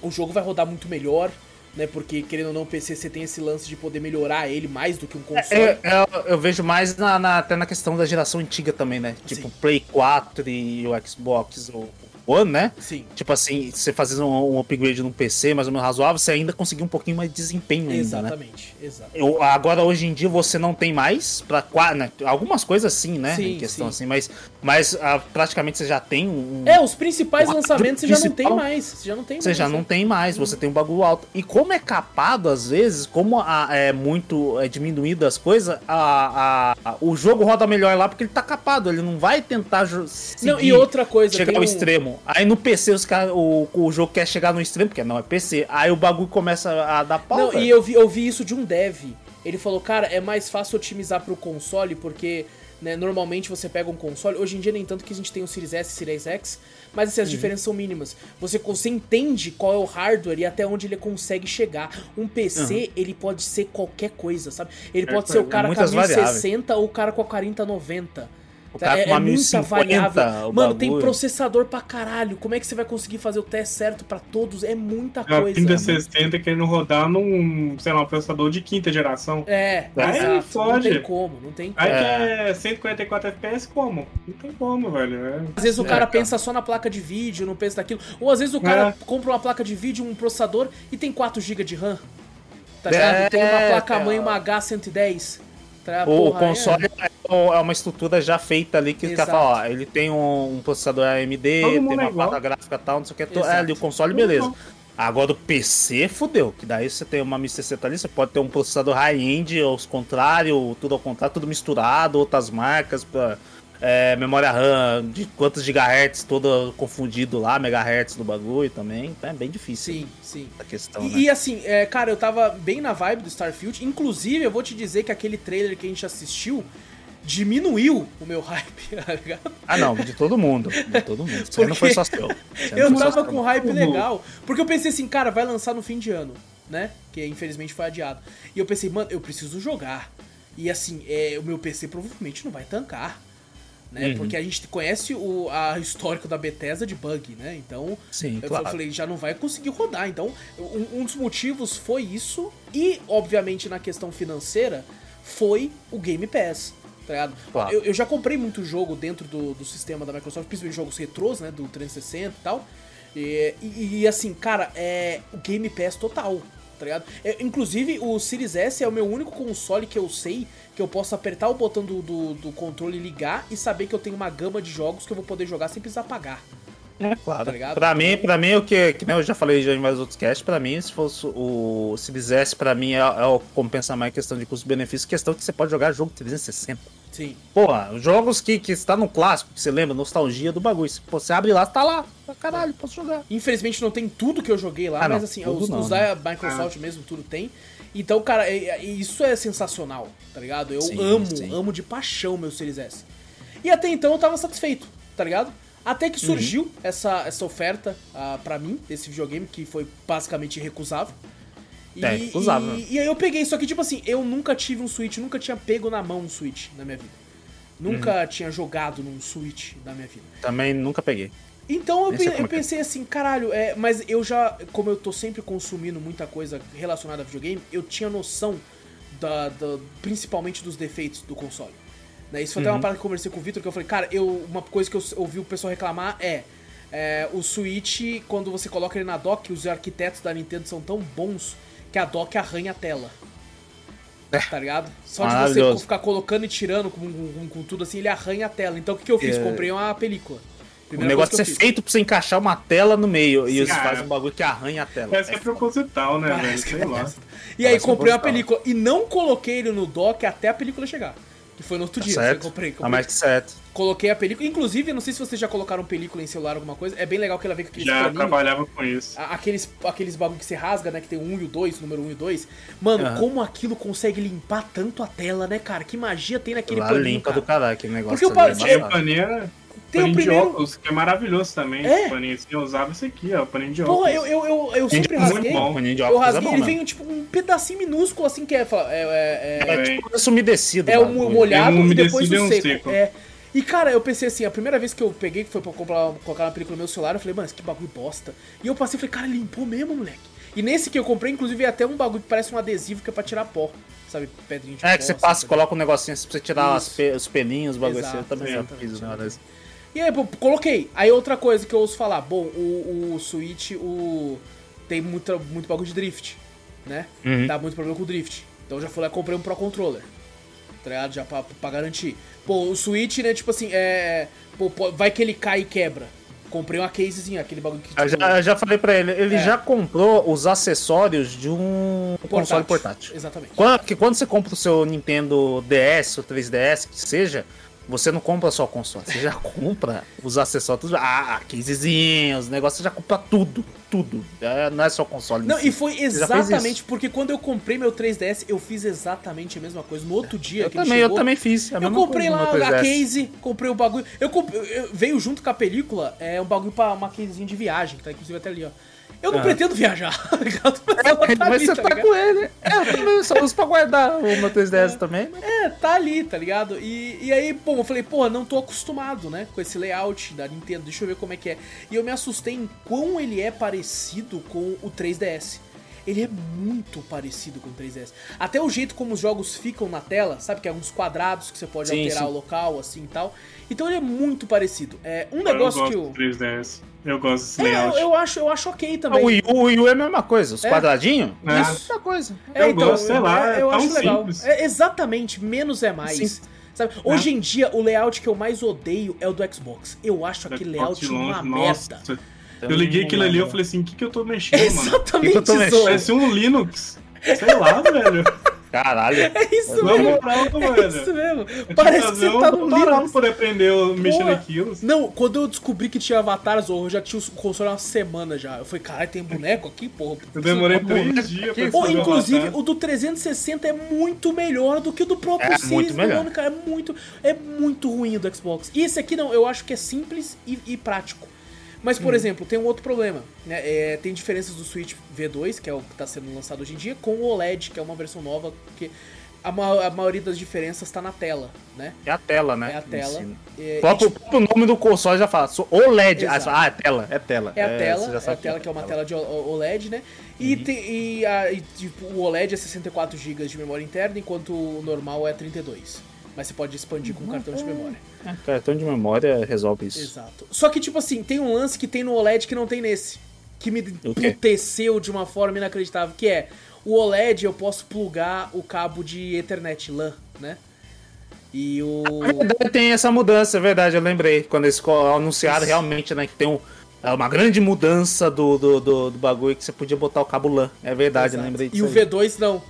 O jogo vai rodar muito melhor, né? Porque, querendo ou não, o PC você tem esse lance de poder melhorar ele mais do que um console. É, eu, eu vejo mais na, na- até na questão da geração antiga também, né? Tipo, Sim. Play 4 e o Xbox o One, né? Sim. Tipo assim, você fazendo um, um upgrade no PC mais ou menos razoável, você ainda conseguia um pouquinho mais de desempenho ainda, né? Exatamente. Eu- agora, hoje em dia, você não tem mais pra qua- né, Algumas coisas sim, né? Sim, em questão sim. assim, mas, mas ah, praticamente você já tem um. É, os principais O lançamentos você já não tem mais. Você já não tem Você mais. já né? não tem mais, você tem um bagulho alto. E como é capado, às vezes, como a- é muito é diminuído as coisas, a, a- a- o jogo roda melhor lá porque ele tá capado, ele não vai tentar Não, e outra coisa, chegar ao um- extremo. Aí no PC os cara, o, o jogo quer chegar no extremo, porque não é PC. Aí o bagulho começa a dar pau. Não, velho. e eu vi, eu vi isso de um dev. Ele falou, cara, é mais fácil otimizar pro console, porque né, normalmente você pega um console. Hoje em dia, nem tanto que a gente tem o Series S e Series X, mas assim, as Uhum. diferenças são mínimas. Você, você entende qual é o hardware e até onde ele consegue chegar. Um PC, ele pode ser qualquer coisa, sabe? Ele É, pode ser o cara com a muitas variáveis. 1060 ou o cara com a 4090. O cara é, com uma é muita 1050, variável. o Mano, tem processador pra caralho. Como é que você vai conseguir fazer o teste certo pra todos? É muita A coisa. 3060 querendo rodar num, sei lá, um processador de quinta geração. É, Aí exato. Não fode. tem como, não tem como. Aí É. que é 144 FPS, como? Não tem como, velho. É... Às vezes o É, cara cara. pensa só na placa de vídeo, não pensa naquilo. Ou às vezes o cara É. compra uma placa de vídeo, um processador e tem 4 GB de RAM. Tá É, ligado? Tem uma placa cara. mãe, uma H110. Tá? O, Porra, console é... é uma estrutura já feita ali que Exato. fala, ó, ele tem um, um processador AMD, tem é uma placa gráfica tal, não sei o que. Exato. É ali o console, beleza. Agora o PC fudeu, que daí você tem uma 1060 ali, você pode ter um processador high-end, ou os contrário, tudo ao contrário, tudo misturado, outras marcas, pra, é, memória RAM, de quantos gigahertz, todo confundido lá, megahertz do bagulho também. Então é bem difícil Sim, sim. essa questão, E, né? e assim, é, cara, eu tava bem na vibe do Starfield. Inclusive, eu vou te dizer que aquele trailer que a gente assistiu diminuiu o meu hype, tá ligado? Ah, não, de todo mundo. De todo mundo. Isso aí não foi só seu. Eu tava com um hype legal, porque eu pensei assim, cara, vai lançar no fim de ano, né? Que infelizmente foi adiado. E eu pensei, mano, eu preciso jogar. E assim, é, o meu PC provavelmente não vai tancar. Né? Uhum. Porque a gente conhece o a histórico da Bethesda de bug, né? Então, Sim, eu claro. falei, já não vai conseguir rodar. Então, um, um dos motivos foi isso. E, obviamente, na questão financeira, foi o Game Pass. Tá? Claro. Eu, eu já comprei muito jogo dentro do, do sistema da Microsoft, principalmente jogos retrôs, né? Do 360 e tal. E, e- e, assim, cara, é o Game Pass total, tá ligado? É, inclusive, o Series S é o meu único console que eu sei que eu posso apertar o botão do, do, do controle e ligar e saber que eu tenho uma gama de jogos que eu vou poder jogar sem precisar pagar. É, claro. Tá pra mim, pra mim, o que, que nem eu já falei já em vários outros casts, pra mim, se fosse o Series S, pra mim, é, é o compensa mais questão de custo-benefício, questão que você pode jogar jogo 360. Sim. Porra, jogos que, que está no clássico, que você lembra, nostalgia do bagulho. Se você abre lá, tá lá. Tá, Caralho, posso jogar. Infelizmente não tem tudo que eu joguei lá, Ah, mas assim, os, não, os né? da Microsoft mesmo, tudo tem. Então, cara, isso é sensacional, tá ligado? Eu Sim, amo, sim. amo de paixão meu Series S. E até então eu tava satisfeito, tá ligado? Até que surgiu Uhum. essa, essa oferta ah, pra mim, desse videogame, que foi basicamente recusável. E, É, recusável. E, e aí eu peguei, só que tipo assim, eu nunca tive um Switch, nunca tinha pego na mão um Switch na minha vida. Nunca Uhum. tinha jogado num Switch na minha vida. Também nunca peguei. Então eu, pe- como eu é que é. pensei assim, caralho, é, mas eu já, como eu tô sempre consumindo muita coisa relacionada a videogame, eu tinha noção da, da- principalmente dos defeitos do console. Né? Isso foi até Uhum. uma parada que eu conversei com o Victor, que eu falei, cara, eu, uma coisa que eu ouvi o pessoal reclamar é, é, o Switch, quando você coloca ele na dock, os arquitetos da Nintendo são tão bons que a dock arranha a tela. Tá ligado? Só de você ficar colocando e tirando com, com- com tudo assim, ele arranha a tela. Então o que, que eu fiz? É. Comprei uma película. O Primeira negócio coisa é feito pra você encaixar uma tela no meio. E cara. fazem um bagulho que arranha a tela. Parece que é proposital, né, velho? Sei lá. E aí comprei uma película e não coloquei ele no dock até a película chegar. Que foi no outro Tá dia. certo? Eu comprei, Tá comprei. mais que certo. Coloquei a película. Inclusive, não sei se vocês já colocaram película em celular alguma coisa. É bem legal que ela vem com aqueles Já paninhos. trabalhava com isso. a- Aqueles, aqueles bagulho que você rasga, né? Que tem o 1 e o 2, número 1 e o 2. Mano, Aham. como aquilo consegue limpar tanto a tela, né, cara? Que magia tem naquele Lá paninho, limpa cara. do caralho aquele negócio. Porque o ali, pa- é o paninho, Tem o paninho de primeiro- óculos, que é maravilhoso também. É? esse Paninho assim, eu usava esse aqui, ó, paninho de óculos. Porra, eu, eu, eu, eu sempre Muito rasguei. bom. Paninho de Eu óculos é rasguei, bom ele mesmo. vem tipo um pedacinho minúsculo assim que é. é, é, é- É tipo esse umedecido. É o mo- molhado É um e depois umedecido o um seco. seco. É. E cara, eu pensei assim, a primeira vez que eu peguei, que foi pra comprar, colocar uma película no meu celular, eu falei, mano, que bagulho bosta. E eu passei e falei, cara, limpou mesmo, moleque. E nesse que eu comprei, inclusive, é até um bagulho que parece um adesivo que é pra tirar pó. Sabe, pedrinha de É pó. que você passa, sabe? coloca um negocinho assim pra você tirar pe- os pelinhos, os bagulho assim. Eu também já fiz desse. E aí, pô, coloquei. Aí outra coisa que eu ouço falar, bom, o, o Switch, o tem muita, muito bagulho de drift, né? Uhum. Dá muito problema com o drift. Então eu já fui lá e comprei um Pro Controller. Tá ligado? Já pra, pra garantir. Pô, o Switch, né, tipo assim, é. Pô, vai que ele cai e quebra. Comprei uma casezinha, aquele bagulho que. Eu tipo, já, eu já falei pra ele, ele É. já comprou os acessórios de um console portátil. Exatamente. Quando, porque quando você compra o seu Nintendo DS ou 3DS, que seja, você não compra só o console, você já compra os acessórios, ah, casezinhos, os negócios, você já compra tudo, tudo. Não é só o console. Não, si. e foi exatamente porque quando eu comprei meu 3DS, eu fiz exatamente a mesma coisa. No outro dia eu que também, chegou, eu também fiz. a Eu mesma comprei lá a 3DS. case, comprei o bagulho. Eu, comp- eu- veio junto com a película é um bagulho pra uma casezinha de viagem, que tá inclusive até ali, ó. Eu não Ah. pretendo viajar, tá ligado? Mas tá Mas ali, você tá tá com ele. É, eu também só uso pra guardar o meu 3DS também. mas- É, tá ali, tá ligado? E, e aí, pô, eu falei, pô, não tô acostumado, né, com esse layout da Nintendo, deixa eu ver como é que é. E eu me assustei em quão ele é parecido com o 3DS. Ele é muito parecido com o 3DS. Até o jeito como os jogos ficam na tela, sabe? Que é uns quadrados que você pode Sim, alterar sim. o local, assim e tal. Então ele é muito parecido. É, um eu negócio gosto que do eu. 3DS. Eu gosto desse É, eu, layout. eu acho, eu acho ok O também. Wii, U, o Wii U é a mesma coisa, os É. quadradinhos, É. é a mesma coisa. É, Eu gosto, sei lá, eu é acho tão legal. simples. É, exatamente, menos é mais. Sim. Sabe? Hoje em dia, o layout que eu mais odeio é o do Xbox. Eu acho aquele layout uma merda. Eu liguei aquilo ali e eu falei assim, o que, que eu tô mexendo, É mano? exatamente Eu. Parece um Linux. Sei lá, velho. Caralho. É isso Na mesmo. moral, É mano. isso mesmo. Parece que você tá no Linux. poder aprender a mexer naquilo. Não, quando eu descobri que tinha avatares, eu já tinha o console há uma semana já. Eu falei, caralho, tem boneco aqui, porra. Eu demorei três dias pra Ou, o inclusive, o do 360 é muito melhor do que o do próprio É, Series muito do cara. É muito, é muito ruim o do Xbox. E esse aqui não, eu acho que é simples e, e prático. Mas, Hum. por exemplo, tem um outro problema. Né? É, tem diferenças do Switch V2, que é o que está sendo lançado hoje em dia, com o OLED, que é uma versão nova, que a, ma- a maioria das diferenças está na tela, né? É a tela, né? É a tela. É, O próprio, tipo, o próprio nome do console já fala. sou OLED. Ah, Exato. Ah, é tela. É tela. É a você tela, já é a tela que é uma tela de O- OLED, né? E, Uhum. tem, e, a- e, tipo, o OLED é 64 GB de memória interna, enquanto o normal é 32. Mas você pode expandir com cartão de memória. É, cartão de memória resolve isso. Exato. Só que, tipo assim, tem um lance que tem no OLED que não tem nesse. Que me O emputeceu de uma forma inacreditável. Que é, o OLED eu posso plugar o cabo de Ethernet LAN, né? E o... Verdade, tem essa mudança, é verdade, eu lembrei. Quando eles anunciaram realmente, né, que tem um, é uma grande mudança do, do, do, do bagulho que você podia botar o cabo LAN. É verdade, eu Exato. lembrei E disso. o aí. V2 não.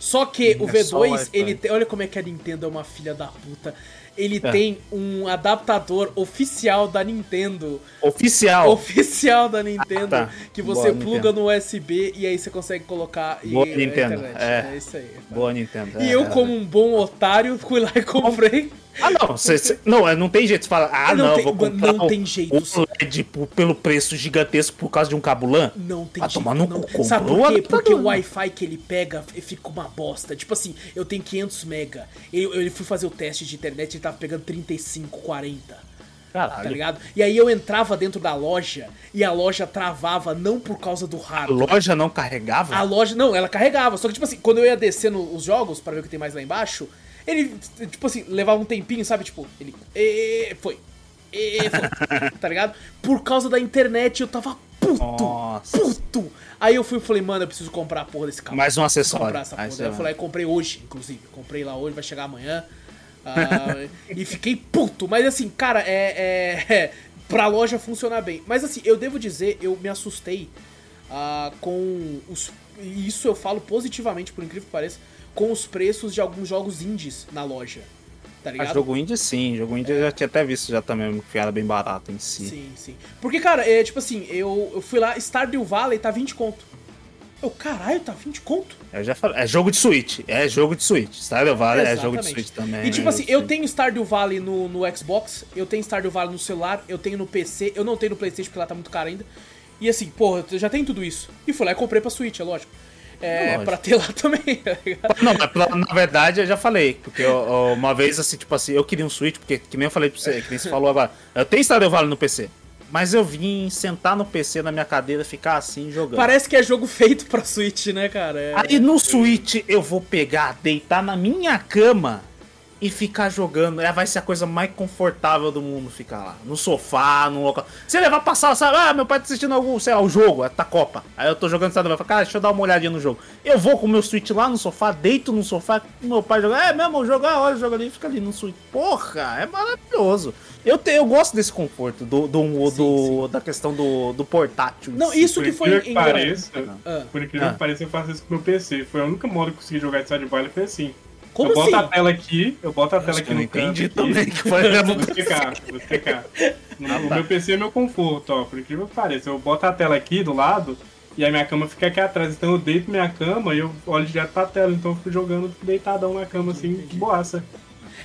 Só que o É só V2, Wi-Fi. ele tem. Olha como é que a Nintendo é uma filha da puta. Ele É. tem um adaptador oficial da Nintendo. Oficial. Oficial da Nintendo. Ah, tá. Que você Boa, pluga no USB e aí você consegue colocar. e- Boa, a Nintendo. internet. É. É isso aí. Boa Nintendo. E é, eu, é. como um bom otário, fui lá e comprei. Ah, não, cê- cê- não, é, não tem jeito. Você fala, ah, Não não, tem- vou comprar não o- tem jeito. o LED por- pelo preço gigantesco por causa de um cabo LAN. Não tem Ah, jeito, tomar no não. cu, Sabe por quê? Porque o Wi-Fi que ele pega fica uma bosta. Tipo assim, eu tenho 500 mega. Eu, eu fui fazer o teste de internet e ele tava pegando 35, 40. Tá Caralho. ligado? E aí eu entrava dentro da loja e a loja travava não por causa do A hardware. loja não carregava? A loja, não, ela carregava. Só que, tipo assim, quando eu ia descendo os jogos pra ver o que tem mais lá embaixo, ele, tipo assim, levava um tempinho, sabe? Tipo, ele. E, foi. E, foi. tá ligado? Por causa da internet eu tava puto. Nossa. Puto. Aí eu fui e falei, mano, eu preciso comprar a porra desse carro. Mais um acessório. comprar essa porra. Aí eu fui lá e comprei hoje, inclusive. Comprei lá hoje, vai chegar amanhã. Ah, e fiquei puto. Mas assim, cara, é, é, é. Pra loja funcionar bem. Mas assim, eu devo dizer, eu me assustei ah, com os. E isso eu falo positivamente, por incrível que pareça, com os preços de alguns jogos indies na loja. Tá Ah, ligado? jogo indie sim, jogo indie eu já tinha até visto já também, que era bem barato em si. Sim, sim. Porque, cara, é tipo assim, eu, eu fui lá, Stardew Valley tá 20 conto. Eu, caralho, tá 20 conto? Eu já falei, é jogo de Switch, é jogo de Switch. Stardew Valley é jogo de Exatamente. Switch também. E tipo assim, eu tenho Stardew Valley no, no Xbox, eu tenho Stardew Valley no celular, eu tenho no PC, eu não tenho no Playstation porque lá tá muito caro ainda. E assim, porra, eu já tenho tudo isso. E fui lá e comprei pra Switch, é lógico. É, Lógico. pra ter lá também, tá? Não, mas pra- na verdade eu já falei, porque eu- eu- uma vez assim, tipo assim, eu queria um Switch, porque que nem eu falei pra você, que nem você falou agora, eu tenho Stardew Valley no PC, mas eu vim sentar no PC na minha cadeira, ficar assim jogando. Parece que é jogo feito pra Switch, né, cara? É- Aí no Switch eu vou pegar, deitar na minha cama e ficar jogando. É, vai ser a coisa mais confortável do mundo ficar lá. No sofá, no local. Você levar pra sala, sabe? Ah, meu pai tá assistindo algum, sei lá, o jogo, tá Copa. Aí eu tô jogando Stardew Valley. Falo, Cara, deixa eu dar uma olhadinha no jogo. Eu vou com o meu Switch lá no sofá, deito no sofá, meu pai joga. É mesmo, o jogo, ah, olha o jogo ali, fica ali no Switch. Porra, é maravilhoso. Eu, te, eu gosto desse conforto, do, do, do- da questão do, do portátil. Não, isso Por que foi incrível que pareça, Ah. por incrível Ah. que pareça, eu faço isso com o meu PC. Foi o único modo que eu consegui jogar de Stardew Valley, foi assim. Como eu assim? boto a tela aqui, eu boto a tela Acho aqui que eu não no canto entendi também que foi Vou explicar, vou explicar. Ah, o tá. meu PC é meu conforto, ó. Por incrível que pareça. Eu boto a tela aqui do lado e a minha cama fica aqui atrás. Então eu deito minha cama e eu olho direto pra tela. Então eu fico jogando deitadão na cama assim, de boaça.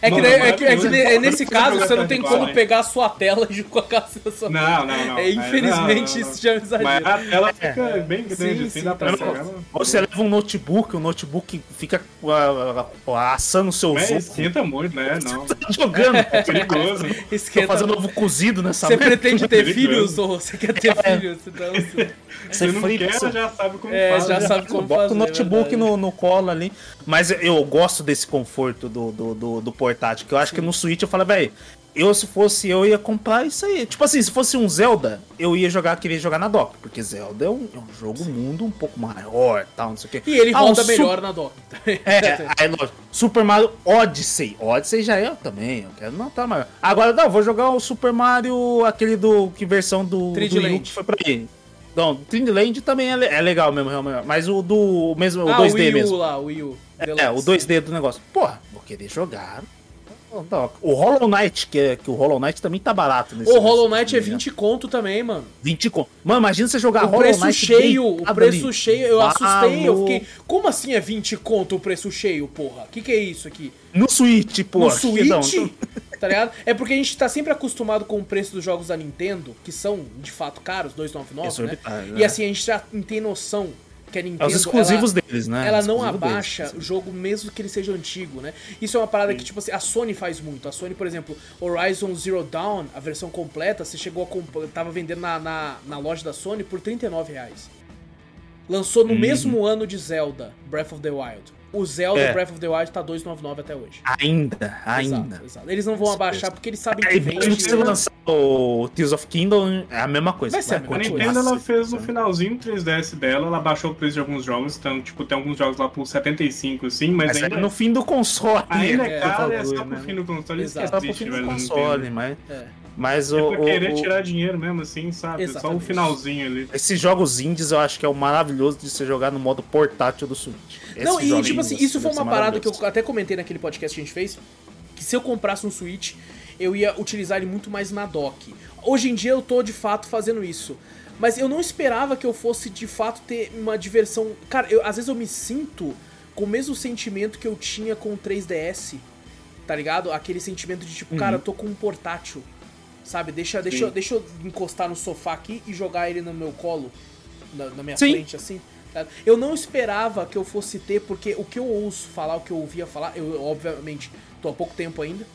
É que, Mano, é que- é que maravilhoso. ne- nesse Eu caso você não tem como pegar a sua tela e com a sua Não, não, não. É, infelizmente Não, não, não. isso já é exagero. Mas a tela fica bem grande, Sim, assim, sim, dá pra tá jogar. certo. Você leva um notebook, o notebook fica ah, ah, assando o seu suco. esquenta muito, né? Não. jogando. É perigoso. Tô Esquenta. fazendo ovo cozido nessa Você pretende ter filhos ou você quer ter filhos? Então, assim, Se não quer, você- já sabe como É, faz. já sabe como Bota fazer, o notebook no, no colo ali. Mas eu gosto desse conforto do, do, do, do portátil. Que eu acho que no Switch eu falei, velho, eu se fosse eu ia comprar isso aí. Tipo assim, se fosse um Zelda, eu ia jogar, queria jogar na dock. Porque Zelda é um, é um jogo mundo um pouco maior tal, não sei o quê. E ele Ah, um roda Su- melhor na dock. É, aí, lógico. Super Mario Odyssey. Odyssey já é também, eu quero não tá maior. Agora não, vou jogar o Super Mario, aquele do. Que versão do. 3D do Wii U Land. que foi pra aí. Não, Dreamland também é, é legal mesmo, realmente. Mas o do o mesmo, o ah, 2D o Wii U mesmo. lá, o Wii U. É, Deluxe. o 2D do negócio. Porra, vou querer jogar. O Hollow Knight, que, é- que o Hollow Knight também tá barato nesse O Hollow nesse- Knight é 20 conto também, mano. 20 conto. Mano, imagina você jogar O Hollow preço Knight cheio, o preço ali. cheio, eu assustei, eu fiquei, como assim é 20 conto o preço cheio, porra? Que que é isso aqui? No Switch, pô. No Switch? Tá ligado? É porque a gente tá sempre acostumado com o preço dos jogos da Nintendo, que são de fato caros, 299, né? Né? E assim, a gente já tem noção que a É Nintendo. os exclusivos ela, deles, né? Ela não abaixa deles. o jogo mesmo que ele seja antigo, né? Isso é uma parada que, tipo assim, a Sony faz muito. A Sony, por exemplo, Horizon Zero Dawn, a versão completa, você chegou a comp- tava vendendo na, na, na loja da Sony por 39 reais. Lançou no mesmo ano de Zelda, Breath of the Wild. O Zelda É. Breath of the Wild tá 299 até hoje. Ainda, ainda. Exato, exato. Eles não vão abaixar porque eles sabem que Aí, vende. né? lançar o Tears of Kingdom, é a mesma coisa. Vai ser a A mesma continuar Nintendo ela sendo, fez no finalzinho do 3DS dela, ela baixou o preço de alguns jogos, então, tipo, tem alguns jogos lá por 75, assim, mas, Mas ainda, é no fim do console. ainda né, é por caro, é só pro né? fim do console, que Exato. É só pro existe, fim do velho, console, mas, É. mas É o, pra querer o- tirar dinheiro mesmo, assim, sabe? Só Exatamente. o finalzinho ali. esses jogos indies eu acho que é o maravilhoso de você jogar no modo portátil do Switch. Não, Esses e tipo assim, isso foi uma ser parada que eu até comentei naquele podcast que a gente fez, que se eu comprasse um Switch, eu ia utilizar ele muito mais na dock. Hoje em dia eu tô de fato fazendo isso. Mas eu não esperava que eu fosse de fato ter uma diversão. Cara, eu, às vezes eu me sinto com o mesmo sentimento que eu tinha com o 3DS. Tá ligado? Aquele sentimento de tipo, Uhum. cara, eu tô com um portátil. Sabe? Deixa, deixa, eu- deixa eu encostar no sofá aqui e jogar ele no meu colo. Na, na minha Sim. frente, assim. tá? Eu não esperava que eu fosse ter, porque o que eu ouço falar, o que eu ouvia falar, eu obviamente tô há pouco tempo ainda.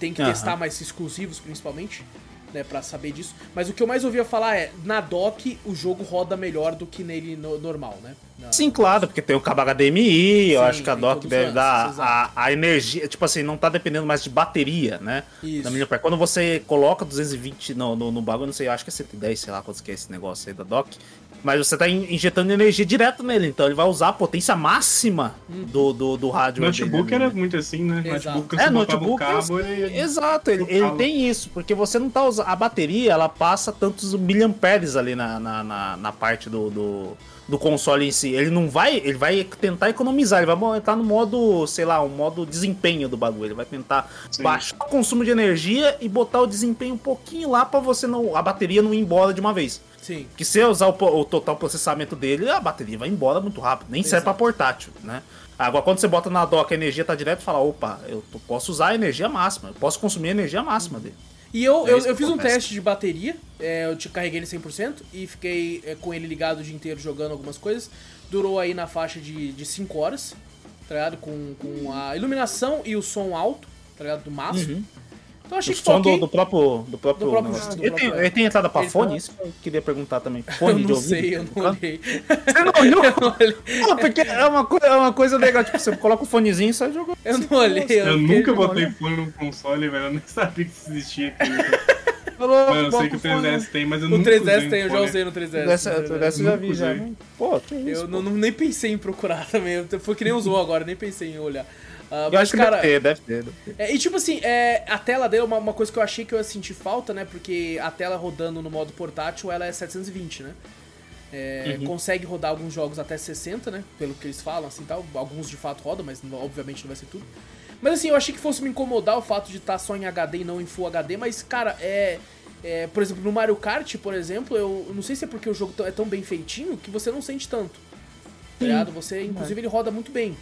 Tem que Aham. testar mais exclusivos, principalmente, né, para saber disso. Mas o que eu mais ouvia falar é, na dock o jogo roda melhor do que nele no- normal, né? Sim, claro, porque tem o cabo HDMI, eu Sim, acho que a dock deve lances, dar a, a energia, tipo assim, não tá dependendo mais de bateria, né? Isso. Da minha parte. Quando você coloca 220 no, no, no bagulho, não sei, eu acho que é 110, sei lá quantos que é esse negócio aí da dock. Mas você tá in- injetando energia direto nele, então ele vai usar a potência máxima do, do, do rádio. Notebook dele, era né? muito assim, né? Exato. Notebook, É, notebook. cabo, ele... Exato, ele, ele tem isso, porque você não tá usando. A bateria, ela passa tantos miliamperes ali na, na, na, na parte do, do, do console em si. Ele não vai. Ele vai tentar economizar, ele vai entrar no modo, sei lá, um modo desempenho do bagulho. Ele vai tentar Sim. baixar o consumo de energia e botar o desempenho um pouquinho lá pra você não. A bateria não ir embora de uma vez. Sim. Porque se eu usar o, o total processamento dele, a bateria vai embora muito rápido. Nem serve Exato. pra portátil, né? Agora, quando você bota na dock a energia tá direto, fala, opa, eu posso usar a energia máxima, eu posso consumir a energia máxima dele. E eu, eu, eu fiz um teste de bateria, é, eu te carreguei ele 100% e fiquei é, com ele ligado o dia inteiro jogando algumas coisas. Durou aí na faixa de 5 horas, tá ligado? Com, com a iluminação e o som alto, tá ligado? Do máximo. Então achei O que foi som do, do próprio. Do próprio, Do próprio- do ele, próprio- tem, ele tem entrada pra Ele fone? tá- Isso que eu queria perguntar também. Eu Fone de não ouvido? sei, eu não olhei. Você não olhou? Pô, porque é uma, coi- é uma coisa legal. Tipo, você coloca o fonezinho e sai jogando. Eu não olhei. Eu fiquei- nunca não botei fone no console, velho. Eu nem sabia que isso existia aqui. Falou, Mano, eu sei que o fone. 3DS tem, mas eu O nunca 3DS usei tem, eu já usei no 3DS. Dessa, no 3DS. dessa eu já vi já. Pô, que isso. Eu não, não- nem pensei em procurar também. Eu- Foi que nem usou agora, nem pensei em olhar. Ah, Eu mas, acho que cara, deve ter, deve ter. Deve ter. É, e tipo assim, é, a tela dele é uma, uma coisa que eu achei que eu ia sentir falta, né? Porque a tela rodando no modo portátil, ela é 720, né? É, Uhum. Consegue rodar alguns jogos até 60, né? Pelo que eles falam, assim, tal. Alguns de fato rodam, mas não- obviamente não vai ser tudo. Mas assim, eu achei que fosse me incomodar o fato de estar só em HD e não em Full HD, mas, cara, é... é, por exemplo, no Mario Kart, por exemplo, eu, eu não sei se é porque o jogo é tão bem feitinho que você não sente tanto. Tá ligado? Você, inclusive, ele roda muito bem.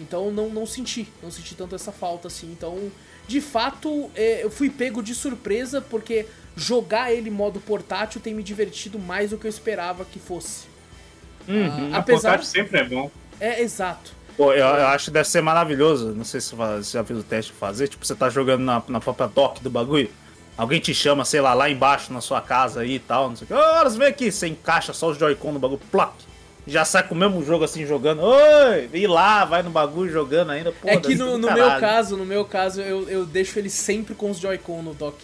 Então não, não senti, não senti tanto essa falta assim. Então, de fato, é, eu fui pego de surpresa porque jogar ele em modo portátil tem me divertido mais do que eu esperava que fosse. Uhum. Ah, apesar. portátil sempre é bom. É, exato. Pô, eu, eu acho que deve ser maravilhoso. Não sei se você já fez o teste de fazer. Tipo, você tá jogando na, na própria dock do bagulho. Alguém te chama, sei lá, lá embaixo na sua casa aí e tal. Não sei o que. Ô, Horas, vem aqui. Você encaixa só os Joy-Con no bagulho. Ploc. Já sai com o mesmo jogo assim jogando. Oi! E lá, vai no bagulho jogando ainda. Pô, é que no, no meu caso, no meu caso, eu, eu deixo ele sempre com os Joy-Con no dock.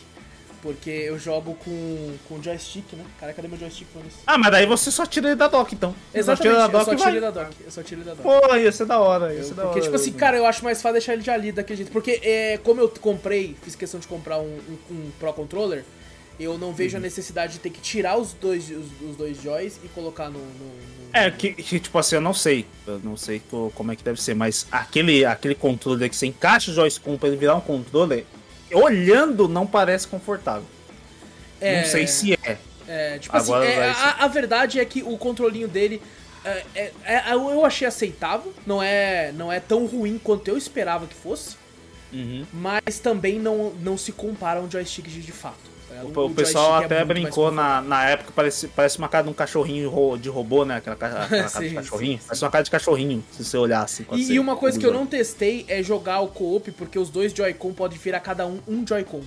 Porque eu jogo com, com joystick, né? Cara, cadê meu joystick falando isso? Ah, mas daí você só tira ele da dock então. Só Exatamente, da eu dock só e tiro ele da dock. Eu só tiro ele da dock. Pô, ia ser da hora. Ia Eu- ser da porque, hora. tipo assim, cara, eu acho mais fácil deixar ele de ali daquele jeito. Porque, é, como eu comprei, fiz questão de comprar um, um- um Pro Controller, Eu não vejo a necessidade de ter que tirar os dois, os, os dois joys e colocar no. no- no- É, que, que, tipo assim, eu não sei. Eu não sei co- como é que deve ser, mas aquele, aquele controle que você encaixa o Joy-Con pra ele virar um controle, olhando não parece confortável. É, Não sei se é. É, tipo Agora assim, é, a, a verdade é que o controlinho dele. é, é- é- eu achei aceitável, não é, não é tão ruim quanto eu esperava que fosse, mas também não, não se compara a um joystick de, de fato. É, O, o o pessoal é até mais brincou na, na época, parece, parece uma cara de um cachorrinho de robô, né? Aquela, aquela cara de Sim, cachorrinho. sim, sim. Parece uma cara de cachorrinho, se você olhar assim. quando E, e uma coisa que eu não testei é jogar o co-op, porque os dois Joy-Con podem virar cada um um Joy-Con,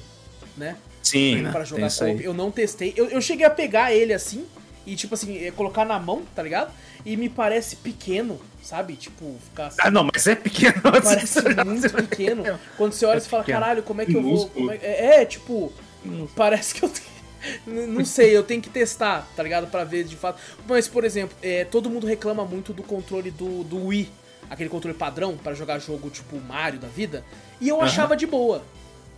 né? Sim, né? Pra jogar co-op. Eu não testei. Eu, eu cheguei a pegar ele assim e, tipo assim, é, colocar na mão, tá ligado? E me parece pequeno, sabe? Tipo, ficar assim. Ah, não, mas é pequeno. Parece muito pequeno. Quando você olha, É você fala, caralho, como é que eu vou. É... é, é, tipo, parece que eu tenho. Não sei, eu tenho que testar, tá ligado? Pra ver de fato. Mas, por exemplo, é, todo mundo reclama muito do controle do, do Wii, aquele controle padrão pra jogar jogo tipo Mario da vida. E eu achava de boa.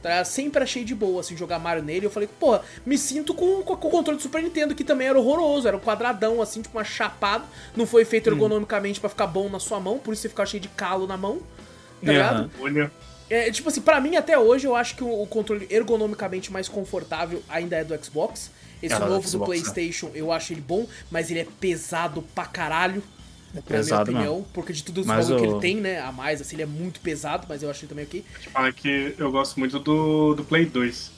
Tá? Sempre achei de boa, assim, jogar Mario nele. Eu falei, porra, me sinto com, com, com o controle do Super Nintendo, que também era horroroso, era um quadradão, assim, tipo uma chapado. Não foi feito ergonomicamente pra ficar bom na sua mão, por isso você ficava cheio de calo na mão. Tá ligado? Aham. Olha. É, tipo assim, pra mim até hoje eu acho que o, o controle ergonomicamente mais confortável ainda é do Xbox. Esse É, novo do Xbox, PlayStation eu acho ele bom, mas ele é pesado pra caralho. É Na minha pesado opinião, mesmo. porque de tudo os Mas bagulho que ele tem, né, a mais, assim, ele é muito pesado, mas eu acho ele também ok. Te falar que eu gosto muito do, do Play 2.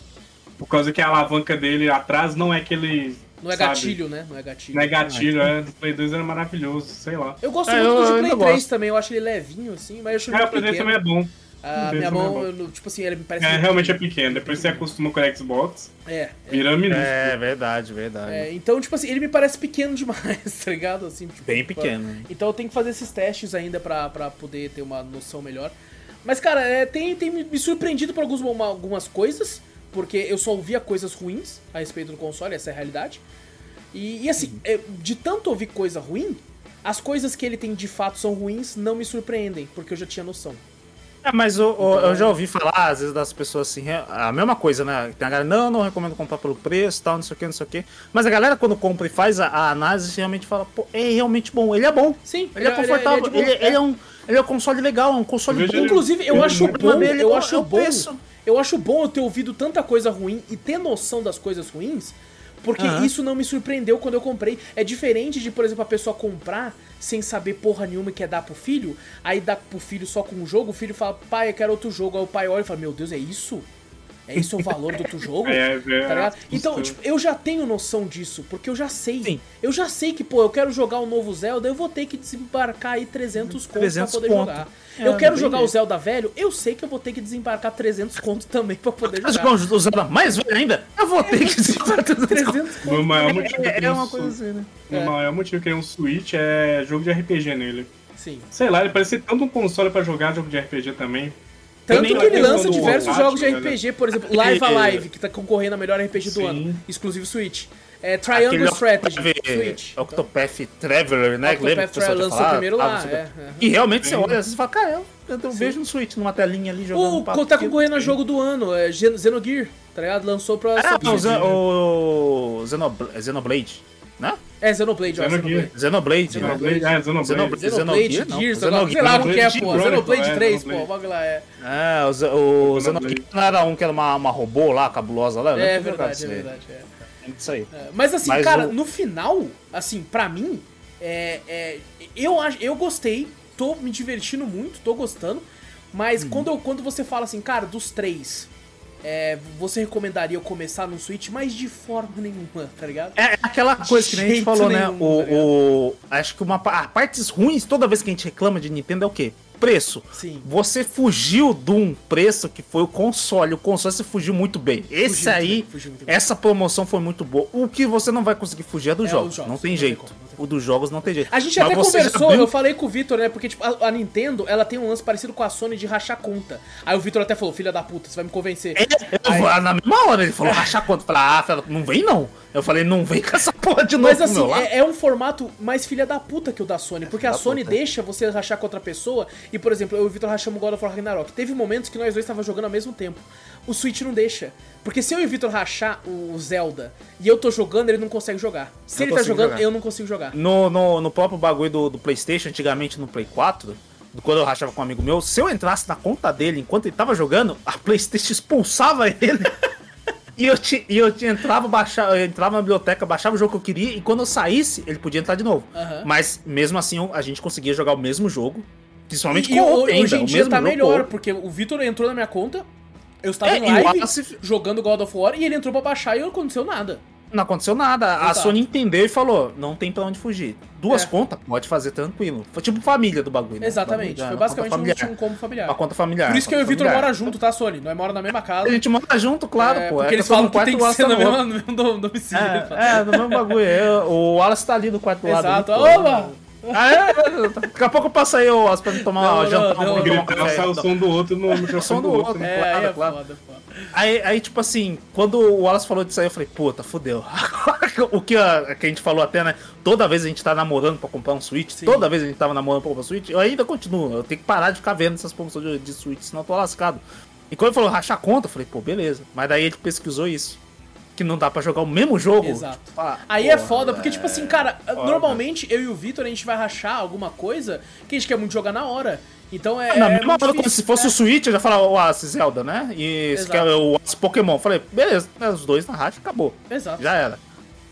Por causa que a alavanca dele atrás não é aquele. Não é sabe, gatilho, né? Não é gatilho. Não é gatilho, é. Do Play 2 era maravilhoso, sei lá. Eu gosto É, muito eu- do eu Play 3 gosto. também, eu acho ele levinho, assim, mas eu acho É, o Play 2 pequeno. também é bom. A O minha é mão, eu- tipo assim, ele me parece... É, realmente é pequeno. Depois você acostuma com o Xbox, É, é. vira minúsculo. É, verdade, verdade. É, então, tipo assim, ele me parece pequeno demais, tá ligado? Assim, tipo, Bem pra- pequeno. né? Então eu tenho que fazer esses testes ainda pra, pra poder ter uma noção melhor. Mas, cara, é, tem, tem me surpreendido por alguns, uma- algumas coisas, porque eu só ouvia coisas ruins a respeito do console, essa é a realidade. E, e assim, é, de tanto ouvir coisa ruim, as coisas que ele tem de fato são ruins não me surpreendem, porque eu já tinha noção. É, mas o- o- eu já ouvi falar, às vezes, das pessoas assim, é a mesma coisa, né? Tem a galera, não, não recomendo comprar pelo preço, tal, não sei o que, não sei o que. Mas a galera, quando compra e faz a, a análise, realmente fala, pô, é realmente bom, ele é bom. Sim, Ele é confortável, de ele, boa. ele é um, ele é um console legal, é um console bom. ele- Inclusive, eu Ele acho é bom, é eu o- acho é bom. preço. Eu acho bom eu ter ouvido tanta coisa ruim e ter noção das coisas ruins, porque Aham. isso não me surpreendeu quando eu comprei. É diferente de, por exemplo, a pessoa comprar sem saber porra nenhuma e quer dar pro filho, aí dá pro filho só com um jogo, o filho fala, pai, eu quero outro jogo. Aí o pai olha e fala, meu Deus, é isso? É isso o valor do outro jogo? É, é, Tá ligado? Então, tipo, eu já tenho noção disso, porque eu já sei. Sim. Eu já sei que, pô, eu quero jogar o novo Zelda, eu vou ter que desembarcar aí 300 contos 300 pra poder conto. jogar. É, eu quero jogar o. Zelda velho, eu sei que eu vou ter que desembarcar 300 contos também pra poder Mas jogar. quando usando mais velho ainda, eu vou ter que se 300 O meu maior motivo É, que é um uma coisa assim, né? O É. maior motivo que é um Switch é jogo de RPG nele. Sim. Sei lá, ele parece ser tanto um console pra jogar jogo de RPG também. Tanto que ele lança diversos jogos de né? RPG, por exemplo, Live É. Alive, que tá concorrendo a melhor RPG do Sim. ano, exclusivo Switch. É, Triangle Aquele Strategy, Octopath- Switch. Octopath Traveler, né? Octopath Lembra Traveler lançou falado? primeiro Ah, lá, você- é, é. E realmente você olha, você fala, cara, eu, eu vejo no Switch, numa telinha ali jogando O, um tá concorrendo a jogo do ano, é Xenogear, tá ligado? Lançou pra Ah, o, Zen- o Xenobl- Xenoblade, né? É, Xenoblade, ó. Xenoblade. Xenoblade. Xenoblade, né? é, Xenoblade. Xenoblade. Xenoblade, não. Gears, sei lá qual que é, Xenoblade pô. Xenoblade é, 3, pô, Xenoblade. o bagulho lá é. É, o, Xenoblade. Não era um que era uma, uma robô lá, cabulosa lá? eu É jogava verdade, é verdade. É. Isso aí. É, Mas assim, Mas cara, o- no final, assim, pra mim, é, é, eu, acho- eu gostei, tô me divertindo muito, tô gostando, Uhum. mas quando, eu, quando você fala assim, cara, dos três, é, você recomendaria eu começar no Switch, mas de forma nenhuma, tá ligado? É aquela coisa que a gente falou, né? nenhum, O, tá o- acho que uma pa- ah, partes ruins, toda vez que a gente reclama de Nintendo é o quê? Preço. Sim. Você fugiu de um preço que foi o console. O console você fugiu muito bem. Esse muito aí, bem, fugiu essa promoção foi muito boa. O que você não vai conseguir fugir é dos É, jogos. os jogos, Não tem não jeito. como, não o dos jogos não tem jeito. A gente Mas até conversou, eu falei com o Vitor, né? Porque, tipo, a, a Nintendo, ela tem um lance parecido com a Sony de rachar conta. Aí o Vitor até falou, filha da puta, você vai me convencer. Eu vou- na mesma hora ele falou, rachar quanto? Eu falei, ah, fela, não vem não. Eu falei, não vem com essa porra de novo Mas assim, é, é um formato mais filha da puta que o da Sony, porque a Sony puta. deixa você rachar com outra pessoa, e por exemplo, eu e o Vitor rachamos God of War Ragnarok. Teve momentos que nós dois estávamos jogando ao mesmo tempo. O Switch não deixa. Porque se eu e o Vitor rachar o Zelda e eu tô jogando, ele não consegue jogar. Se Não ele tá jogando, jogar. eu não consigo jogar. No, no, no próprio bagulho do, do Playstation, antigamente no Play 4, quando eu rachava com um amigo meu, se eu entrasse na conta dele enquanto ele tava jogando, a Playstation expulsava ele. E eu, ti, e eu ti- entrava, baixava, eu entrava na biblioteca, baixava o jogo que eu queria, e quando eu saísse, ele podia entrar de novo. Aham. Mas mesmo assim, eu- a gente conseguia jogar o mesmo jogo. Principalmente E com o hoje em dia tá melhor, porque o Vitor entrou na minha conta, eu estava É, em live Wallace- jogando God of War e ele entrou pra baixar e não aconteceu nada. Não aconteceu nada. A Exato. Sony entendeu e falou: não tem pra onde fugir. Duas É. contas, pode fazer tranquilo. Foi tipo família do bagulho. né? Exatamente. Bagulho, Foi basicamente um, um combo familiar. Uma conta familiar. Por isso que eu e o Vitor mora junto, tá, Sony? Nós mora na mesma casa. A gente mora junto, claro, É, pô. porque É eles falam que quarto tem que ser tá no mesmo, no mesmo domicílio. ele fala. É, é, no mesmo bagulho. Eu- o Wallace tá ali do quarto do lado. Exato. Oba! Ah, é, é, Daqui a pouco eu passo aí, pra me tomar Não, uma não, jantar. não, um não. Gritar sai o som do outro no microfone som do do outro. outro. né? É, Claro, aí é claro. foda, foda. Aí, aí, tipo assim, quando o Wallace falou disso aí, eu falei, puta, fudeu. o que a, que a gente falou até, né? Toda vez a gente tá namorando pra comprar um Switch, Sim. toda vez a gente tava namorando pra comprar um Switch, eu ainda continuo. Eu tenho que parar de ficar vendo essas promoções de, de Switch, senão eu tô lascado. E quando ele falou rachar conta, eu falei, pô, beleza. Mas daí ele pesquisou isso. Que não dá pra jogar o mesmo jogo. Exato. Tipo, ah, Aí é foda, porque, tipo assim, cara, foda. normalmente eu e o Vitor a gente vai rachar alguma coisa que a gente quer muito jogar na hora. Então é. Na é mesma hora, como difícil, se fosse né? o Switch, eu já falava o Oasis Zelda, né? E esse Exato. que é o Oasis Pokémon. Falei, beleza, né, os dois na racha, acabou. Exato. Já era.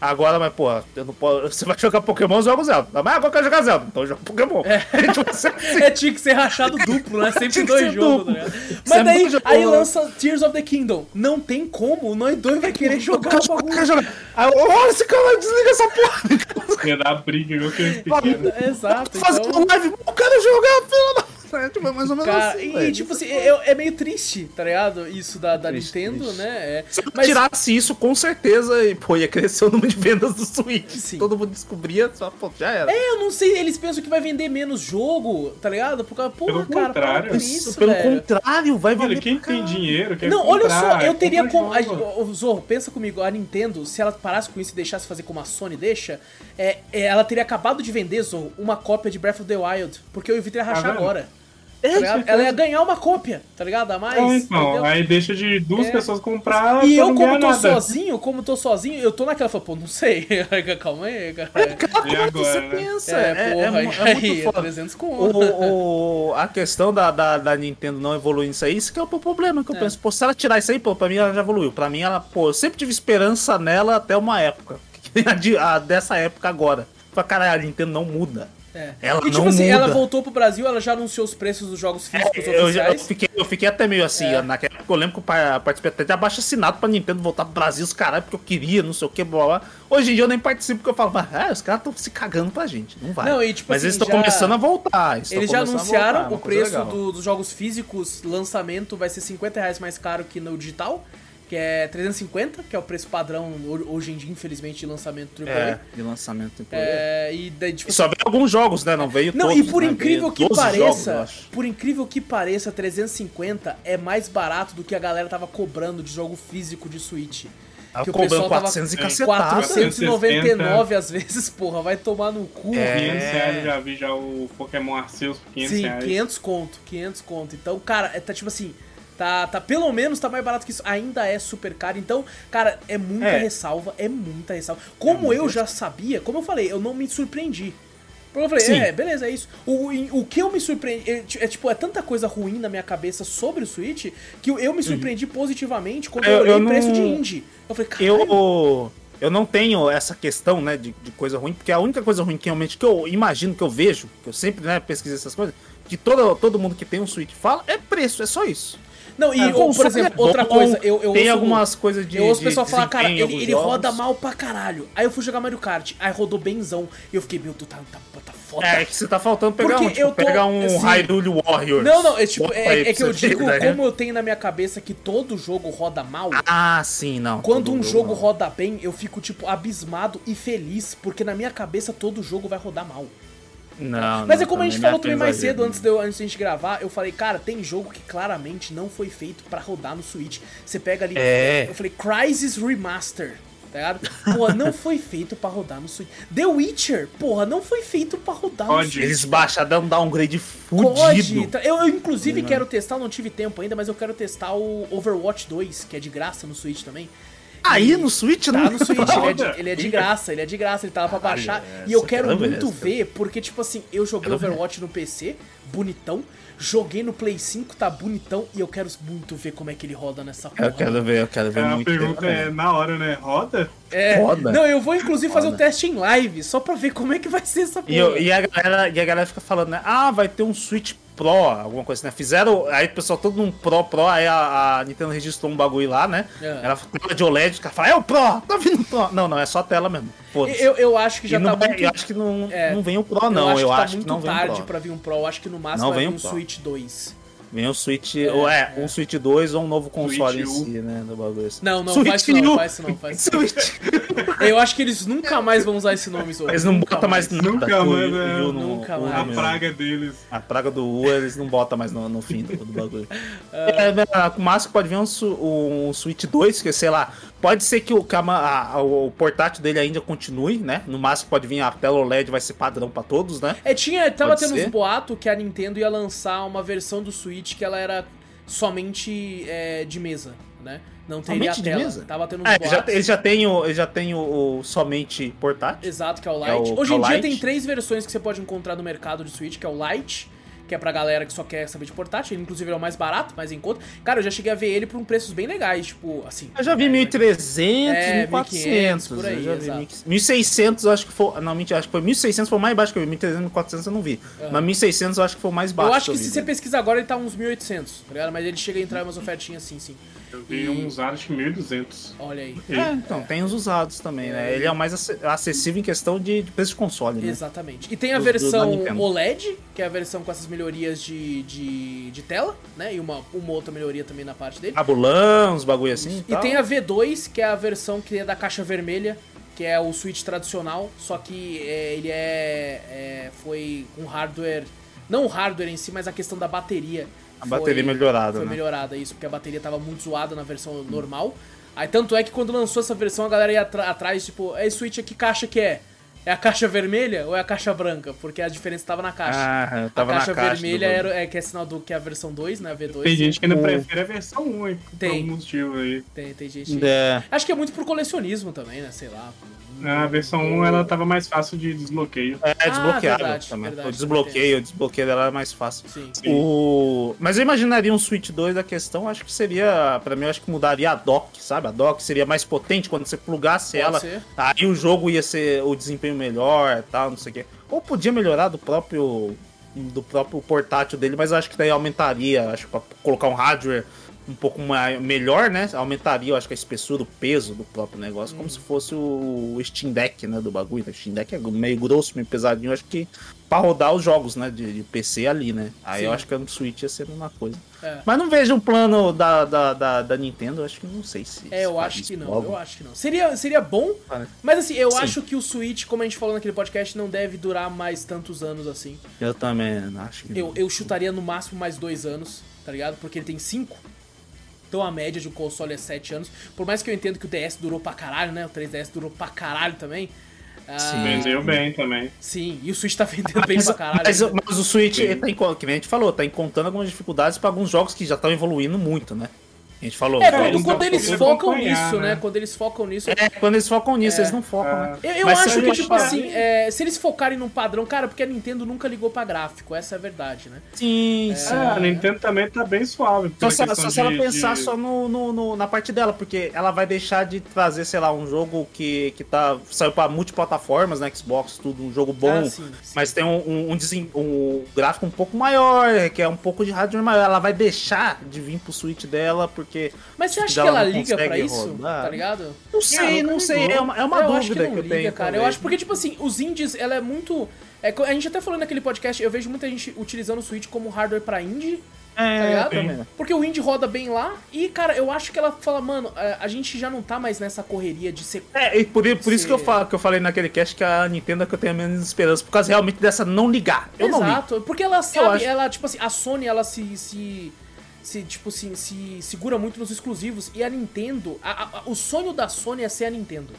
Agora, mas, pô, eu não posso, você vai jogar Pokémon, eu jogo Zelda. Mas agora eu quero jogar Zelda, então eu jogo Pokémon. É. Tipo, você- É, tinha que ser rachado duplo, né? Sempre que dois jogos, tá ligado? Você Mas é daí, jogo. aí lança Tears of the Kingdom. Não tem como, nós dois vai querer jogar o eu bagulho. eu, olha esse cara, desliga essa porra. Ia dar briga igual criança pequena. Exato, Fazendo então... live, eu quero jogar, filha da. É, tipo, é mais ou menos Cara, assim, e velho. tipo assim, é, é meio triste, tá ligado? Isso da, da Triste, Nintendo, triste. né? É. Se eu Mas- tirasse isso, com certeza, e, pô, ia crescer o número de vendas do Switch. Sim. Todo mundo descobria, só, pô, já era. É, eu não sei, eles pensam que vai vender menos jogo, tá ligado? Porque, porra, Pelo cara, contrário. com Isso, isso, pelo velho. contrário, vai vender Olha, quem tem dinheiro, quer Não, olha só, comprar, eu teria como. A, Zorro, pensa comigo, a Nintendo, se ela parasse com isso e deixasse fazer como a Sony deixa, é, é, ela teria acabado de vender, Zorro, uma cópia de Breath of the Wild. Porque eu e ia rachar vendo? agora. É, tá ligado? Ela ia ganhar uma cópia, tá ligado? A mais. É, então, entendeu? aí deixa de duas É. pessoas comprar E pra eu, não como tô nada. sozinho, como tô sozinho, eu tô naquela, falo, pô, não sei. Calma aí, cara. Cara, como é que você agora, né? pensa? É, É, é, porra, mu- é aí, muito foda. 300 com O, o- a questão da, da, da Nintendo não evoluir nisso aí, isso que é o problema que eu É. penso. Pô, se ela tirar isso aí, pô, pra mim ela já evoluiu. Pra mim ela, pô, eu sempre tive esperança nela até uma época. A, de- a dessa época agora. Falei, caralho, a Nintendo não muda. É. Ela e tipo não assim, muda. ela voltou pro Brasil, ela já anunciou os preços dos jogos físicos É, eu, já- eu fiquei, eu fiquei até meio assim, É. naquela época eu lembro que eu pa- participei até de abaixo assinado pra Nintendo voltar pro Brasil, os caras, porque eu queria, não sei o que, blá blá. Hoje em dia eu nem participo porque eu falo, ah, os caras estão se cagando pra gente, não vai. Não, e, tipo Mas assim, eles estão já- começando a voltar. eles Eles já anunciaram voltar, é o preço do- dos jogos físicos, lançamento vai ser 50 reais mais caro que no digital, que é 350, que é o preço padrão ho- hoje em dia, infelizmente, de lançamento AAA. É, de lançamento. É. É, e daí, tipo, E só veio alguns jogos, né? Não veio Não, todos. e por né? incrível Veio que 12 jogos, eu pareça, acho. por incrível que pareça, 350 é mais barato do que a galera tava cobrando de jogo físico de Switch. Tava que o cobrando pessoal tava 400 e É, cacetada. 499 às vezes, porra, vai tomar no cu. É. 500 reais eu já vi já o Pokémon Arceus por 500 Sim, reais. 500 conto, 500 conto. Então, cara, é, tá tipo assim, tá, tá pelo menos tá mais barato que isso. Ainda é super caro. Então, cara, é muita É. ressalva, é muita ressalva. Como eu já sabia, como eu falei, eu não me surpreendi. Eu falei, Sim. é, beleza, é isso. O, o que eu me surpreendi. É, é, tipo, é tanta coisa ruim na minha cabeça sobre o Switch que eu, me surpreendi positivamente quando eu, Eu- olhei o preço não- de indie. Eu falei, caralho. Eu, eu não tenho essa questão, né, de, de coisa ruim, porque a única coisa ruim que realmente que eu imagino, que eu vejo, que eu sempre né, pesquisei essas coisas, que todo, todo mundo que tem um Switch fala, é preço, é só isso. Não, e, É, ou, por exemplo, é outra coisa, eu, eu tem ouço- algumas coisas de. Eu ouço o pessoal falar, cara, ele, ele roda mal pra caralho. Aí eu fui jogar Mario Kart, aí rodou benzão. E eu fiquei, meu, tu tá, tá, tá foda. É, que você tá faltando pegar Porque um, tipo, eu tô- pegar um assim- Hyrule Warriors. Não, não, é, tipo, é, é que eu digo, né? como eu tenho na minha cabeça que todo jogo roda mal, Ah, sim, não. quando um jogo não. roda bem, eu fico, tipo, abismado e feliz, porque na minha cabeça todo jogo vai rodar mal. Não, Mas não, é como a gente também falou não é também mais cedo, antes de, eu, antes de a gente gravar, eu falei, cara, tem jogo que claramente não foi feito pra rodar no Switch. Você pega ali, É. eu falei, Crysis Remaster, tá ligado? Porra, não foi feito pra rodar no Switch. The Witcher, porra, não foi feito pra rodar no Pode. Switch. Eles baixaram, um downgrade Pode. fudido. Tá, Eu, eu, inclusive quero testar, não tive tempo ainda, mas eu quero testar o Overwatch 2, que é de graça no Switch também. Aí no Switch Tá não no Switch, ele é, de, Roda. ele é de graça, ele é de graça, ele tava pra baixar. essa e eu quero ver, muito essa ver, porque, tipo assim, eu joguei. Overwatch no PC, bonitão. Joguei no Play 5, tá bonitão. E eu quero muito ver como é que ele roda nessa porra. Eu quero ver, eu quero ver É, a muito. pergunta é na hora, né? Roda? É, Foda. Não, eu vou inclusive fazer o teste em live, só pra ver como é que vai ser essa porra. E, eu- e a galera, e a galera fica falando, né? Ah, vai ter um Switch Pro, alguma coisa assim, né? Fizeram. Aí o pessoal todo num Pro, Pro, aí a, a Nintendo registrou um bagulho lá, né? É. Ela tela de OLED, o cara fala, é o Pro, tá vindo o Pro. Não, não, é só tela mesmo. Eu, eu acho que já E não tá muito. Eu acho que não, É. não vem o Pro, não. Eu acho, que que, tá não muito vem tarde pra vir um Pro. Eu acho que no máximo Não vai vem vir um um. Switch 2. Vem o Switch, ou é, um Switch 2 ou um novo console em si, né? Do bagulho assim. Não, não, Switch faz isso não, faz isso não, faz isso não. Switch. Eu acho que eles nunca mais vão usar esse nome, Zorro. Eles não Nunca botam mais nada. Nunca mais, né? Nunca mais. A praga deles. A praga do U eles não botam mais no, no fim do, do bagulho. Ah. é, o máximo pode vir um, um Switch 2, que sei lá. Pode ser que o, que a a- a- o portátil dele ainda continue, né? No máximo pode vir a tela OLED, vai ser padrão pra todos, né? É, tinha, tava Pode tendo ser. uns boatos que a Nintendo ia lançar uma versão do Switch que ela era somente é, de mesa, né? Não teria Somente de tela. mesa? Tava tendo uns Ah, ele já, boatos. ele já tem, o, ele já tem o, o somente portátil. Exato, que é o É o- Lite. Hoje é em o dia Lite. tem três versões que você pode encontrar no mercado de Switch, que é o Lite, que é pra galera que só quer saber de portátil. Ele, inclusive, é o mais barato, mais em conta. Cara, eu já cheguei a ver ele por um preços bem legais, tipo, assim. Eu já vi 1.300, É, 1.400. 1.500, por aí, eu já vi exato. 1.600, eu acho que foi. Não, mentira, acho que foi 1.600 foi o mais baixo que eu vi. 1.300, 1.400 eu não vi. Mas 1.600 eu acho que foi o mais baixo. Eu acho que eu se você né? pesquisar agora, ele tá uns 1.800, tá ligado? Mas ele chega a entrar em umas ofertinhas assim, sim. Eu vi uns acho que 1.200. Olha aí. É, então, tem os usados também, né? Ele é o mais ac- acessível em questão de, de preço de console, né? Exatamente. E tem a do- versão Nintendo. OLED, que é a versão com essas melhorias de, de, de tela, né? E uma, uma outra melhoria também na parte dele. Abulão, uns bagulho assim. E tem a V2, que é a versão que é da caixa vermelha, que é o Switch tradicional, só que é, ele é, é- foi com hardware, não o hardware em si, mas a questão da bateria. A bateria melhorada, Foi né? melhorada, isso, porque a bateria tava muito zoada na versão normal. Aí tanto é que quando lançou essa versão, a galera ia atrás, tipo, é Switch, que caixa que é? É a caixa vermelha ou é a caixa branca? Porque a diferença tava na caixa. Ah, eu a tava caixa na caixa. vermelha bagulho. era, é que é sinal do que é a versão 2, né? A V2. Tem gente que ainda Ou- prefere a versão 1, hein? Por Tem. algum motivo aí. Tem, tem gente. É. Acho que é muito por colecionismo também, né? Sei lá. A versão 1 ela tava mais fácil de desbloqueio. É desbloqueável verdade, também. verdade, o desbloqueio, o desbloqueio dela é mais fácil. Sim. O... Mas eu imaginaria um Switch 2 da questão, acho que seria, pra mim, eu acho que mudaria a dock, sabe? A dock seria mais potente quando você plugasse Pode ela, ser. aí o jogo ia ser o desempenho melhor e tal, não sei o quê. Ou podia melhorar do próprio do próprio portátil dele, mas eu acho que daí aumentaria, acho que pra colocar um hardware um pouco mais, melhor, né? Aumentaria, eu acho que a espessura, o peso do próprio negócio, como se fosse o Steam Deck, né, do bagulho. O Steam Deck é meio grosso, meio pesadinho, eu acho que pra rodar os jogos, né, de, de PC ali, né? Aí eu Sim. acho que no Switch ia ser uma coisa. É. Mas não vejo um plano da, da, da, da Nintendo, eu acho que não sei se. É, eu acho que não, eu acho que não. Seria, seria bom, Ah, mas assim, eu Sim. acho que o Switch, como a gente falou naquele podcast, não deve durar mais tantos anos assim. Eu também acho que. Eu, eu chutaria no máximo mais dois anos, tá ligado? Porque ele tem cinco. Então a média de um console é sete anos. Por mais que eu entendo que o DS durou pra caralho, né? O 3DS durou pra caralho também. Ah, Sim. Vendeu bem também. Sim, e o Switch tá vendendo bem Mas, pra caralho. mas, mas o Switch, tá, em- que a gente falou, tá encontrando algumas dificuldades pra alguns jogos que já estão evoluindo muito, né? A gente falou. É, quando, eles quando eles focam nisso, né? né? Quando eles focam nisso. É, quando eles focam nisso, É. eles não focam, né? Eu, eu Mas acho que, tipo assim, é, se eles focarem num padrão, cara, porque a Nintendo nunca ligou pra gráfico, essa é a verdade, né? Sim, sim. É, a Nintendo também tá bem suave. Só pela se, só se ela de- pensar de- só no, no- no- na parte dela, porque ela vai deixar de trazer, sei lá, um jogo que, que tá, saiu pra multiplataformas, né? Xbox, tudo, um jogo bom, Ah, sim, sim. mas tem um, um, um desen- um gráfico um pouco maior, que é um pouco de hardware maior. Ela vai deixar de vir pro Switch dela, porque. Mas você acha que ela não liga pra isso? rodar. Tá ligado? Não sei, nunca não sei. ligou. É uma, é uma eu dúvida acho que, não eu liga, tenho. cara. Eu acho porque, tipo assim, os indies, ela é muito. É, a gente até falou naquele podcast, eu vejo muita gente utilizando o Switch como hardware pra indie, tá É, ligado? também. Porque o indie roda bem lá e, cara, eu acho que ela fala, mano, é, a gente já não tá mais nessa correria de ser. É, e por, por isso Se- que eu, falo, que eu falei naquele cast que a Nintendo é que eu tenho menos esperança, por causa realmente dessa não ligar. Eu não ligo. Exato, porque ela sabe, acho- ela, tipo assim, a Sony, ela se. se se, tipo assim, se segura muito nos exclusivos. E a Nintendo, a- a- o sonho da Sony é ser a Nintendo.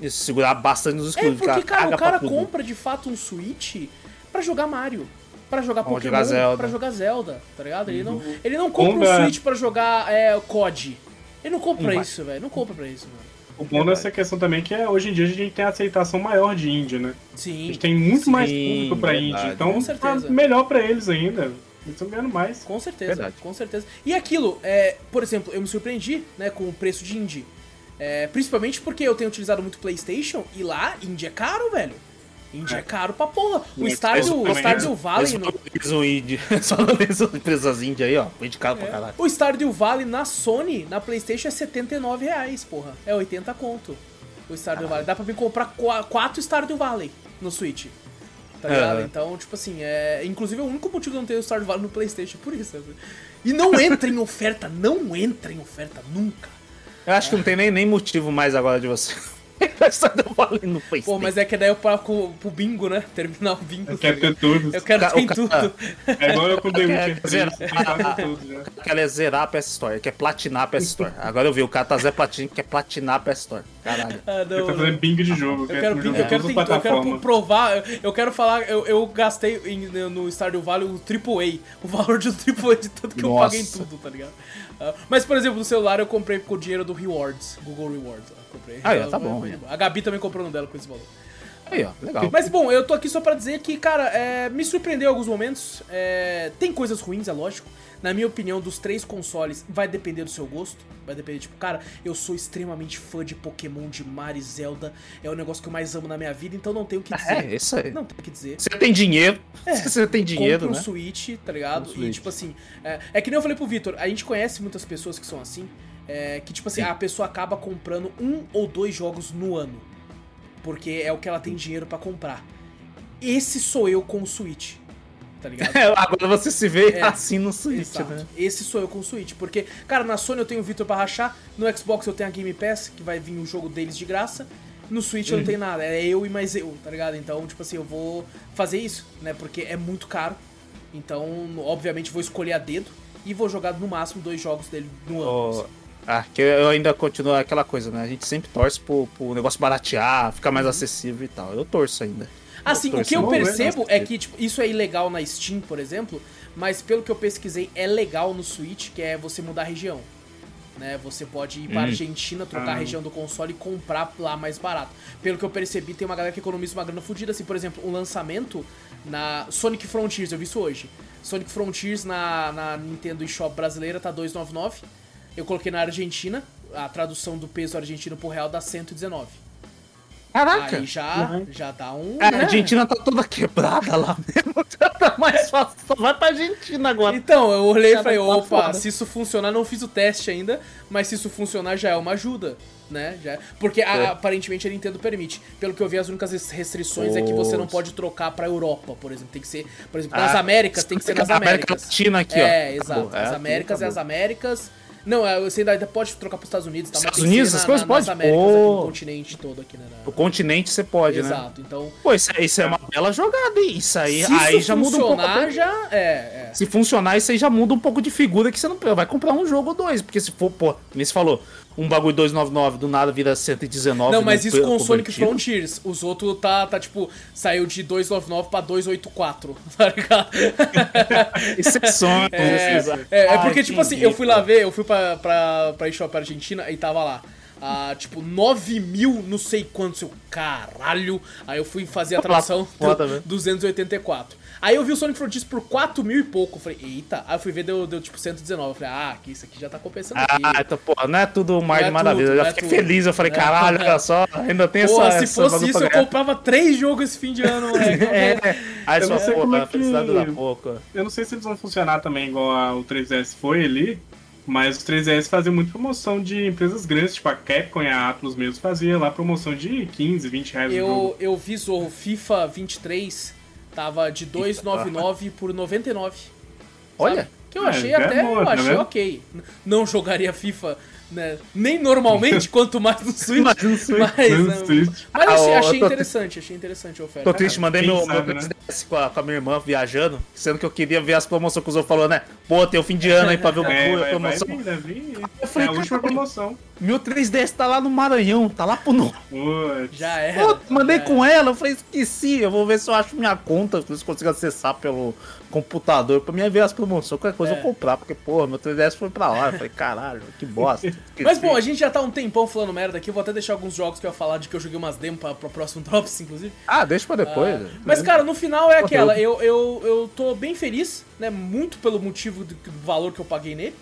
Isso, segurar bastante nos É exclusivos. porque, cara, o cara pra compra de fato um Switch pra jogar Mario. Pra jogar Pra Pokémon, jogar Zelda. pra jogar Zelda, tá ligado? Ele não, ele não compra um Switch pra jogar é, COD. Ele não compra pra Não vai. isso, velho. Não compra pra isso, mano. O bom dessa questão também é que é, hoje em dia a gente tem a aceitação maior de indie, né? A Sim, gente tem muito mais Sim, público pra verdade. indie, então Com certeza. tá melhor pra eles ainda. Eles estão ganhando mais. com certeza, Verdade. com certeza. E aquilo, é, por exemplo, eu me surpreendi, né, com o preço de indie. É, principalmente porque eu tenho utilizado muito PlayStation e lá, indie é caro, velho. Indie é, caro pra porra. O É, Stardew, o Stardew né? Valley... no- Só indie. Só as empresas indie aí, ó. Foi indicado pra caralho. O Stardew Valley na Sony, na Playstation, é 79 reais, porra. É 80 conto. O Stardew Valley. Dá pra vir comprar 4 Stardew Valley no Switch. Tá ligado? É. Então, tipo assim, é. Inclusive é o único motivo de eu não ter o Stardew Valley no Playstation, por isso. né? E não entra em oferta, não entra em oferta nunca. Eu acho que não tem nem, nem motivo mais agora de você. Stardew Valley no PlayStation. Pô, mas é que daí eu pago pro bingo, né? Terminar o bingo. Quer ter tudo. Eu quero ter o tudo. É igual eu com The Quer Witcher 3. zerar. tem quase tudo já. Ela é zerar a PS Store, quer platinar a PS Store. Agora eu vi, o cara tá Zé Platino quer platinar a PS Store. Caralho. Ah, Ele não, tá fazendo bingo de jogo. Eu quer quero, bingo, eu, quero todas as tentar- eu quero provar, eu, eu quero falar, eu, eu gastei em- no Stardew Valley o AAA, o valor de um AAA de tanto que eu Nossa. paguei em tudo, tá ligado? Ah, mas, por exemplo, no celular eu comprei com o dinheiro do Rewards, Google Rewards. ó, comprei. Ah, é, Então, tá bom, é. A Gabi também comprou no dela com esse valor. Aí, ó, legal. Mas bom, eu tô aqui só pra dizer que, cara, é, me surpreendeu em alguns momentos. é, tem coisas ruins, é lógico. Na minha opinião, dos três consoles, vai depender do seu gosto. Vai depender, tipo, cara, eu sou extremamente fã de Pokémon, de Mario e Zelda. É o negócio que eu mais amo na minha vida, então não tenho o que dizer. É, isso aí. Não tem o que dizer. Você tem dinheiro. É, Você tem dinheiro, Compra um né? Switch, tá ligado? Um e Switch. tipo assim, é, é que nem eu falei pro Vitor, a gente conhece muitas pessoas que são assim, é, que tipo assim, a pessoa acaba comprando um ou dois jogos no ano. Porque é o que ela tem dinheiro pra comprar. Esse sou eu com o Switch. Tá ligado? Agora você se vê É, assim no Switch, Exato. né? Esse sou eu com o Switch. Porque, cara, na Sony eu tenho o Vitor pra rachar, no Xbox eu tenho a Game Pass, que vai vir o jogo deles de graça. No Switch eu não tenho nada, é eu e mais eu, tá ligado? Então, tipo assim, eu vou fazer isso, né? Porque é muito caro. Então, obviamente, vou escolher a dedo e vou jogar no máximo dois jogos dele no ano. Ô, assim. Ah, que eu ainda continuo aquela coisa, né? A gente sempre torce pro, pro negócio baratear, ficar Uhum. mais acessível e tal. Eu torço ainda. Assim, o torço que eu percebo é que, tipo, isso é ilegal na Steam, por exemplo, mas pelo que eu pesquisei, é legal no Switch, que é você mudar a região. Né? Você pode ir pra Hum. Argentina, trocar a Ah. região do console e comprar lá mais barato. Pelo que eu percebi, tem uma galera que economiza uma grana fodida. Assim, por exemplo, o lançamento na Sonic Frontiers, eu vi isso hoje. Sonic Frontiers na, na Nintendo eShop brasileira tá 299. Eu coloquei na Argentina, a tradução do peso argentino por real dá 119. Caraca! Aí já, Uhum. já dá um. A né? Argentina tá toda quebrada lá mesmo. Tá mais fácil. Só vai pra Argentina agora. Então, eu olhei e Já falei, tá lá opa, fora. se isso funcionar, não fiz o teste ainda, mas se isso funcionar já é uma ajuda, né? Já, porque a- É. aparentemente a Nintendo permite. Pelo que eu vi, as únicas res- restrições é que você não pode trocar pra Europa, por exemplo. Tem que ser, por exemplo, Ah, nas Américas, tem que ser nas América Américas. Latina aqui, ó. é, exato. As É, Américas é as acabou. Américas. Não, é, você ainda pode trocar pros Estados Unidos, tá? mas Estados ser Unidos, essas coisas na- nas pode? Américas aqui no Pô. continente todo aqui, né? na- O continente você pode, né? Exato, então... Pô, isso, isso é uma bela jogada, hein? Isso aí, Se aí isso já muda um pouco. funcionar, já... É, é. Se funcionar, isso aí já muda um pouco de figura que você não vai comprar um jogo ou dois. Porque se for, pô, como você falou, um bagulho 299 do nada vira 119. Não, mas no isso com o Sonic. Frontiers. Os outros tá, tá tipo, saiu de 299 pra 284, tá ligado? Exceções. É, exato. é, é Ah, porque, tipo assim, entendi, eu fui lá ver, eu fui pra, pra, pra eShop Argentina e tava lá. Ah, tipo, 9 mil, não sei quantos, eu caralho. Aí eu fui fazer a tradução Foda, deu velho. 284. Aí eu vi o Sonic Frontiers por 4 mil e pouco. Eu falei, eita. Aí eu fui ver, deu, deu tipo 119. Eu falei, ah, aqui, isso aqui já tá compensando aqui. Ah, então, pô, não é tudo mais Não é de maravilha. Eu não já é fiquei tudo. feliz. Eu falei, É. caralho, olha só, ainda tem Pô, essa. se essa fosse isso, eu comprava 3 jogos esse fim de ano, moleque. É, aí Eu só, pô, como é a que- felicidade dura pouco. Eu não sei se eles vão funcionar também igual o 3DS foi ali, mas os 3DS faziam muito promoção de empresas grandes, tipo a Capcom e a Atlus mesmo fazia lá promoção de 15, 20 reais. Eu, eu vi o FIFA 23, tava de 2,99 por 99. Olha. sabe? Que eu É, achei é até, boa, eu tá achei vendo? ok. Não jogaria FIFA, né, nem normalmente, quanto mais no Switch. Mas não sei. Mas, No né, Switch. mas Ah, achei, achei interessante, achei interessante a oferta. Tô triste, mandei meu, meu sabe, né? 3DS com, a, com a minha irmã viajando, sendo que eu queria ver as promoções que os outros falou, né? Pô, tem o fim de ano aí pra ver o É, a vai, vai promoção. vir, vai vir. Eu falei, é a última promoção. Meu 3DS tá lá no Maranhão, tá lá pro norte. Já era. Pô, mandei já com ela, eu falei, esqueci, eu vou ver se eu acho minha conta, se eu consigo acessar pelo computador pra mim ver as promoções, qualquer coisa É. eu comprar, porque, porra, meu 3DS foi pra lá. Eu falei, caralho, que bosta. Mas bom, a gente já tá um tempão falando merda aqui. Eu vou até deixar alguns jogos que eu ia falar de que eu joguei umas demos pra, pro próximo Drops, inclusive. Ah, deixa pra depois. Ah, mas, cara, no final é aquela. Eu, eu, eu tô bem feliz, né? Muito pelo motivo do, do valor que eu paguei nele.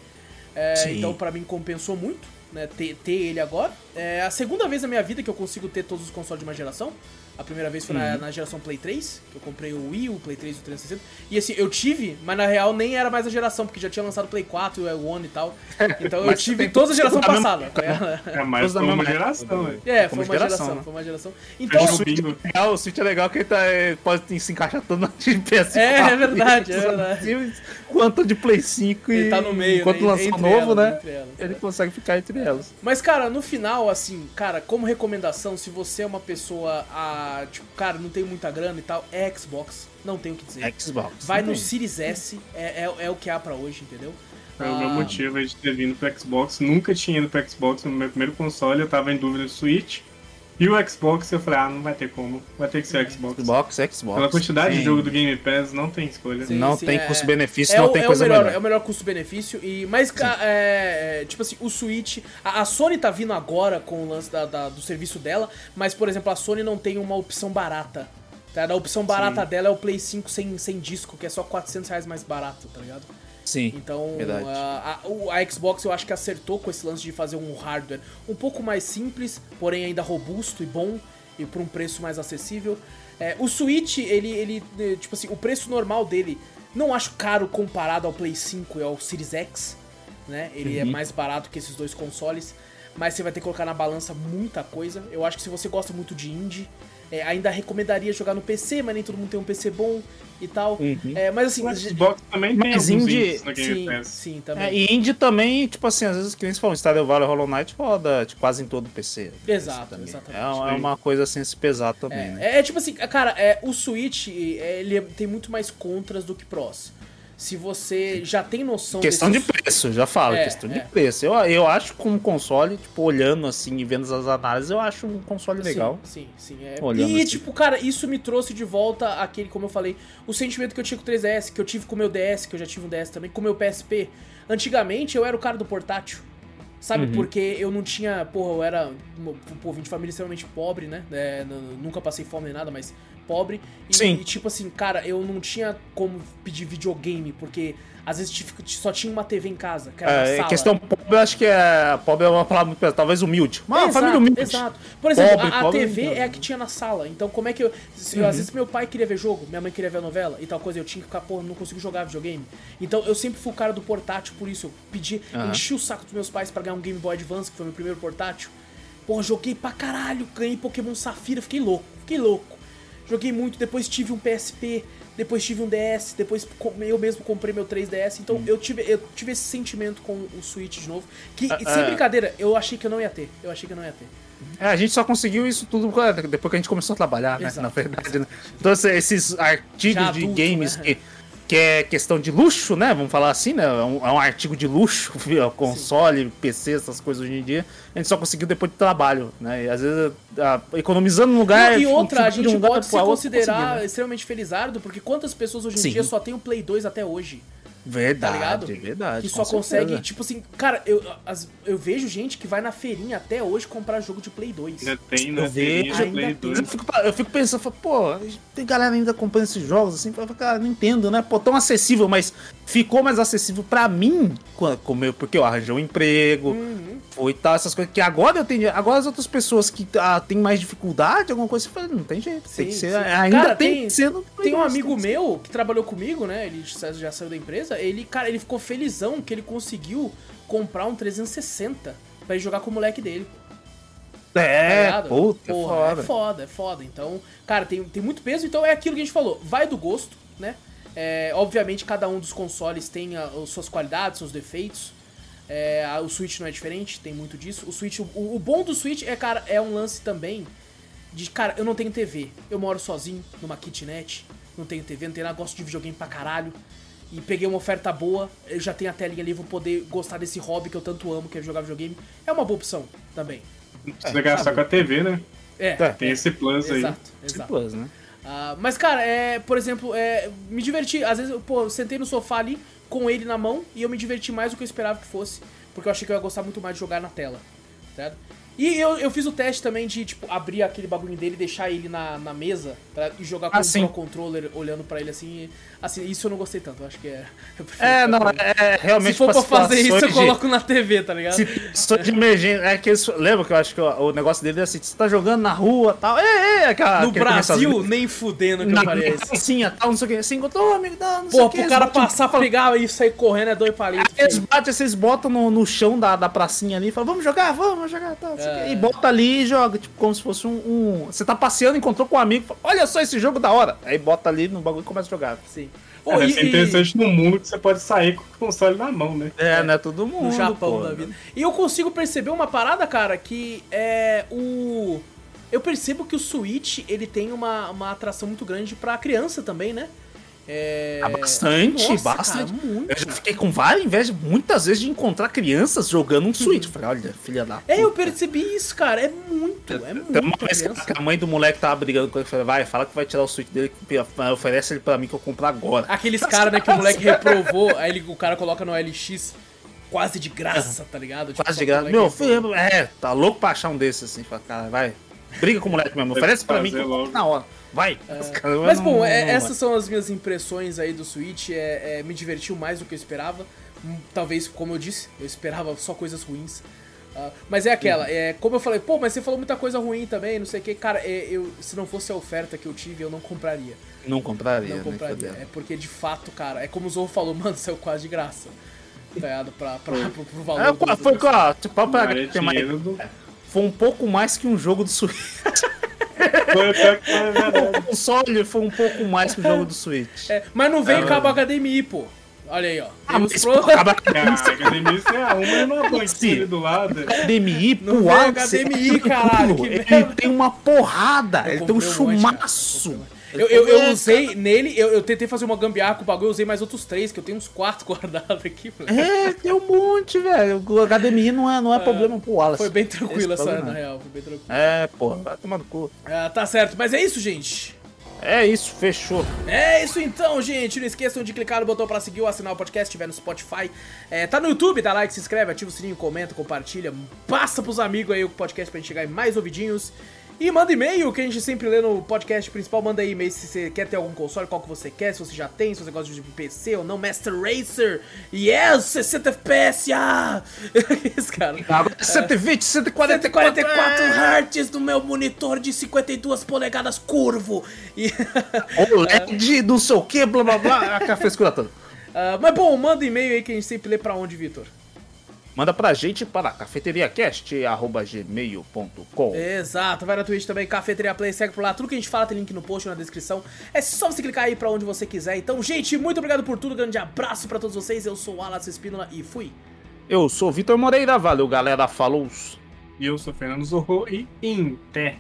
É, então, pra mim, compensou muito, né? Ter, ter ele agora. É a segunda vez na minha vida que eu consigo ter todos os consoles de uma geração. A primeira vez foi na, na geração Play 3, que eu comprei o Wii, o Play 3 e o 360. E assim, eu tive, mas na real nem era mais a geração, porque já tinha lançado o Play 4 e o One e tal. Então eu Mas tive toda a geração passada. mesma É da foi uma geração, né? velho. É, foi uma geração, geração, né? foi uma geração. Então, o Switch, é legal, o Switch é legal que ele tá, é, pode se encaixar tanto de PS4. É, é verdade, é verdade. Quanto de Play 5 e. Ele tá no meio, Enquanto né, lançou novo, elas, né? elas, ele é. consegue ficar entre elas. Mas, cara, no final, assim, cara, como recomendação, se você é uma pessoa, a, tipo, cara, não tem muita grana e tal, é Xbox, não tem o que dizer. Xbox. Vai no. Series S, é, é, é o que há pra hoje, entendeu? Foi o meu Ah, motivo aí de ter vindo pro Xbox. Nunca tinha ido pro Xbox no meu primeiro console, eu tava em dúvida do Switch. E o Xbox, eu falei, ah, não vai ter como. Vai ter que ser o Xbox. Xbox, Xbox. Pela quantidade Sim. de jogo do Game Pass, não tem escolha. Sim. Não tem custo-benefício, é não o- tem é coisa o melhor, melhor. É o melhor custo-benefício. E, mas, é, é, tipo assim, o Switch. A, a Sony tá vindo agora com o lance da- da- do serviço dela, mas, por exemplo, a Sony não tem uma opção barata. Tá? A opção barata Sim. dela é o Play 5 sem, sem disco, que é só 400 reais mais barato, tá ligado? Sim. Então, a, a- a Xbox eu acho que acertou com esse lance de fazer um hardware um pouco mais simples, porém ainda robusto e bom, e por um preço mais acessível. É, o Switch, ele, ele, eh, tipo assim, o preço normal dele não acho caro comparado ao Play 5 e ao Series X, né? Ele é mais barato que esses dois consoles, mas você vai ter que colocar na balança muita coisa. Eu acho que se você gosta muito de indie, é, ainda recomendaria jogar no PC, mas nem todo mundo tem um PC bom e tal. É, mas assim, O Xbox também tem Mas indie- indies no Game sim, Pass. sim, também. É, e indie também, tipo assim, às vezes que nem se fala, Stardew Valley Hollow Knight roda tipo, quase em todo o PC. Exato, Também. exatamente. É, uma- é uma coisa assim se pesar também, É, né? é, é tipo assim, cara, é, o Switch é, ele é- tem muito mais contras do que prós. Se você já tem noção Questão de desses- preço, já falo, É, questão é. de preço. Eu, eu acho que um console, tipo, olhando assim e vendo as análises, eu acho um console legal. Sim, sim, sim. é. Olhando E, assim. tipo, cara, isso me trouxe de volta aquele, como eu falei, o sentimento que eu tinha com o 3DS, que eu tive com o meu DS, que eu já tive um DS também, com o meu PSP. Antigamente eu era o cara do portátil. Sabe, Uhum. porque eu não tinha, porra, eu era, pô, vim de família extremamente pobre, né? É, nunca passei fome nem nada, mas pobre. E, Sim. e, tipo assim, cara, eu não tinha como pedir videogame, porque às vezes só tinha uma TV em casa, que É, sala. questão pobre, eu acho que é. Pobre é uma palavra muito pesada, talvez humilde. Uma Exato, família humilde. Exato. Por exemplo, Pobre, a, a pobre, TV é a que tinha na sala. Então, como é que eu. se- Às vezes meu pai queria ver jogo, minha mãe queria ver a novela e tal coisa, eu tinha que ficar, pô, não consigo jogar videogame. Então, eu sempre fui o cara do portátil, por isso eu pedi, Aham. enchi o saco dos meus pais pra ganhar um Game Boy Advance, que foi meu primeiro portátil. Pô, joguei pra caralho, ganhei Pokémon Safira, fiquei louco, fiquei louco. Joguei muito, depois tive um PSP, depois tive um DS, depois eu mesmo comprei meu 3DS. Hum. Então eu tive, eu tive esse sentimento com o Switch de novo. Que, Ah, sem ah. brincadeira, eu achei que eu não ia ter. Eu achei que eu não ia ter. É, a gente só conseguiu isso tudo depois que a gente começou a trabalhar, né? Exato, Na verdade, né? Então, esses- esses artigos Já de adulto, games né? que, que é questão de luxo, né? Vamos falar assim, né? É um, é um artigo de luxo, viu? console, PC, essas coisas hoje em dia. A gente só conseguiu depois de trabalho, né? E às vezes, ah, economizando um lugar. e outra, a um gente lugar pode se considerar né? extremamente felizardo, porque quantas pessoas hoje em Sim. dia só tem o Play 2 até hoje? Verdade, Tá ligado? verdade. que só consegue, certeza. tipo assim, cara, eu, as- eu vejo gente que vai na feirinha até hoje comprar jogo de Play 2. Ainda tem, né? Eu vejo, Play tem. 2. Eu fico, eu fico pensando, falo, pô, tem galera ainda comprando esses jogos assim, fala, cara, não entendo, né? Pô, tão acessível, mas ficou mais acessível pra mim, co- como eu, porque eu arranjei um emprego, Uhum. Foi tal, essas coisas, que agora eu tenho, agora as outras pessoas que ah, têm mais dificuldade, alguma coisa, você fala, não tem jeito, tem Sim, que ser, sim. ainda Cara, tem, tem- que ser no Play Tem um 2, amigo meu que trabalhou comigo, né? Ele já saiu da empresa. Ele, cara, ele ficou felizão que ele conseguiu comprar um 360 pra ir jogar com o moleque dele. tá É, ligado? puta, Porra, foda. É foda, é foda. Então, cara, tem, tem muito peso. Então é aquilo que a gente falou. Vai do gosto, né? É, obviamente, cada um dos consoles tem as suas qualidades, seus defeitos. É, o Switch não é diferente, tem muito disso. O Switch, o, o bom do Switch é, cara, é um lance também de, cara, eu não tenho TV. Eu moro sozinho, numa kitnet. Não tenho TV, não tenho nada, gosto de videogame pra caralho. E peguei uma oferta boa, eu já tenho a telinha ali, vou poder gostar desse hobby que eu tanto amo, que é jogar videogame. É uma boa opção também. Não precisa gastar com a TV, né? É, É. Tem esse plus aí. exato, exato. Plus, né? Ah, mas, cara, é, por exemplo, é, me diverti. Às vezes, eu, pô, eu sentei no sofá ali com ele na mão e eu me diverti mais do que eu esperava que fosse. Porque eu achei que eu ia gostar muito mais de jogar na tela. Tá? E eu, eu fiz o teste também de, tipo, abrir aquele bagulho dele e deixar ele na, na mesa tá? e jogar com Ah, o. Pro Controller olhando pra ele assim. assim, isso eu não gostei tanto. Eu acho que é. eu É, não, é, é realmente Se for pra fazer isso, eu de- coloco na TV, tá ligado? Situação de emergência. É que isso, lembra que eu acho que o, o negócio dele é assim: você tá jogando na rua tal. É, é, aquela. No que ele começa Brasil, as- nem fudendo que na eu isso. pracinha, tal, não sei o que. Assim, encontrou, amigo, não, não sei Pô, o que. pro eles cara passar, pegar e sair correndo é dois palitos. Eles filho. batem, vocês botam no, no chão da, da pracinha ali e falam, vamos jogar, vamos jogar, tal, sei É. E bota ali e joga, tipo, como se fosse um, um- Você tá passeando, encontrou com um amigo, fala, olha só esse jogo da hora. Aí bota ali no bagulho e começa a jogar. Sim. É, Pô, deve e- e- interessante no mundo que você pode sair com o console na mão, né? É, né? Todo mundo. no Japão pô. da vida. E eu consigo perceber uma parada, cara, que é o. Eu percebo que o Switch ele tem uma, uma atração muito grande pra criança também, né? É... Ah, bastante, Nossa, bastante. Cara, muito. Eu já fiquei com várias inveja, muitas vezes, de encontrar crianças jogando um Switch. Falei, olha, filha da. É, eu puta. percebi isso, cara. É muito, é muito. Tem uma vez que a mãe do moleque tava brigando com ele, falei, vai, fala que vai tirar o Switch dele, oferece ele pra mim que eu compro agora. Aqueles caras, né, que o moleque reprovou, aí ele- o cara coloca no LX quase de graça, tá ligado? Tipo, Quase de graça. Meu filho, é, tá louco pra achar um desses assim. Fala, cara, vai. Briga com o moleque mesmo. Oferece pra mim que eu compro na hora. Vai. Caras Mas não- bom, é- não- essas são as minhas impressões aí do Switch. É, é, me divertiu mais do que eu esperava. Hum, Talvez, como eu disse, eu esperava só coisas ruins. Ah, mas é aquela, é, como eu falei, pô, mas você falou muita coisa ruim também, não sei o que. Cara, é, eu, se não fosse a oferta que eu tive, eu não compraria. Não compraria, Não né? compraria. É porque de fato, cara, é como o Zorro falou, mano, saiu quase de graça. Tá ligado? Pra, pra, pro, pro valor. É, do- qua- do- foi, ó, tipo, pra é mais- dinheiro do... foi um pouco mais que um jogo do Switch. Foi pior que foi verdade. O console foi um pouco mais que o jogo do Switch. É, mas não veio É, cabo HDMI, pô. Olha aí, ó. Ah, Temos mas, pro- pô, acaba Cara, a é uma e Sim. ali do lado. HDMI Não pro Alex, HDMI, é caralho, Ele tem uma porrada, ele tem um um chumaço. Eu, eu, eu usei nele, eu, eu tentei fazer uma gambiarra com o bagulho, eu usei mais outros três, que eu tenho uns quatro guardados aqui, moleque. É, tem um monte, velho. O HDMI não é, não é problema pro Wallace. Foi bem tranquilo essa, na não. real, foi bem tranquilo. É, porra, vai tomar no cu. Ah, tá certo, mas é isso, gente. É isso, fechou. É isso então, gente. Não esqueçam de clicar no botão pra seguir ou assinar o podcast, se estiver no Spotify. É, tá no YouTube, dá like, se inscreve, ativa o sininho, comenta, compartilha. Passa pros amigos aí o podcast pra gente chegar em mais ouvidinhos. E manda e-mail, que a gente sempre lê no podcast principal. Manda aí e-mail se você quer ter algum console, qual que você quer, se você já tem, se você gosta de PC ou não. Master Racer. Yes, 60 FPS. Ah! Esse cara. Agora 120, 144. 144 Hz no meu monitor de 52 polegadas curvo. E... OLED, não sei o que, blá blá blá. Aquela frescura toda. Ah, mas bom, manda e-mail aí que a gente sempre lê pra onde, Vitor? Manda pra gente para cafeteriacast.gmail.com. Exato, vai na Twitch também, Cafeteria Play, segue por lá. Tudo que a gente fala tem link no post ou na descrição. É só você clicar aí pra onde você quiser. Então, gente, muito obrigado por tudo. Grande abraço pra todos vocês. Eu sou o Alas Espínola e fui. Eu sou o Vitor Moreira, valeu galera, falou. E eu sou Fernando Zorro e Inter.